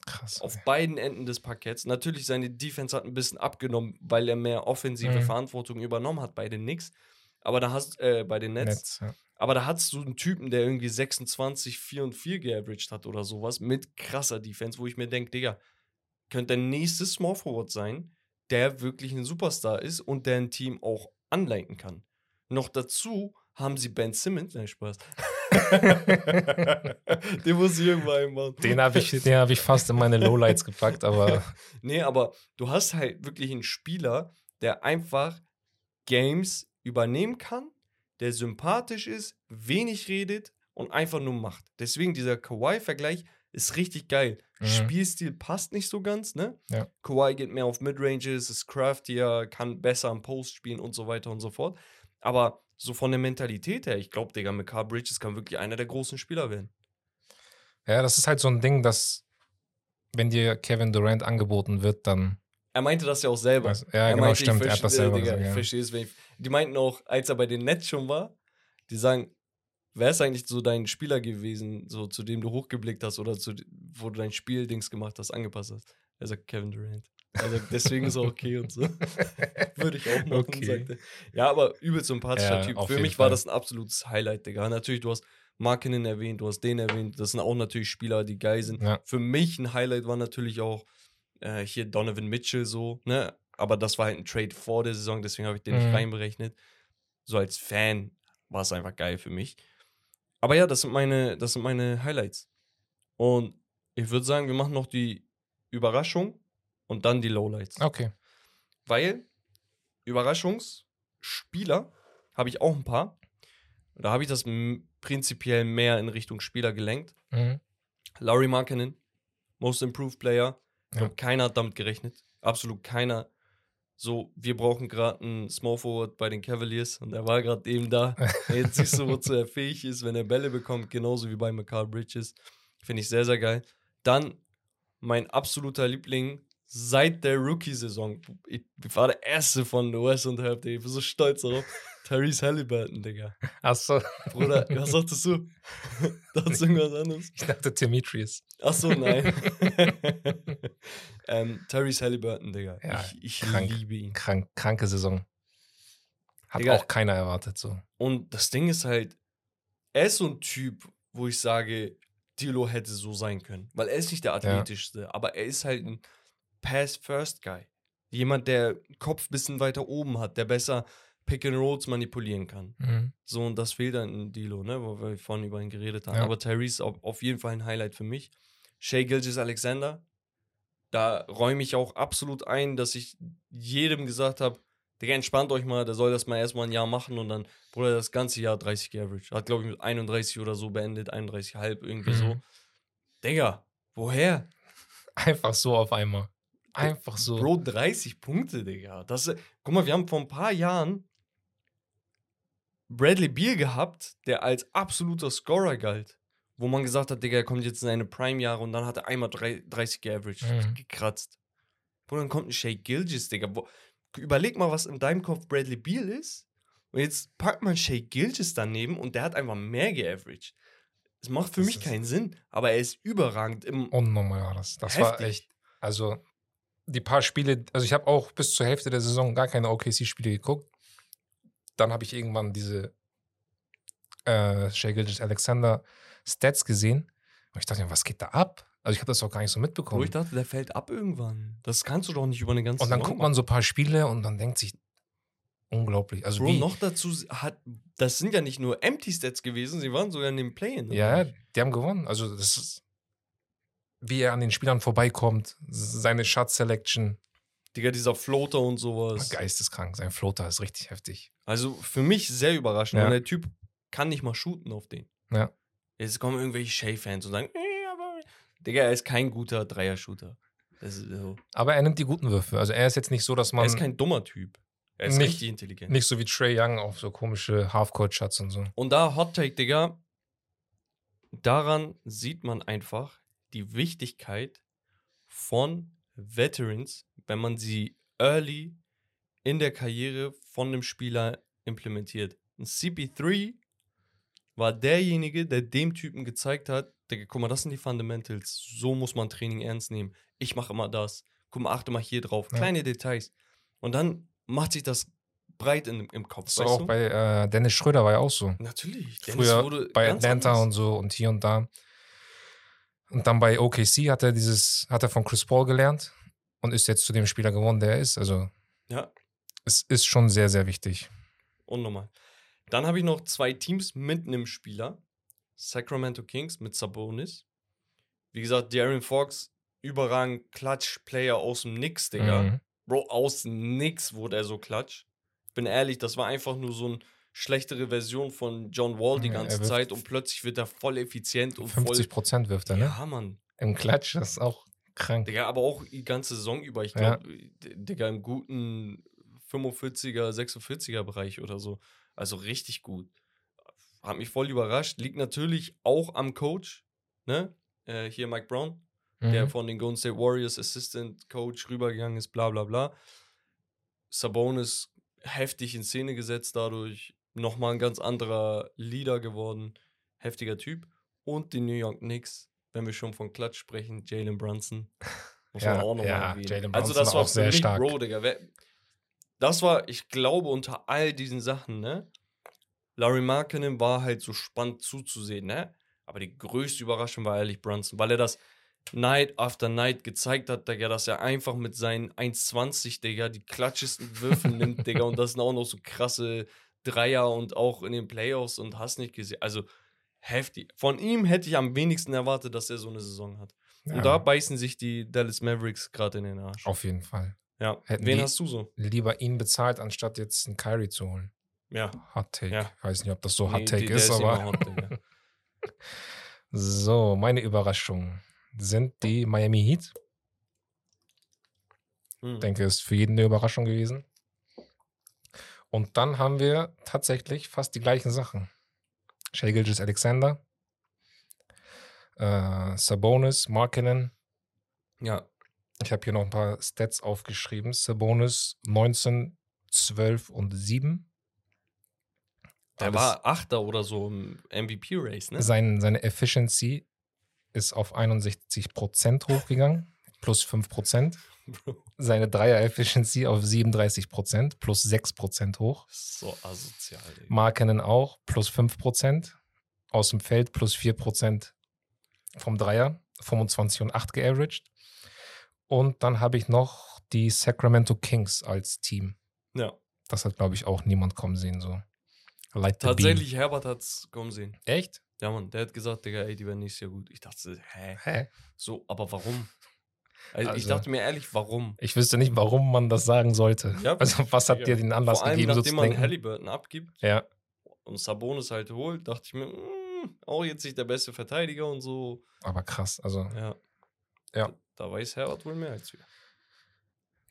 Krass. Auf ey. beiden Enden des Parketts. Natürlich, seine Defense hat ein bisschen abgenommen, weil er mehr offensive mhm. Verantwortung übernommen hat bei den Knicks. Aber da hast äh, bei den Nets. Netz, ja. Aber da hast du einen Typen, der irgendwie 26, 4 und 4 geaveraged hat oder sowas mit krasser Defense, wo ich mir denke, Digga, könnte der nächste Small Forward sein, der wirklich ein Superstar ist und der ein Team auch anleiten kann. Noch dazu haben sie Ben Simmons, nein, Spaß. [laughs] den muss ich irgendwann einbauen. Den habe ich, hab ich fast in meine Lowlights gepackt, aber. [laughs] nee, aber du hast halt wirklich einen Spieler, der einfach Games übernehmen kann, der sympathisch ist, wenig redet und einfach nur macht. Deswegen dieser Kawhi-Vergleich ist richtig geil. Mhm. Spielstil passt nicht so ganz, ne? Ja. Kawhi geht mehr auf Midranges, ist craftier, kann besser am Post spielen und so weiter und so fort. Aber so von der Mentalität her, ich glaube, Digga, mit Carl Bridges kann wirklich einer der großen Spieler werden. Ja, das ist halt so ein Ding, dass, wenn dir Kevin Durant angeboten wird, dann. Er meinte das ja auch selber. Was, ja, er genau, meinte, stimmt. Er hat das selber Digga, gesagt, Ich verstehe es, wenn ich. Die meinten auch, als er bei den Nets schon war, die sagen, Wer ist eigentlich so dein Spieler gewesen, so zu dem du hochgeblickt hast oder zu, wo du dein Spieldings gemacht hast, angepasst hast? Er sagt Kevin Durant. Also deswegen ist er okay und so. [laughs] Würde ich auch machen, okay. sagte. Ja, aber übelst sympathischer ja, Typ. Für mich Fall. war das ein absolutes Highlight, Digga. Natürlich, du hast Markinen erwähnt, du hast den erwähnt. Das sind auch natürlich Spieler, die geil sind. Ja. Für mich ein Highlight war natürlich auch äh, hier Donovan Mitchell so, ne? Aber das war halt ein Trade vor der Saison, deswegen habe ich den mhm. nicht reinberechnet. So als Fan war es einfach geil für mich. Aber ja, das sind meine, das sind meine Highlights. Und ich würde sagen, wir machen noch die Überraschung und dann die Lowlights. Okay. Weil Überraschungsspieler habe ich auch ein paar. Da habe ich das prinzipiell mehr in Richtung Spieler gelenkt. Mhm. Laurie Markinen, Most Improved Player. Ja. Keiner hat damit gerechnet. Absolut keiner so, wir brauchen gerade einen Small Forward bei den Cavaliers und er war gerade eben da. [laughs] Jetzt siehst du, wozu er fähig ist, wenn er Bälle bekommt, genauso wie bei McCall Bridges. Finde ich sehr, sehr geil. Dann mein absoluter Liebling, seit der Rookie-Saison. Ich war der Erste von West und Herb, Ich bin so stolz darauf. [laughs] Tyrese Halliburton, Digga. Achso. Bruder, [laughs] was sagtest du? [laughs] Dazu irgendwas anderes? Ich dachte Demetrius. Achso, nein. ähm, Tyrese Halliburton, Digga. Ja, ich ich krank. liebe ihn. Krank, kranke Saison. Hat Digga. auch keiner erwartet so. Und das Ding ist halt, er ist so ein Typ, wo ich sage, Dilo hätte so sein können. Weil er ist nicht der athletischste, aber er ist halt ein Pass-First-Guy. Jemand, der Kopf ein bisschen weiter oben hat, der besser Pick and Rolls manipulieren kann. Mhm. So, und das fehlt dann in Dilo, ne, wo wir vorhin über ihn geredet haben. Ja. Aber Tyrese ist auf, auf jeden Fall ein Highlight für mich. Shea Gilgis Alexander, da räume ich auch absolut ein, dass ich jedem gesagt habe, Digga, entspannt euch mal, der soll das mal erstmal ein Jahr machen und dann, Bruder, das ganze Jahr 30 Average. Hat, glaube ich, mit 31 oder so beendet, 31,5, irgendwie so. Mhm. Digga, woher? [laughs] Einfach so auf einmal. Einfach so. Bro, 30 Punkte, Digga. Das, äh, guck mal, wir haben vor ein paar Jahren Bradley Beal gehabt, der als absoluter Scorer galt. Wo man gesagt hat, Digga, er kommt jetzt in seine Prime-Jahre und dann hat er einmal drei- 30 Average Mhm. gekratzt. Wo dann kommt ein Shea Gilgis, Digga. Wo, überleg mal, was in deinem Kopf Bradley Beal ist. Und jetzt packt man Shea Gilgis daneben und der hat einfach mehr geaveraged. Es macht für Das mich keinen Sinn, aber er ist überragend im. Unnormal das. Das war echt. Also, die paar Spiele, also ich habe auch bis zur Hälfte der Saison gar keine OKC-Spiele geguckt. Dann habe ich irgendwann diese äh, Shea Alexander Stats gesehen. Und ich dachte mir, was geht da ab? Also ich habe das auch gar nicht so mitbekommen. ich dachte, der fällt ab irgendwann. Das kannst du doch nicht über eine ganze Und dann Saison guckt man so ein paar Spiele und dann denkt sich, unglaublich. Also Bro, wie, noch dazu hat, das sind ja nicht nur Empty Stats gewesen, sie waren sogar in den Play-In. ja, die haben gewonnen. Also das ist, wie er an den Spielern vorbeikommt, seine Shot Selection, Digga, dieser Floater und sowas. geisteskrank. Sein Floater ist richtig heftig. Also für mich sehr überraschend. Ja. Und der Typ kann nicht mal shooten auf den. Ja. Jetzt kommen irgendwelche Shay-Fans und sagen, äh, aber. Digga, er ist kein guter Dreier-Shooter. So. Aber er nimmt die guten Würfe. Also er ist jetzt nicht so, dass Er man ist kein dummer Typ. Er ist Nicht- richtig intelligent. nicht so wie Trey Young auf so komische Half-Court-Shots und so. Und da Hot Take, Digga, daran sieht man einfach die Wichtigkeit von Veterans, wenn man sie early in der Karriere von einem Spieler implementiert. Ein CP3 war derjenige, der dem Typen gezeigt hat, Digga, guck mal, das sind die Fundamentals. So muss man Training ernst nehmen. Ich mache immer das. Guck mal, achte mal hier drauf. Ja. Kleine Details. Und dann macht sich das breit in, im Kopf. Weißt auch du? bei äh, Dennis Schröder war ja auch so. Natürlich. Dennis Früher wurde bei Atlanta anders. und so und hier und da. Und dann bei OKC hat er dieses, hat er von Chris Paul gelernt und ist jetzt zu dem Spieler geworden, der er ist. Also Ja, es ist schon sehr, sehr wichtig. unnormal. Dann habe ich noch zwei Teams mit einem Spieler. Sacramento Kings mit Sabonis. Wie gesagt, Darren Fox, überragend Klatsch-Player aus dem Nix, Digga. Mhm. Bro, aus dem Nix wurde er so klatsch. Ich bin ehrlich, das war einfach nur so eine schlechtere Version von John Wall die Ja, ganze wirft Zeit und plötzlich wird er voll effizient und 50 Prozent wirft er, ne? Ja, Mann. Im Klatsch, das ist auch krank. Digga, aber auch die ganze Saison über. Ich Ja. glaube, Digga, im guten 45er, 46er Bereich oder so. Also richtig gut. Hat mich voll überrascht. Liegt natürlich auch am Coach, ne? Äh, hier Mike Brown, der Mhm. von den Golden State Warriors Assistant Coach rübergegangen ist, bla bla bla. Sabonis heftig in Szene gesetzt dadurch. Nochmal ein ganz anderer Leader geworden. Heftiger Typ. Und die New York Knicks, wenn wir schon von Klatsch sprechen, Jalen Brunson. [laughs] Muss Ja, man auch nochmal ja, erwähnen. Jalen also Brunson das war auch sehr stark. Bro, Digga. Das war, ich glaube, unter all diesen Sachen, ne? Larry Markkinen war halt so spannend zuzusehen, ne? Aber die größte Überraschung war ehrlich Brunson, weil er das Night after Night gezeigt hat, Digga, dass er einfach mit seinen 1,20, Digga, die klatschesten Würfe nimmt, Digga, und das sind auch noch so krasse Dreier und auch in den Playoffs und hast nicht gesehen. Also heftig. Von ihm hätte ich am wenigsten erwartet, dass er so eine Saison hat. Ja, Und da beißen sich die Dallas Mavericks gerade in den Arsch. auf jeden Fall. Ja. Hätten Wen hast du so? Lieber ihn bezahlt, anstatt jetzt einen Kyrie zu holen. Ja. Hot Take. Ja. Ich weiß nicht, ob das so Hot Nee, Take die- ist, nicht aber. hot, Digga. [laughs] So, meine Überraschung sind die Miami Heat. Hm. Ich denke, ist für jeden eine Überraschung gewesen. Und dann haben wir tatsächlich fast die gleichen Sachen. Shea Gilgis Alexander, äh, Sabonis, Markinen. Ja. Ich habe hier noch ein paar Stats aufgeschrieben. Sabonis 19, 12 und 7. Der Alles- war Achter oder so im MVP-Race, ne? Sein, seine Efficiency ist auf 61% hochgegangen, plus 5%. [laughs] Seine Dreier-Efficiency auf 37%, plus 6% hoch. so asozial, Digga. Markenen auch, plus 5%. Aus dem Feld, plus 4% vom Dreier. 25 und 8 geaveraged. Und dann habe ich noch die Sacramento Kings als Team. Ja, Das hat, glaube ich, auch niemand kommen sehen. So. Light tatsächlich, Herbert hat's kommen sehen. Beam. Echt? Ja, Mann, der hat gesagt, Digga, ey, die werden nächstes Jahr gut. Ich dachte, hä? Hä? So, aber warum? Also, ich Also- dachte mir ehrlich, warum? Ich wüsste nicht, warum man das sagen sollte. Ja, [laughs] also, was hat Digga. dir den Anlass Vor allem, gegeben, so nachdem zu man denken? Halliburton abgibt Ja, und Sabonis halt holt, dachte ich mir, mm, auch jetzt nicht der beste Verteidiger und so. aber krass. Also, Ja. Ja. Da, da weiß Herbert wohl mehr als wir.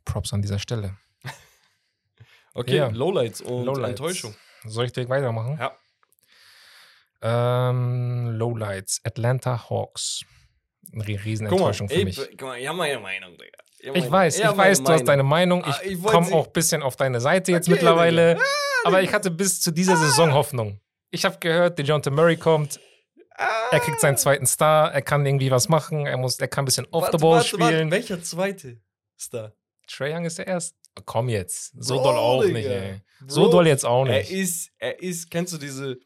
Props an dieser Stelle. [laughs] Okay, Ja. Lowlights und Lowlights. Enttäuschung. Soll ich direkt weitermachen? Ja. Ähm, Lowlights. Atlanta Hawks. Eine rie- Guck mal, Riesenenttäuschung für mich. b- guck mal, ich habe meine Meinung, Digga. Ich meine- weiß, ich hab weiß, du hast deine Meinung. Ah, Ich ich komme auch ein bisschen auf deine Seite jetzt Okay, mittlerweile. Digga. Aber ich hatte bis zu dieser Saison Hoffnung. Ich habe gehört, DeJounte Murray kommt, er kriegt seinen zweiten Star, er kann irgendwie was machen, er, muss, er kann ein bisschen off Warte, the ball warte, spielen. Welcher zweite Star? Trey Young ist der erste. Komm jetzt. So Bro, doll auch Digga. nicht, ey. So Bro, doll jetzt auch Er nicht. ist, er ist, kennst du diese,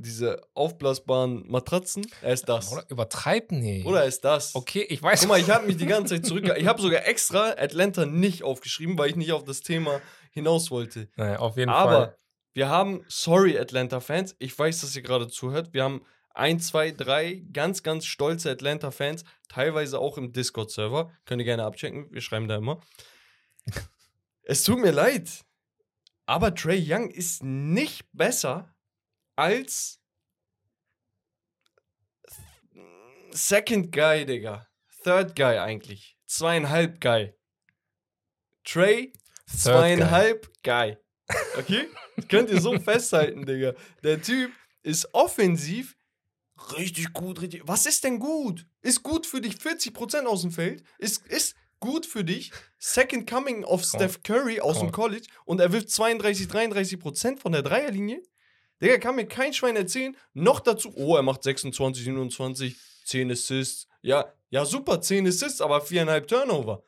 diese aufblasbaren Matratzen? Er ist das. Oder übertreib nicht. Oder er ist das. Okay, ich weiß. Guck mal, ich habe mich die ganze Zeit zurück. Ich habe sogar extra Atlanta nicht aufgeschrieben, weil ich nicht auf das Thema hinaus wollte. Naja, auf jeden Aber Fall. wir haben, sorry Atlanta-Fans, ich weiß, dass ihr gerade zuhört, wir haben ein, zwei, drei ganz, ganz stolze Atlanta-Fans, teilweise auch im Discord-Server. Könnt ihr gerne abchecken, wir schreiben da immer. [laughs] es tut mir leid, aber Trey Young ist nicht besser als Second Guy, Digga. Third Guy eigentlich. Zweieinhalb Guy. Trey, Third zweieinhalb Guy. Okay? Könnt ihr so [laughs] festhalten, Digga. Der Typ ist offensiv richtig gut, richtig. Was ist denn gut? Ist gut für dich 40% aus dem Feld? Ist, ist gut für dich Second Coming of Steph Curry aus dem Komm. College und er wirft 32, 33% von der Dreierlinie? Digga, kann mir kein Schwein erzählen. Noch dazu, oh, er macht 26, 27, 10 Assists. Ja, ja, super, 10 Assists, aber viereinhalb Turnover.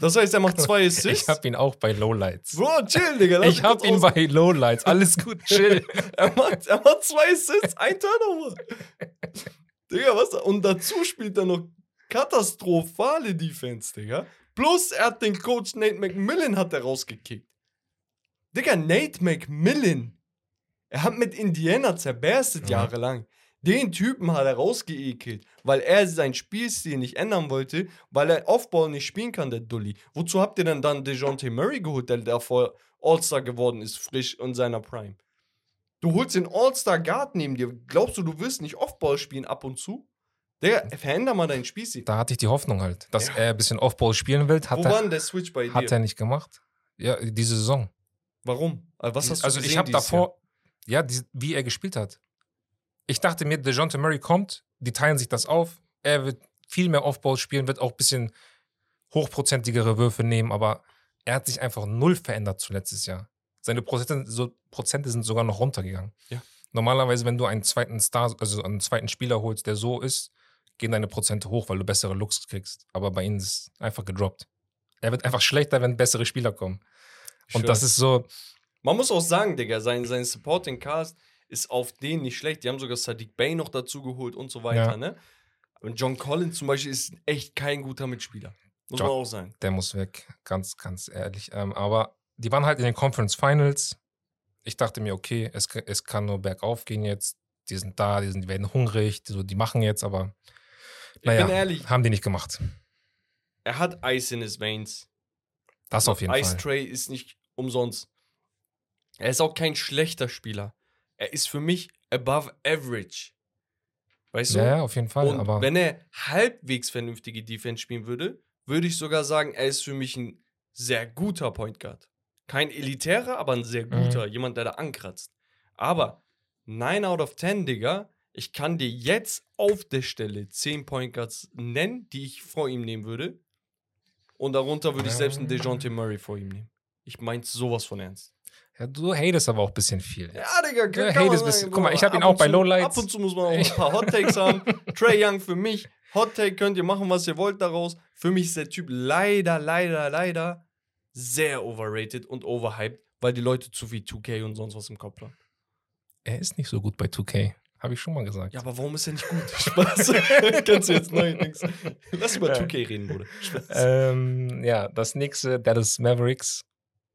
Das heißt, er macht [laughs] zwei Assists. Ich hab ihn auch bei Lowlights. Bro, chill, Digga. Ich hab ihn aus- bei Lowlights. Alles gut, [laughs] chill. er, macht, er macht zwei Assists, ein Turnover. Digga, was? Und dazu spielt er noch katastrophale Defense, Digga. Plus, er hat den Coach Nate McMillan hat er rausgekickt. Digga, Nate McMillan. Er hat mit Indiana zerberstet Ja. jahrelang. Den Typen hat er rausgeekelt, weil er seinen Spielstil nicht ändern wollte, weil er Offball nicht spielen kann, der Dulli. Wozu habt ihr denn dann DeJounte Murray geholt, der davor All-Star geworden ist, frisch in seiner Prime? Du holst den All-Star-Guard neben dir. Glaubst du, du wirst nicht Offball spielen ab und zu? Digga, veränder mal deinen Spielstil. Da hatte ich die Hoffnung halt, dass Ja. er ein bisschen Offball spielen will. Hat, Wo war er, denn der Switch bei dir? hat er nicht gemacht. Ja, diese Saison. Warum? Also, Was hast du also gesehen ich habe davor, ja, die, wie er gespielt hat. Ich dachte mir, DeJounte Murray kommt, die teilen sich das auf. Er wird viel mehr Offball spielen, wird auch ein bisschen hochprozentigere Würfe nehmen, aber er hat sich einfach null verändert zu letztes Jahr. Seine Prozente, so, Prozente sind sogar noch runtergegangen. Ja. Normalerweise, wenn du einen zweiten Star, also einen zweiten Spieler holst, der so ist, gehen deine Prozente hoch, weil du bessere Looks kriegst. Aber bei ihm ist es einfach gedroppt. Er wird einfach schlechter, wenn bessere Spieler kommen. Und Sure. das ist so, Man muss auch sagen, Digga, sein, sein Supporting Cast ist auf den nicht schlecht. Die haben sogar Sadiq Bey noch dazu geholt und so weiter, Ja. ne? Und John Collins zum Beispiel ist echt kein guter Mitspieler. Muss John- man auch sagen. der muss weg, ganz, ganz ehrlich. Ähm, aber die waren halt in den Conference Finals. Ich dachte mir, okay, es, es kann nur bergauf gehen jetzt. Die sind da, die, sind, die werden hungrig, die, so, die machen jetzt, aber Ich naja, bin ehrlich, haben die nicht gemacht. er hat Ice in his veins. Das auf jeden Ice Fall. Tray ist nicht umsonst. Er ist auch kein schlechter Spieler. Er ist für mich above average. Weißt du? Ja, ja, auf jeden Fall. Und aber wenn er halbwegs vernünftige Defense spielen würde, würde ich sogar sagen, er ist für mich ein sehr guter Point Guard. Kein elitärer, aber ein sehr Mhm. guter. Jemand, der da ankratzt. Aber 9 out of 10, Digga, ich kann dir jetzt auf der Stelle 10 Point Guards nennen, die ich vor ihm nehmen würde. Und darunter würde ich selbst einen Ja. DeJounte Murray vor ihm nehmen. Ich meins sowas von ernst. Ja, du hatest aber auch ein bisschen viel. Ja, Digga, Ja, kann bist- sagen, guck mal, ich hab ihn auch bei zu- Lowlights. Ab und zu muss man auch ein paar Hot Takes haben. [laughs] Trey Young für mich, Hot Take könnt ihr machen, was ihr wollt daraus. Für mich ist der Typ leider, leider, leider sehr overrated und overhyped, weil die Leute zu viel 2K und sonst was im Kopf haben. Er ist nicht so gut bei 2K. Habe ich schon mal gesagt. Ja, aber warum ist er nicht gut? [laughs] Spaß. [laughs] Kannst du jetzt neu nix. Lass über Ja. 2K reden, Bruder. Spaß. Ähm, ja, das nächste, Dallas Mavericks.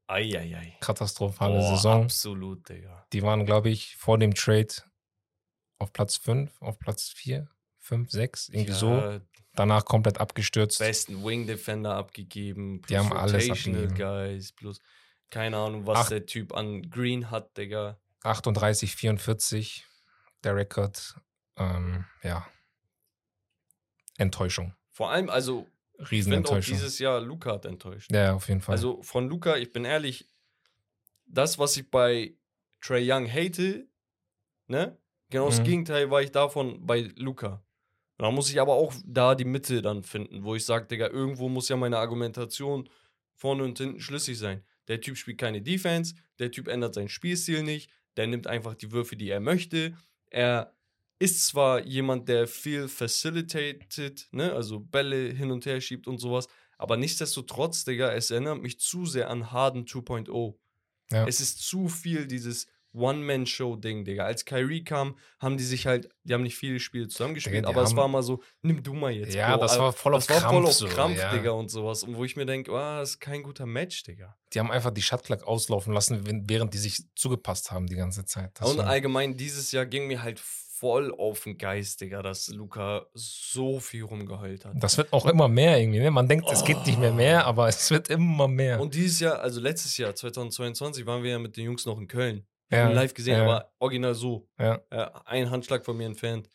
Eieiei. Katastrophale Boah, Saison. Absolut, Digga. Die waren, glaube ich, vor dem Trade auf Platz 5, auf Platz 4, 5, 6, irgendwie so. Ja, Danach komplett abgestürzt. besten Wing Defender abgegeben. Die haben alles abgegeben. Guys, plus keine Ahnung, was Ach. der Typ an Green hat, Digga. 38, 44, der Rekord. Ähm, ja. Enttäuschung. Vor allem, also, ich finde auch Riesenenttäuschung. dieses Jahr Luca hat enttäuscht. Ja, auf jeden Fall. Also von Luca, ich bin ehrlich, das, was ich bei Trey Young hate, ne? Genau das Mhm. Gegenteil war ich davon bei Luca. Da muss ich aber auch da die Mitte dann finden, wo ich sage, Digga, irgendwo muss ja meine Argumentation vorne und hinten schlüssig sein. Der Typ spielt keine Defense, der Typ ändert seinen Spielstil nicht, der nimmt einfach die Würfe, die er möchte. Er ist zwar jemand, der viel facilitated, ne, also Bälle hin und her schiebt und sowas, aber nichtsdestotrotz, Digga, es erinnert mich zu sehr an Harden 2.0. Ja. Es ist zu viel dieses One-Man-Show-Ding, Digga. Als Kyrie kam, haben die sich halt, die haben nicht viele Spiele zusammengespielt, Digga, aber es war mal so, nimm du mal jetzt. Ja, Bro. das war voll auf das war voll Krampf auf so, Krampf, ja. Digga, und sowas. Und wo ich mir denke, ah, das ist kein guter Match, Digga. die haben einfach die Shotclock auslaufen lassen, während die sich zugepasst haben die ganze Zeit. Das und allgemein dieses Jahr ging mir halt voll auf den Geist, Digga, dass Luca so viel rumgeheult hat. das wird auch immer mehr irgendwie. Ne? Man denkt, es geht nicht mehr mehr, aber es wird immer mehr. Und dieses Jahr, also letztes Jahr, 2022, waren wir ja mit den Jungs noch in Köln. Ja, haben live gesehen, ja. aber original so. Ja. Äh, ein Handschlag von mir entfernt.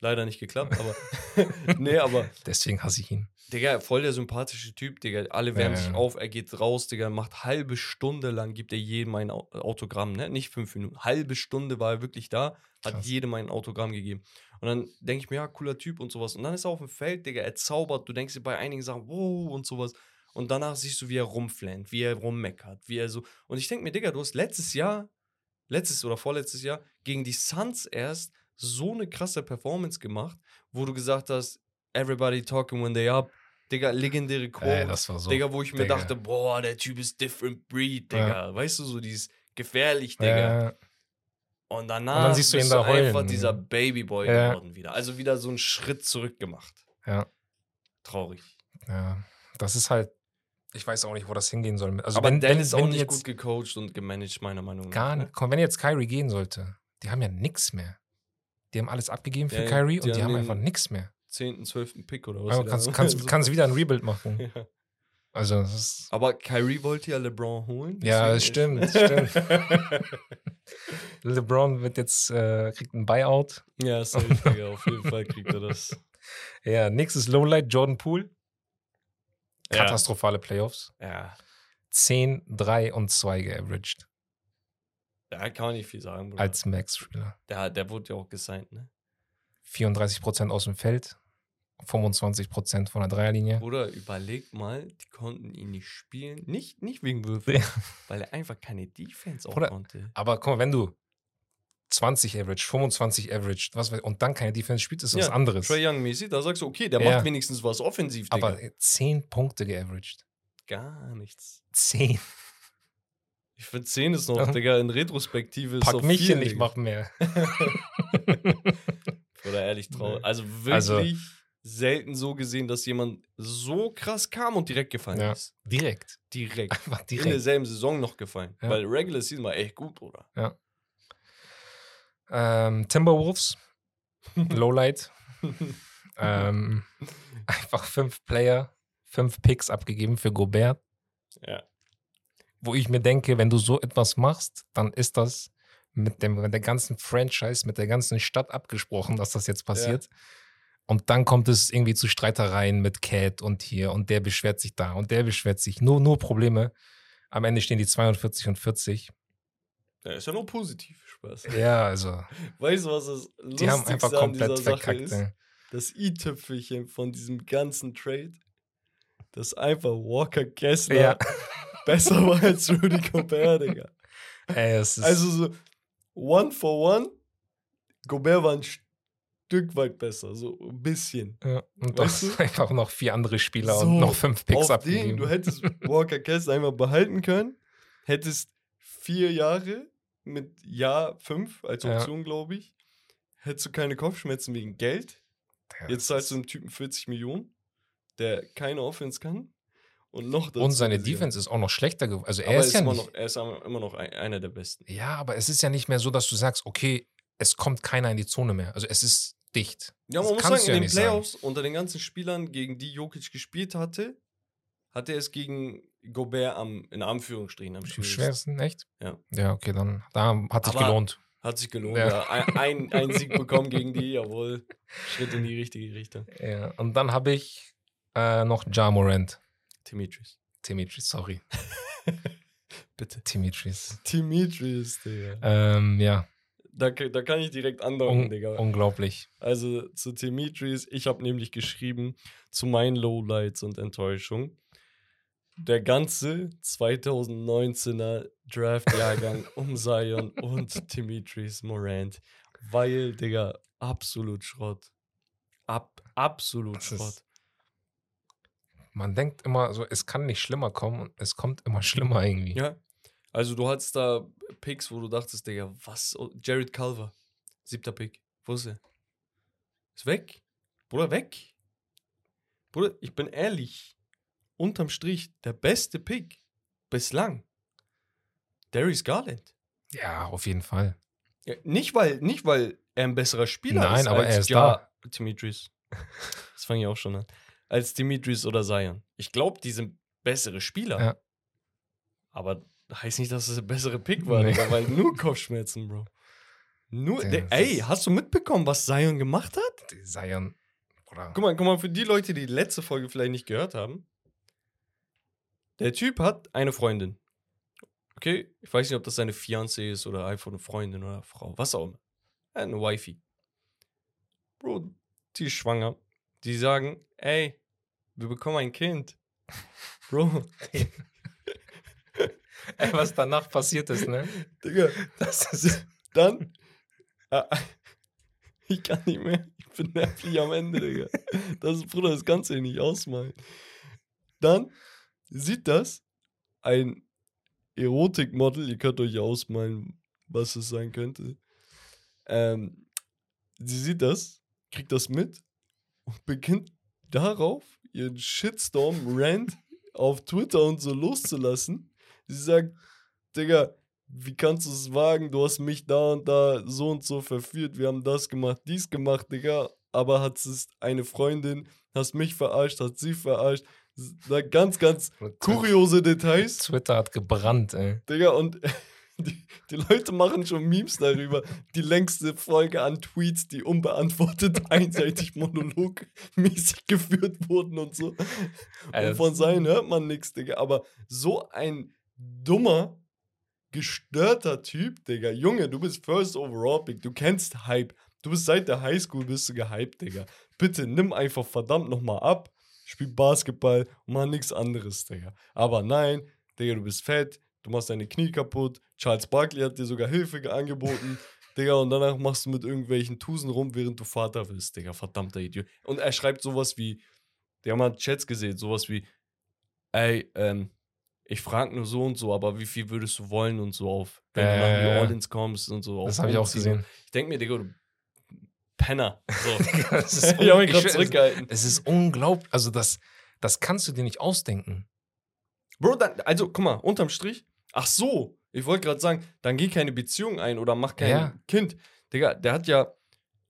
Leider nicht geklappt, aber. [laughs] nee, aber. Deswegen hasse ich ihn. Digga, voll der sympathische Typ, Digga. Alle wärmen Ja, sich ja. auf, er geht raus, Digga, macht halbe Stunde lang, gibt er jedem ein Au- Autogramm, ne? Nicht fünf Minuten. Halbe Stunde war er wirklich da, hat Krass. jedem ein Autogramm gegeben. Und dann denke ich mir, ja, cooler Typ und sowas. Und dann ist er auf dem Feld, Digga, er zaubert. Du denkst dir bei einigen Sachen, wow und sowas. Und danach siehst du, wie er rumflennt, wie er rummeckert, wie er so. Und ich denke mir, Digga, du hast letztes Jahr, letztes oder vorletztes Jahr, gegen die Suns erst so eine krasse Performance gemacht, wo du gesagt hast, everybody talking when they up. Digga, legendäre Quote. Ey, das war so. Digga, wo ich mir Digga. dachte, boah, der Typ ist different breed, Ja. Digga. Weißt du, so dieses gefährlich, Digga. äh, Und danach Und dann siehst du ihn da heulen. einfach dieser Babyboy Ja. geworden wieder. Also wieder so einen Schritt zurück gemacht. ja, Traurig. ja, das ist halt, ich weiß auch nicht, wo das hingehen soll. Also Aber wenn, Dan ist auch nicht gut gecoacht und gemanagt, meiner Meinung nach. gar ne? nicht, komm, wenn jetzt Kyrie gehen sollte, die haben ja nichts mehr. Die haben alles abgegeben für Ja, ja, Kyrie die und die haben einfach nichts mehr. 10., 12. Pick oder was? Da kannst, kannst, [laughs] kannst wieder ein Rebuild machen. [laughs] Ja. Also das ist, Aber Kyrie wollte ja LeBron holen. Ja, das stimmt, [laughs] LeBron wird jetzt, äh, kriegt ein Buyout. ja, safe, Digga. Auf jeden Fall kriegt er das. Ja, nächstes Lowlight, Jordan Poole. Ja. Katastrophale Playoffs. Ja. 10, 3 und 2 geaveraged Da kann man nicht viel sagen, Bruder. als Max-Spieler. Der, der wurde ja auch gesigned, ne? 34% aus dem Feld, 25% von der Dreierlinie. Bruder, überleg mal, die konnten ihn nicht spielen. Nicht, nicht wegen Würfeln, Ja. weil er einfach keine Defense auch Bruder, konnte. Aber guck mal, wenn du 20 average, 25 average, was und dann keine Defense spielst, ist das Ja, was anderes. Trey Young mäßig, da sagst du, okay, der Ja. macht wenigstens was offensiv, Digga. Aber 10 Punkte geaveraged. Gar nichts. 10. Ich finde 10 ist noch, Digga, in Retrospektive ist Pack mich viel, hin, ich mach mehr. [laughs] Oder ehrlich traurig. Nee. Also wirklich Also- selten so gesehen, dass jemand so krass kam und direkt gefallen Ja. ist. Direkt. Direkt. [laughs] Einfach In direkt. derselben Saison noch gefallen. Ja. Weil Regular Season war echt gut, oder? Ähm, Timberwolves. [laughs] Lowlight. ähm, einfach fünf Player, fünf Picks abgegeben für Gobert. Ja. Wo ich mir denke, wenn du so etwas machst, dann ist das mit, dem, mit der ganzen Franchise, mit der ganzen Stadt abgesprochen, dass das jetzt passiert. Und dann kommt es irgendwie zu Streitereien mit Cat und hier und der beschwert sich da und der beschwert sich. Nur, nur Probleme. Am Ende stehen die 42 und 40. Ja, ist ja nur positiv, Spaß. Ja, also, [laughs] Weißt du, was das die haben Lustigste einfach komplett verkackt. ist? ey. Das i-Tüpfelchen von diesem ganzen Trade. dass einfach Walker Kessler Ja. [laughs] besser war als Rudy Gobert, Digga. Ey, es ist, Also so one for one, Gobert war ein Stück weit besser, so ein bisschen. ja. und weißt das [laughs] einfach noch vier andere Spieler So, und noch fünf Picks Auf den, abgegeben. du hättest Walker Kessler einmal behalten können, hättest vier Jahre mit Jahr fünf als Ja. Option, glaube ich, hättest du keine Kopfschmerzen wegen Geld. Ja, Jetzt zahlst du einem Typen 40 Millionen, der keine Offense kann. Und noch und seine. Defense ist auch noch schlechter geworden. Also er ist, ist, ja immer, nicht. noch, er ist immer noch ein- einer der besten. Ja, aber es ist ja nicht mehr so, dass du sagst, okay, es kommt keiner in die Zone mehr. Also es ist dicht. Ja, Das man muss kannst sagen, ja in den. Playoffs unter den ganzen Spielern, gegen die Jokic gespielt hatte, hat er es gegen Gobert am, in Anführungsstrichen am Am schwierigsten. schwersten, echt? Ja. Ja, okay, dann da hat sich Aber- gelohnt. Hat sich gelohnt. Ja. Ja. Ein, ein, ein Sieg bekommen gegen die, jawohl. [laughs] Schritt in die richtige Richtung. Ja, und dann habe ich äh, noch Ja Morant. Dimitris. Dimitris, sorry. [laughs] Bitte. Dimitris. Dimitris, Digga. Ähm, ja, Da, da kann ich direkt andocken, un Digga. unglaublich. Also zu Dimitris, ich habe nämlich geschrieben zu meinen Lowlights und Enttäuschungen. Der ganze 2019er Draft-Jahrgang [laughs] um Zion und Dimitris Morant. Weil, Digga, absolut Schrott. Ab, absolut Das Schrott. Man denkt immer so, es kann nicht schlimmer kommen und es kommt immer [laughs] schlimmer irgendwie. Ja. Also du hattest da Picks, wo du dachtest, Digga, was? Oh, Jared Culver, siebter Pick. Wo ist er? Ist weg. Bruder, weg. Bruder, ich bin ehrlich. Unterm Strich, der beste Pick bislang. Darius Garland. Ja, auf jeden Fall. Ja, nicht, weil, nicht, weil er ein besserer Spieler Nein, ist. aber als er ist ja, Dimitris. [laughs] Das fange ich auch schon an. Als Dimitris oder Zion. Ich glaube, die sind bessere Spieler. Ja. Aber heißt nicht, dass es ein bessere Pick war, Nee. Digga, weil nur Kopfschmerzen, Bro. Nur, Ja, der, ey, hast du mitbekommen, was Zion gemacht hat? Zion, oder? Guck mal, guck mal, für die Leute, die die letzte Folge vielleicht nicht gehört haben. Der Typ hat eine Freundin. Okay, ich weiß nicht, ob das seine Fiancée ist oder einfach eine Freundin oder Frau, was auch immer. Eine Wifey. Bro, die ist schwanger. Die sagen, ey, wir bekommen ein Kind. Bro, [laughs] Ey, was danach passiert ist, ne? Digga, Das ist. dann. Ah, [laughs] ich kann nicht mehr. Ich bin nervlich am Ende, Digga. Das, Bruder, das kannst du dir nicht ausmalen. Dann sieht das ein Erotikmodel. Ihr könnt euch ausmalen, was es sein könnte. Ähm, sie sieht das, kriegt das mit und beginnt darauf ihren Shitstorm-Rant auf Twitter und so loszulassen. Sie sagt, Digga, wie kannst du es wagen? Du hast mich da und da so und so verführt. Wir haben das gemacht, dies gemacht, Digga. Aber hat es eine Freundin, hast mich verarscht, hat sie verarscht. Ganz, ganz kuriose Details, Twitter hat gebrannt, ey. Digga. Und [laughs] die, die Leute machen schon Memes darüber. Die längste Folge an Tweets, die unbeantwortet, [laughs] einseitig monologmäßig geführt wurden und so. Und von das- sein hört man nichts, Digga. Aber so ein dummer, gestörter Typ, Digga. Junge, du bist First Overall Pick. Du kennst Hype. Du bist seit der Highschool bist du gehypt, Digga. Bitte nimm einfach verdammt nochmal ab. Spiel Basketball und mach nichts anderes, Digga. Aber nein, Digga, du bist fett. Du machst deine Knie kaputt. Charles Barkley hat dir sogar Hilfe ge- angeboten. [laughs] Digga, und danach machst du mit irgendwelchen Tusen rum, während du Vater bist, Digga. Verdammter Idiot. Und er schreibt sowas wie, der hat mal Chats gesehen, sowas wie, ey, ähm, ich frag nur so und so, aber wie viel würdest du wollen und so auf, wenn du Äh, nach New ja. Orleans kommst und so. Das habe ich auch gesehen. Ich denke mir, Digga, du Penner. So. [laughs] Das ist [laughs] ich habe mich ich gerade zurückgehalten. Es ist unglaublich. Also, das, das kannst du dir nicht ausdenken. Bro, dann, also, guck mal, unterm Strich. Ach so, ich wollte gerade sagen, dann geh keine Beziehung ein oder mach kein Ja. Kind. Digga, der hat ja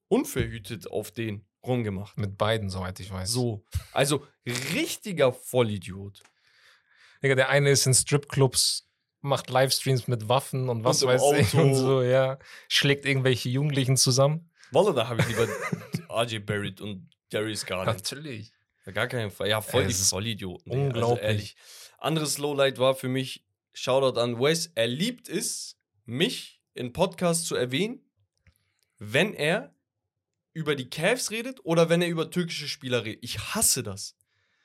unverhütet auf den rumgemacht. Mit beiden, soweit ich weiß. So. Also, richtiger Vollidiot. Digga, der eine ist in Stripclubs, macht Livestreams mit Waffen und was Und weiß ich Auto. und so, ja. Schlägt irgendwelche Jugendlichen zusammen. Walla, da habe ich lieber [laughs] RJ Barrett und Darius Garland. Natürlich. Gar keinen Fall. Ja, voll die Vollidioten. Digga. unglaublich. Also ehrlich. Anderes Lowlight war für mich, Shoutout an Wes, er liebt es, mich in Podcasts zu erwähnen, wenn er über die Cavs redet oder wenn er über türkische Spieler redet. Ich hasse das.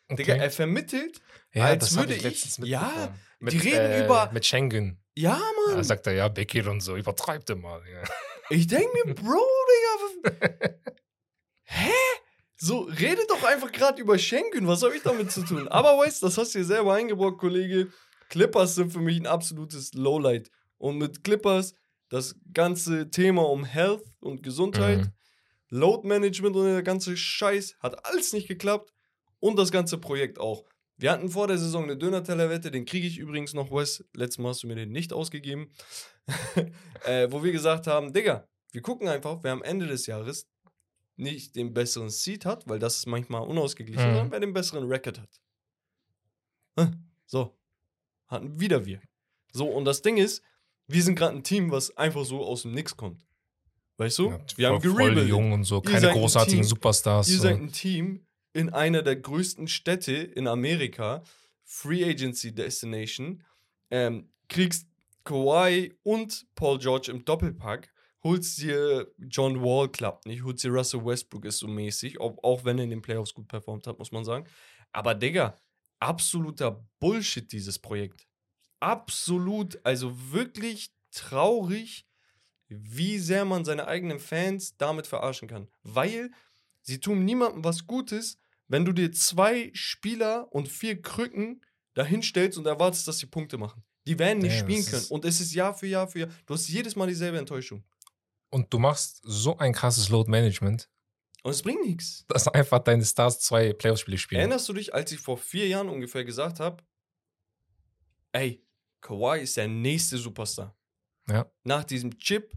Digga, er vermittelt, ja, als würde ich letztens ich- ja, mitbekommen. die reden über- Mit Schengen. ja, Mann. Da sagt er, ja, Bekir und so, übertreibt er mal. Ja. Ich denke mir, [laughs] Bro, Digga. Hä? So, redet doch einfach gerade über Schengen. Was habe ich damit zu tun? Aber weißt das hast du dir selber eingebaut, Kollege. Clippers sind für mich ein absolutes Lowlight. Und mit Clippers das ganze Thema um Health und Gesundheit, Mhm. Load Management und der ganze Scheiß hat alles nicht geklappt. Und das ganze Projekt auch. Wir hatten vor der Saison eine Döner-Teller-Wette, den kriege ich übrigens noch, Wes. Letztes Mal hast du mir den nicht ausgegeben. [laughs] äh, wo wir gesagt haben, Digga, wir gucken einfach, wer am Ende des Jahres nicht den besseren Seed hat, weil das ist manchmal unausgeglichen, Mhm. sondern wer den besseren Record hat. So. Hatten wieder wir. So, und das Ding ist, wir sind gerade ein Team, was einfach so aus dem Nix kommt. Weißt du? Ja, wir haben gerebuildet. jung und so, keine großartigen Team. Superstars. Ihr so. seid ein Team in einer der größten Städte in Amerika, Free Agency Destination, ähm, kriegst Kawhi und Paul George im Doppelpack, holst dir John Wall, klappt nicht, holst dir Russell Westbrook, ist so mäßig, auch, auch wenn er in den Playoffs gut performt hat, muss man sagen. Aber Digga, absoluter Bullshit, dieses Projekt. Absolut, also wirklich traurig, wie sehr man seine eigenen Fans damit verarschen kann. Weil sie tun niemandem was Gutes, wenn du dir zwei Spieler und vier Krücken dahinstellst und erwartest, dass sie Punkte machen. Die werden nicht Ja, spielen können. Und es ist Jahr für Jahr für Jahr. Du hast jedes Mal dieselbe Enttäuschung. Und du machst so ein krasses Load Management, Und es bringt nichts. dass einfach deine Stars zwei Playoff-Spiele spielen. Erinnerst du dich, als ich vor vier Jahren ungefähr gesagt habe, ey, Kawhi ist der nächste Superstar. Ja. Nach diesem Chip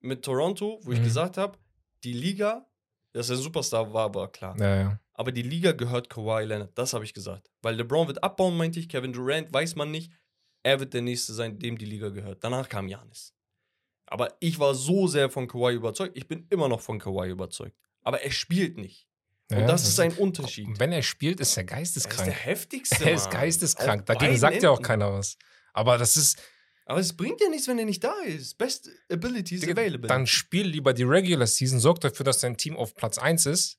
mit Toronto, wo ich Mhm. gesagt habe, die Liga, dass er ein Superstar war, war klar. Ja, ja. Aber die Liga gehört Kawhi Leonard. Das habe ich gesagt. Weil LeBron wird abbauen, meinte ich. Kevin Durant weiß man nicht. Er wird der Nächste sein, dem die Liga gehört. Danach kam Janis. Aber ich war so sehr von Kawhi überzeugt. Ich bin immer noch von Kawhi überzeugt. Aber er spielt nicht. Und ja, das ist ein Unterschied. Wenn er spielt, ist er Er ist geisteskrank. der heftigste. Er ist Mann. geisteskrank. Auf Dagegen sagt ja auch Enden. keiner was. Aber das ist, Aber es bringt ja nichts, wenn er nicht da ist. Best Abilities Digga, available. dann spiel lieber die Regular Season, sorg dafür, dass dein Team auf Platz 1 ist.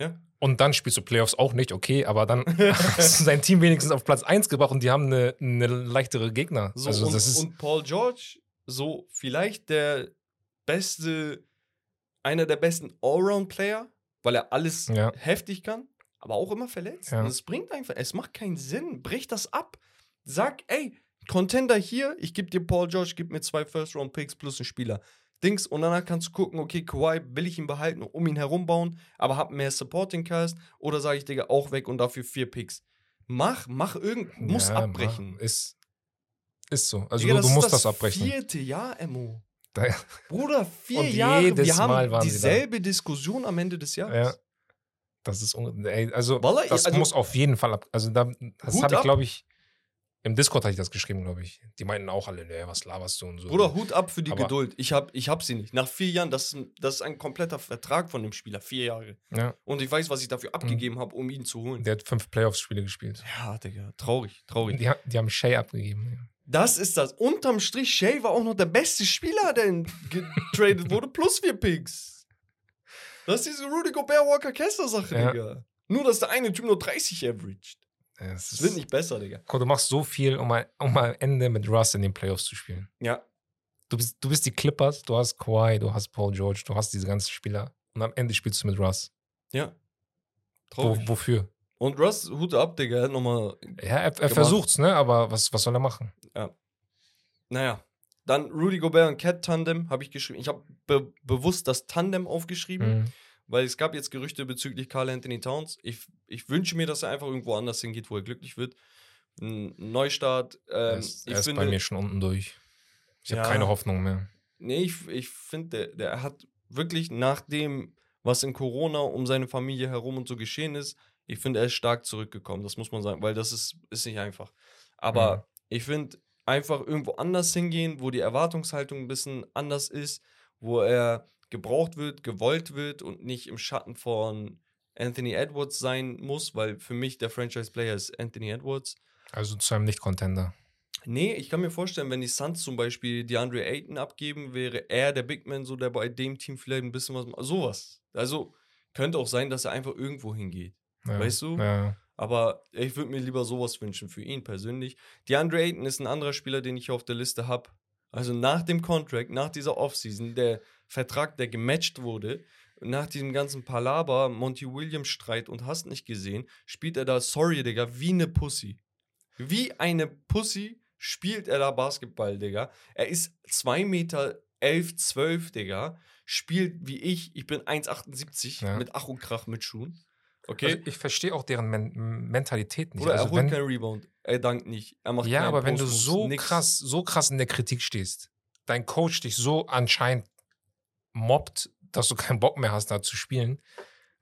Ja. Und dann spielst du Playoffs auch nicht, okay, aber dann [laughs] hast du dein Team wenigstens auf Platz 1 gebracht und die haben eine, eine leichtere Gegner. So, also und, und Paul George, so vielleicht der beste, einer der besten Allround-Player, weil er alles Ja. heftig kann, aber auch immer verletzt. Ja. Und es bringt einfach, es macht keinen Sinn. Brech das ab. Sag, ey, Contender hier, ich gebe dir Paul George, gib mir zwei First-Round-Picks plus einen Spieler. Dings, und danach kannst du gucken, okay, Kawhi, will ich ihn behalten, um ihn herum bauen, aber hab mehr Supporting Cast oder sage ich, Digga, auch weg und dafür vier Picks. Mach, mach irgend, muss ja, abbrechen. mach- Ist, ist so. Also Digga, du, du musst das, abbrechen. vierte Jahr, Emo. Da, Bruder, vier Und Jahre. jedes Wir haben Mal waren dieselbe Diskussion am Ende des Jahres. ja. Das ist, ey, also, Wallah, das also- muss auf jeden Fall ab. Also, da, das habe ich, glaube ich, im Discord hatte ich das geschrieben, glaube ich. Die meinten auch alle, nee, was laberst du und so. Bruder, Hut ab für die Aber- Geduld. Ich hab, ich hab sie nicht. Nach vier Jahren, das ist, ein, das ist ein kompletter Vertrag von dem Spieler. Vier Jahre. ja, Und ich weiß, was ich dafür abgegeben habe, um ihn zu holen. der hat fünf Playoffs-Spiele gespielt. Ja, Digga, traurig, traurig. Die, die haben Shay abgegeben. Das ist das. Unterm Strich, Shay war auch noch der beste Spieler, der getradet [laughs] wurde, plus vier Picks. Das ist diese Rudy Gobert Walker Kessler Sache, Ja. Digga. Nur, dass der eine Typ nur 30 averaged. Es Es wird ist, nicht besser, Digga. Guck, du machst so viel, um, ein, um am Ende mit Russ in den Playoffs zu spielen. Ja, Du bist, du bist die Clippers, du hast Kawhi, du hast Paul George, du hast diese ganzen Spieler. Und am Ende spielst du mit Russ. ja. Wo, wofür? Und Russ, Hut ab, Digga, er hat nochmal Ja, er, er versucht's, ne? Aber was, was soll er machen? Naja, dann Rudy Gobert und Cat Tandem habe ich geschrieben. Ich habe be bewusst das Tandem aufgeschrieben, Mhm. weil es gab jetzt Gerüchte bezüglich Carl Anthony Towns. Ich, ich wünsche mir, dass er einfach irgendwo anders hingeht, wo er glücklich wird. Ein Neustart. Er Ähm, ist, ich er ist finde, bei mir schon unten durch. Ich habe Ja. keine Hoffnung mehr. Nee, ich, ich finde, der, der hat wirklich nach dem, was in Corona um seine Familie herum und so geschehen ist, ich finde, er ist stark zurückgekommen. Das muss man sagen, weil das ist, ist nicht einfach. Aber Mhm. ich finde, einfach irgendwo anders hingehen, wo die Erwartungshaltung ein bisschen anders ist, wo er gebraucht wird, gewollt wird und nicht im Schatten von Anthony Edwards sein muss, weil für mich der Franchise-Player ist Anthony Edwards. Also zu einem Nicht-Contender. Nee, ich kann mir vorstellen, wenn die Suns zum Beispiel DeAndre Ayton abgeben, wäre er der Big Man, so der bei dem Team vielleicht ein bisschen was. Sowas. Also könnte auch sein, dass er einfach irgendwo hingeht. Ja. Weißt du? Ja. Aber ich würde mir lieber sowas wünschen für ihn persönlich. DeAndre Ayton ist ein anderer Spieler, den ich hier auf der Liste habe. Also nach dem Contract, nach dieser Offseason, der Vertrag, der gematcht wurde, nach diesem ganzen Palaber, Monty Williams Streit und hast nicht gesehen, spielt er da, sorry, Digga, wie eine Pussy. Wie eine Pussy spielt er da Basketball, Digga. Er ist 2 Meter 11, 12, Digga. Spielt wie ich. Ich bin 1,78 Ja. mit Ach und Krach mit Schuhen. Okay. Also ich verstehe auch deren Men Mentalität nicht. Oder er also holt wenn, keinen Rebound. Er dankt nicht. Er macht ja, aber wenn du so nix. krass, so krass in der Kritik stehst, dein Coach dich so anscheinend mobbt, dass du keinen Bock mehr hast, da zu spielen,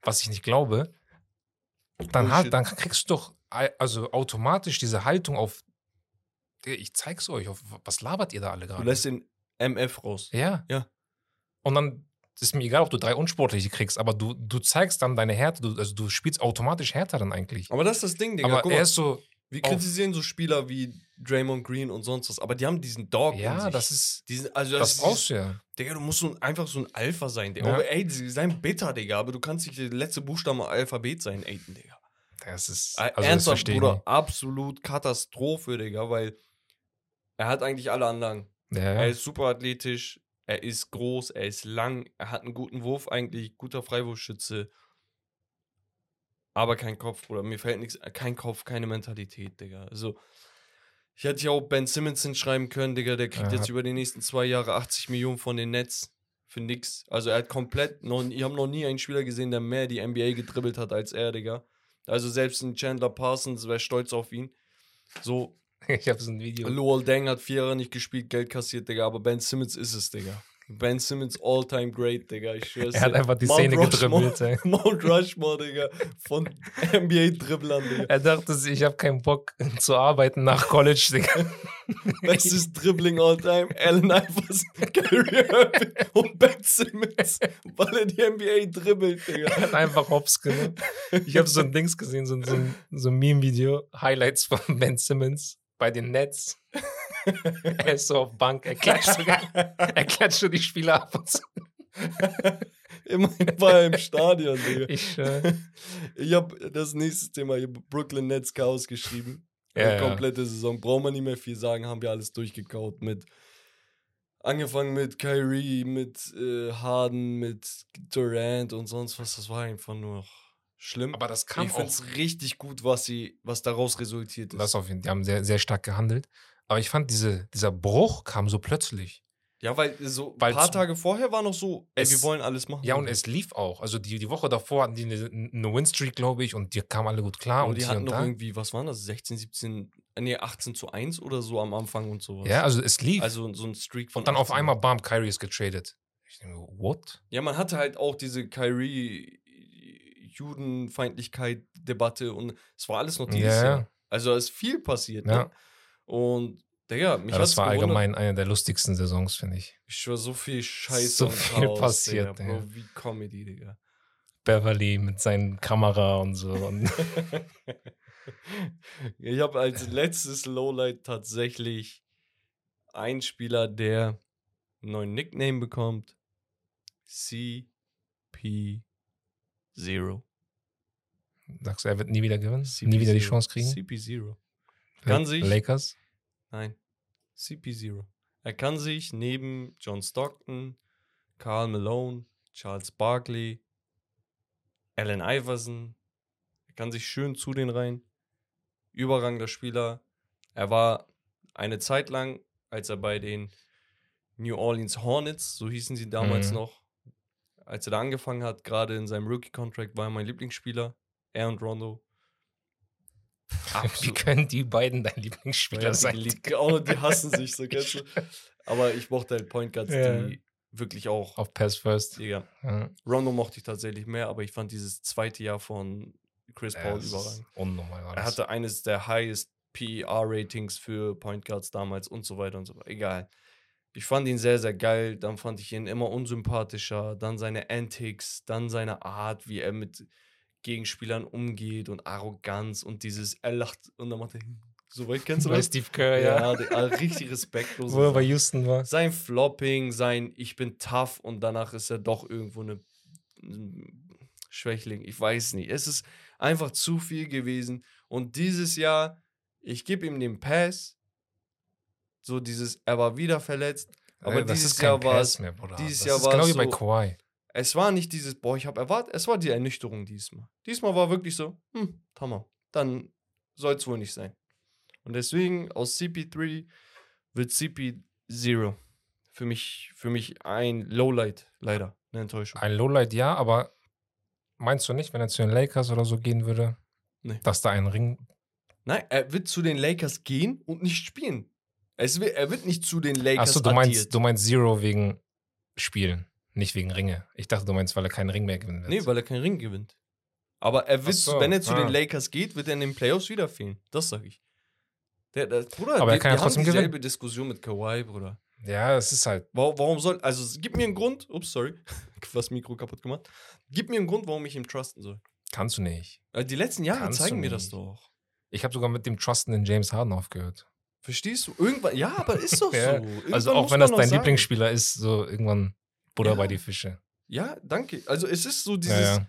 was ich nicht glaube, dann, halt, Bullshit. dann kriegst du doch also automatisch diese Haltung auf, ich zeig's euch, auf, was labert ihr da alle Du gerade? lässt den MF raus. Ja. Ja. Und dann ist mir egal, ob du drei Unsportliche kriegst, aber du, du zeigst dann deine Härte, du, also du spielst automatisch härter dann eigentlich. Aber das ist das Ding, Digga. aber Guck er mal, ist so, wir kritisieren so Spieler wie Draymond Green und sonst was, aber die haben diesen Dog ja, das ist, Diesen, also das ist brauchst du ja. Digga, du musst so ein, einfach so ein Alpha sein, Digga. Ja. Aber ey, sie sein bitter, Digga, aber du kannst nicht der letzte Buchstabe Alphabet sein, Aiden, Digga. Das ist, also das Ernsthaft, Bruder, absolut Katastrophe, Digga, weil er hat eigentlich alle Anlagen. Ja, Er ist super athletisch, er ist groß, er ist lang, er hat einen guten Wurf eigentlich, guter Freiwurfschütze. Aber kein Kopf, Bruder. Mir fällt nichts, kein Kopf, keine Mentalität, Digga. Also, ich hätte ja auch Ben Simmons hinschreiben können, Digga, der kriegt Ja. jetzt über die nächsten zwei Jahre 80 Millionen von den Nets für nix. Also, er hat komplett, noch, ich habe noch nie einen Spieler gesehen, der mehr die NBA gedribbelt hat als er, Digga. Also, selbst ein Chandler Parsons wäre stolz auf ihn. So, [laughs] Ich habe so ein Video. Luol Deng hat vier Jahre nicht gespielt, Geld kassiert, Digga, aber Ben Simmons ist es, Digga. Ben Simmons all-time great, Digga. Ich schwör's Er hat dir. einfach die Mount Szene gedribbelt. ey. [laughs] Mount Rushmore, Digga, von NBA-Dribblern, Digga. Er dachte sich, ich habe keinen Bock zu arbeiten nach College, Digga. [laughs] Bestes Dribbling all-time, Allen Iverson, Kyrie Irving und Ben Simmons, weil er die NBA dribbelt, Digga. Er hat einfach Hops genommen. Ich habe so ein Dings gesehen, so, so ein, so ein Meme-Video, Highlights von Ben Simmons bei den Nets. [laughs] er ist so auf Bank, er klatscht, so, er klatscht so die Spieler ab und so. [laughs] Immerhin war er im Stadion, Digga. Ich, äh, Ich habe das nächste Thema, ich Brooklyn Nets Chaos geschrieben. Ja, Die ja. komplette Saison. Braucht man nicht mehr viel sagen, haben wir alles durchgekaut mit. Angefangen mit Kyrie, mit äh, Harden, mit Durant und sonst was. Das war einfach nur schlimm. aber das kam ich auch finde es richtig gut, was, sie, was daraus resultiert ist. Das auf jeden Fall. Die haben sehr, sehr stark gehandelt. Aber ich fand, diese, dieser Bruch kam so plötzlich. ja, weil so ein Weil paar Tage vorher war noch so, ey, wir Es- wollen alles machen. Ja, und es lief auch. Also die, die Woche davor hatten die eine, eine Winstreak, glaube ich, und die kamen alle gut klar. und und die hatten noch da. irgendwie, was waren das? 16, 17, äh, nee, 18 zu 1 oder so am Anfang und sowas. Ja, also es lief. Also so ein Streak von und dann auf 18. einmal, bam, Kyrie ist getradet. Ich denke, what? Ja, man hatte halt auch diese Kyrie-Judenfeindlichkeit-Debatte und es war alles noch dieses Ja, Jahr. ja. Also es ist viel passiert. Ja. Ne? Und, Digga, mich Ja, das war gewundert. allgemein eine der lustigsten Saisons, finde ich. Ich schwör, so viel Scheiße So viel Chaos, passiert, Digga, ja. Bro, wie Comedy, Digga. Beverly mit seinen Kamera und so. Und [laughs] ich habe als letztes Lowlight tatsächlich einen Spieler, der einen neuen Nickname bekommt. CP0. Sagst du, er wird nie wieder gewinnen? Nie wieder die CP0. Chance kriegen? CP0. Kann sich- Lakers? Nein. CP0. Er kann sich neben John Stockton, Carl Malone, Charles Barkley, Allen Iverson, er kann sich schön zu den rein. Überragender Spieler. Er war eine Zeit lang, als er bei den New Orleans Hornets, so hießen sie damals Mhm. noch, als er da angefangen hat, gerade in seinem Rookie-Contract, war er mein Lieblingsspieler. Er und Rondo. Wie können die beiden dein Lieblingsspieler Ja, sein? die, auch, die hassen sich, so kennst du. Aber ich mochte halt Point Guards, Ja. die wirklich auch. Auf Pass First. Digga. Ja. Rondo mochte ich tatsächlich mehr, aber ich fand dieses zweite Jahr von Chris Ja, Paul überragend. Unnormal war Er hatte eines der highest PER-Ratings für Point Guards damals und so weiter und so weiter. Egal. Ich fand ihn sehr, sehr geil. Dann fand ich ihn immer unsympathischer. Dann seine Antics, dann seine Art, wie er mit Gegenspielern umgeht und Arroganz und dieses, er lacht und dann macht er so weit, kennst du das? Steve Kerr, ja. Ja, also richtig respektlos. Wo er bei Houston war. Sein Flopping, sein Ich bin tough und danach ist er doch irgendwo eine Schwächling. Ich weiß nicht. Es ist einfach zu viel gewesen. Und dieses Jahr, ich gebe ihm den Pass. So dieses, er war wieder verletzt. Aber das dieses Jahr war es, dieses das Jahr war genau wie bei Kawhi. Es war nicht dieses, boah, ich habe erwartet, es war die Ernüchterung diesmal. Diesmal war wirklich so, hm, Hammer. Dann soll es wohl nicht sein. Und deswegen aus CP3 wird CP0 für mich, für mich ein Lowlight, leider. Eine Enttäuschung. Ein Lowlight ja, aber meinst du nicht, wenn er zu den Lakers oder so gehen würde, Nee. dass da ein Ring. Nein, er wird zu den Lakers gehen und nicht spielen. Wird, er wird nicht zu den Lakers Achso, du addiert. meinst, du meinst Zero wegen Spielen, nicht wegen Ringe. Ich dachte, du meinst, weil er keinen Ring mehr gewinnen wird. Nee, weil er keinen Ring gewinnt. Aber er wird, so, wenn er zu ah. den Lakers geht, wird er in den Playoffs wieder fehlen. Das sage ich. Der, der, Bruder, Aber er kann ja trotzdem gewinnen. dieselbe Diskussion mit Kawhi, Bruder. ja, es ist halt. Warum, warum soll, also gib mir einen Grund, ups, sorry, [laughs] was Mikro kaputt gemacht. Gib mir einen Grund, warum ich ihm trusten soll. Kannst du nicht. Weil Die letzten Jahre Kannst zeigen mir das doch. Ich habe sogar mit dem Trusten in James Harden aufgehört. Verstehst du? Irgendwann, ja, aber ist doch [laughs] Ja, so. Irgendwann also auch wenn das dein sagen. Lieblingsspieler ist, so irgendwann Butter Ja. bei die Fische. Ja, danke. Also es ist so dieses, Ja, ja.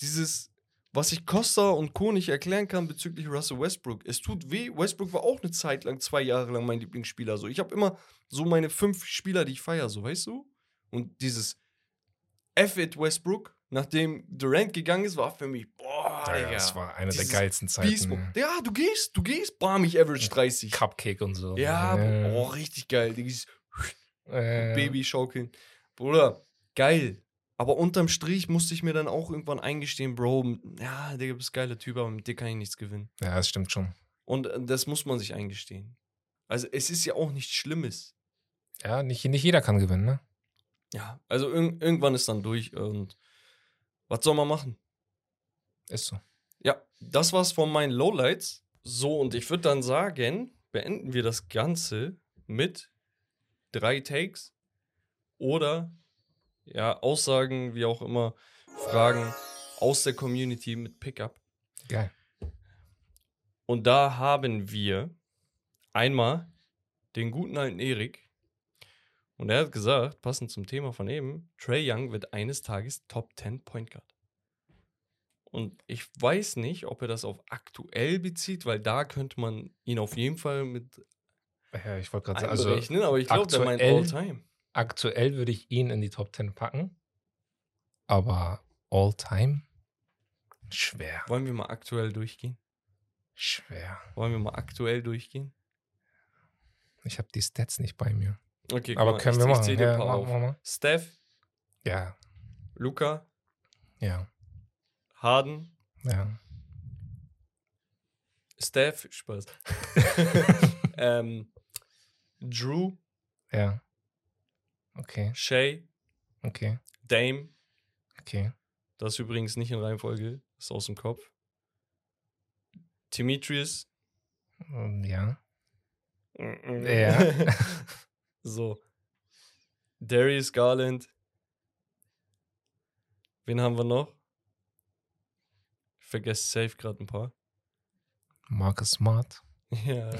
dieses, was ich Costa und Co. nicht erklären kann bezüglich Russell Westbrook. Es tut weh. Westbrook war auch eine Zeit lang, zwei Jahre lang mein Lieblingsspieler. So, ich habe immer so meine fünf Spieler, die ich feiere, so, weißt du? Und dieses F it Westbrook, nachdem Durant gegangen ist, war für mich, boah, Ja, ja, das war eine der geilsten Zeiten. Ja, du gehst, du gehst, bam, ich average 30. Cupcake und so. Ja, ja. oh, richtig geil. Dieses Äh, Baby schaukeln. Bruder, geil. Aber unterm Strich musste ich mir dann auch irgendwann eingestehen, Bro, ja, bist ein geiler Typ, aber mit dir kann ich nichts gewinnen. Ja, das stimmt schon. Und äh, das muss man sich eingestehen. Also es ist ja auch nichts Schlimmes. Ja, nicht, nicht jeder kann gewinnen, ne? Ja, also irg irgendwann ist dann durch und was soll man machen? Ist so. Ja, das war's von meinen Lowlights. So, und ich würde dann sagen, beenden wir das Ganze mit drei Takes oder ja, Aussagen, wie auch immer, Fragen aus der Community mit Pickup. Geil. Und da haben wir einmal den guten alten Erik. Und er hat gesagt, passend zum Thema von eben, Trey Young wird eines Tages Top 10 Point Guard. Und ich weiß nicht, ob er das auf aktuell bezieht, weil da könnte man ihn auf jeden Fall mit Ja, ich wollte gerade sagen, also aber ich glaube, der meint All-Time. Aktuell würde ich ihn in die Top 10 packen. Aber all time? Schwer. Wollen wir mal aktuell durchgehen? Schwer. Wollen wir mal aktuell durchgehen? Ich habe die Stats nicht bei mir. Okay, Aber mal, können ich, wir machen. Ja, machen auf. wir mal. Steph, Ja, Luca, ja, Harden, ja. Steph, Spaß. [laughs] ähm, Drew, ja. Okay, Shay, okay, Dame, okay. das ist übrigens nicht in Reihenfolge, ist aus dem Kopf. Demetrius. Ähm, Ja. Ja. [laughs] so. Darius Garland. Wen haben wir noch? Ich vergesse safe gerade ein paar. Marcus Smart. Ja. [laughs]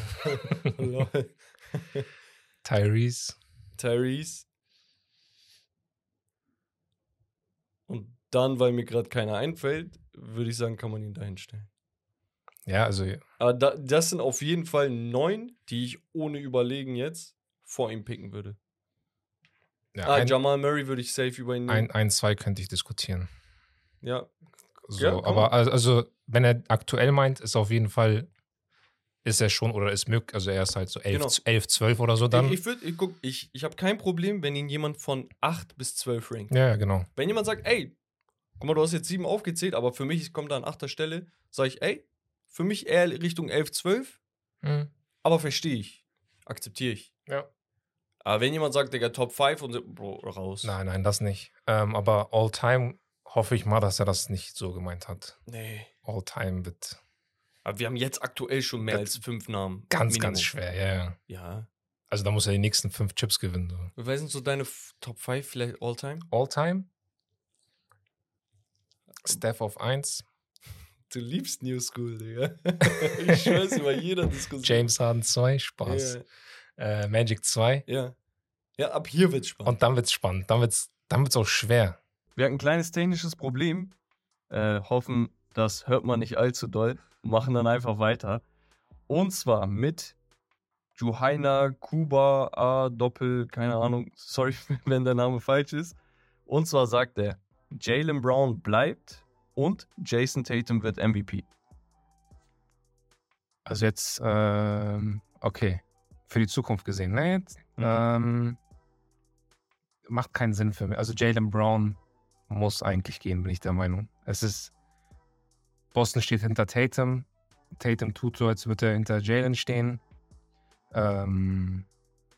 [laughs] Tyrese. Tyrese. Und dann, weil mir gerade keiner einfällt, würde ich sagen, kann man ihn dahin stellen. Ja, also Aber da, das sind auf jeden Fall neun, die ich ohne Überlegen jetzt vor ihm picken würde. ja, ah, ein, Jamal Murray würde ich safe über ihn nehmen. ein, ein, zwei könnte ich diskutieren. ja, So, Ja, aber al- also, wenn er aktuell meint, ist auf jeden Fall, ist er schon oder ist möglich, also er ist halt so 11, Genau. 11 12 oder so dann. Ich, ich, würd, ich, guck, ich, ich habe kein Problem, wenn ihn jemand von 8 bis 12 rankt. ja, ja, genau. Wenn jemand sagt, ey, guck mal, du hast jetzt 7 aufgezählt, aber für mich kommt da an achter Stelle, sage ich, ey, für mich eher Richtung 11, 12, Mhm. aber verstehe ich. Akzeptiere ich. Ja. Aber wenn jemand sagt, Digga, Top 5 und so, Bro, raus. Nein, nein, das nicht. Ähm, aber all time hoffe ich mal, dass er das nicht so gemeint hat. Nee. All time wird Aber wir haben jetzt aktuell schon mehr Das- als 5 Namen. ganz, Minimum. ganz schwer, ja, ja. Ja. Also da muss er die nächsten fünf Chips gewinnen. So. Wer sind so deine Top 5 vielleicht All-Time? All time? Steph auf 1, Du liebst New School, Digga. [laughs] ich schwör's über jeder Diskussion. James Harden 2, Spaß. Äh, Magic 2. Ja. ja. Ja, ab hier wird's spannend. Und dann wird's spannend. Dann wird's, dann wird's auch schwer. Wir hatten ein kleines technisches Problem. äh, hoffen, das hört man nicht allzu doll. [laughs] Machen dann einfach weiter. Und zwar mit Juhaina Kuba A Doppel, keine Ahnung, sorry, [laughs] wenn der Name falsch ist. Und zwar sagt er, Jalen Brown bleibt und Jason Tatum wird MVP. Also jetzt, ähm, okay, für die Zukunft gesehen, ne? Jetzt, Mhm. ähm, macht keinen Sinn für mich. Also Jalen Brown muss eigentlich gehen, bin ich der Meinung. Es ist, Boston steht hinter Tatum. Tatum tut so, als würde er hinter Jalen stehen. Ähm,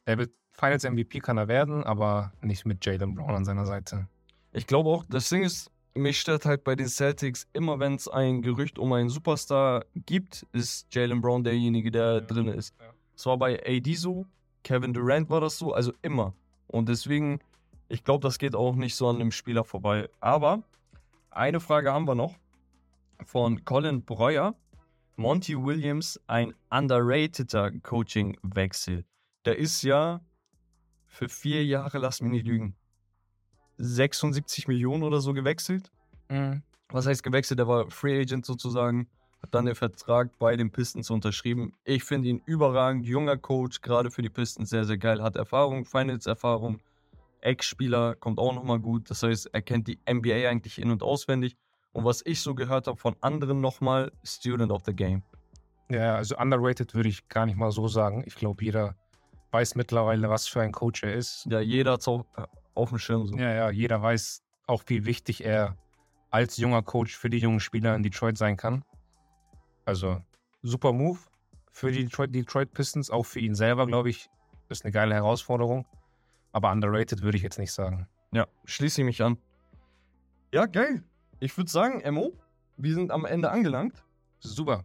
er wird Finals MVP kann er werden, aber nicht mit Jalen Brown an seiner Seite. Ich glaube auch, das Ding ist, mich stört halt bei den Celtics, immer wenn es ein Gerücht um einen Superstar gibt, ist Jalen Brown derjenige, der Ja. drin ist. Ja. Es war bei AD so, Kevin Durant war das so, also immer. Und deswegen, ich glaube, das geht auch nicht so an dem Spieler vorbei. Aber eine Frage haben wir noch von Colin Breuer. Monty Williams, ein underrateder Coaching-Wechsel. Der ist ja für vier Jahre, lass mich nicht lügen, 76 Millionen oder so gewechselt. Was heißt gewechselt? Der war Free Agent sozusagen, hat dann den Vertrag bei den Pistons unterschrieben. Ich finde ihn überragend, junger Coach, gerade für die Pistons sehr, sehr geil, hat Erfahrung, Finals-Erfahrung, Ex-Spieler, kommt auch nochmal gut. Das heißt, er kennt die NBA eigentlich in- und auswendig. Und was ich so gehört habe von anderen nochmal, Student of the Game. Ja, also underrated würde ich gar nicht mal so sagen. Ich glaube, jeder weiß mittlerweile, was für ein Coach er ist. Ja, jeder hat auf, auf dem Schirm so. Ja, ja, jeder weiß auch, wie wichtig er als junger Coach für die jungen Spieler in Detroit sein kann. Also, super Move für die Detroit, Detroit Pistons, auch für ihn selber, glaube ich, ist eine geile Herausforderung. Aber underrated würde ich jetzt nicht sagen. Ja, schließe ich mich an. Ja, geil. Ich würde sagen, Mo, wir sind am Ende angelangt. Super,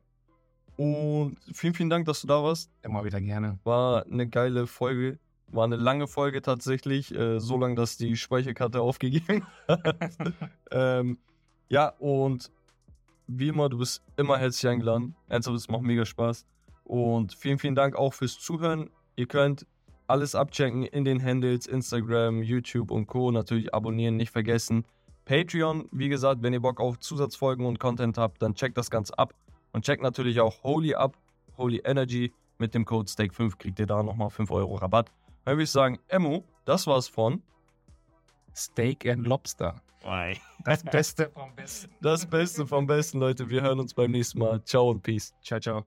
Und vielen, vielen Dank, dass du da warst. immer wieder gerne. War eine geile Folge. War eine lange Folge tatsächlich. Äh, so lange, dass die Speicherkarte aufgegeben [laughs] hat. ähm, ja, und wie immer, du bist immer herzlich eingeladen. Ernsthaft, es macht mega Spaß. Und vielen, vielen Dank auch fürs Zuhören. Ihr könnt alles abchecken in den Handles, Instagram, YouTube und Co. Natürlich abonnieren, nicht vergessen. Patreon, wie gesagt, wenn ihr Bock auf Zusatzfolgen und Content habt, dann checkt das Ganze ab. Und checkt natürlich auch Holy ab, Holy Energy. Mit dem Code Stake5 kriegt ihr da nochmal 5 Euro Rabatt. Dann würde ich sagen, Emo, das war's von Steak and Lobster. Das Beste vom Besten. Das Beste vom Besten, Leute. Wir hören uns beim nächsten Mal. Ciao und Peace. Ciao, ciao.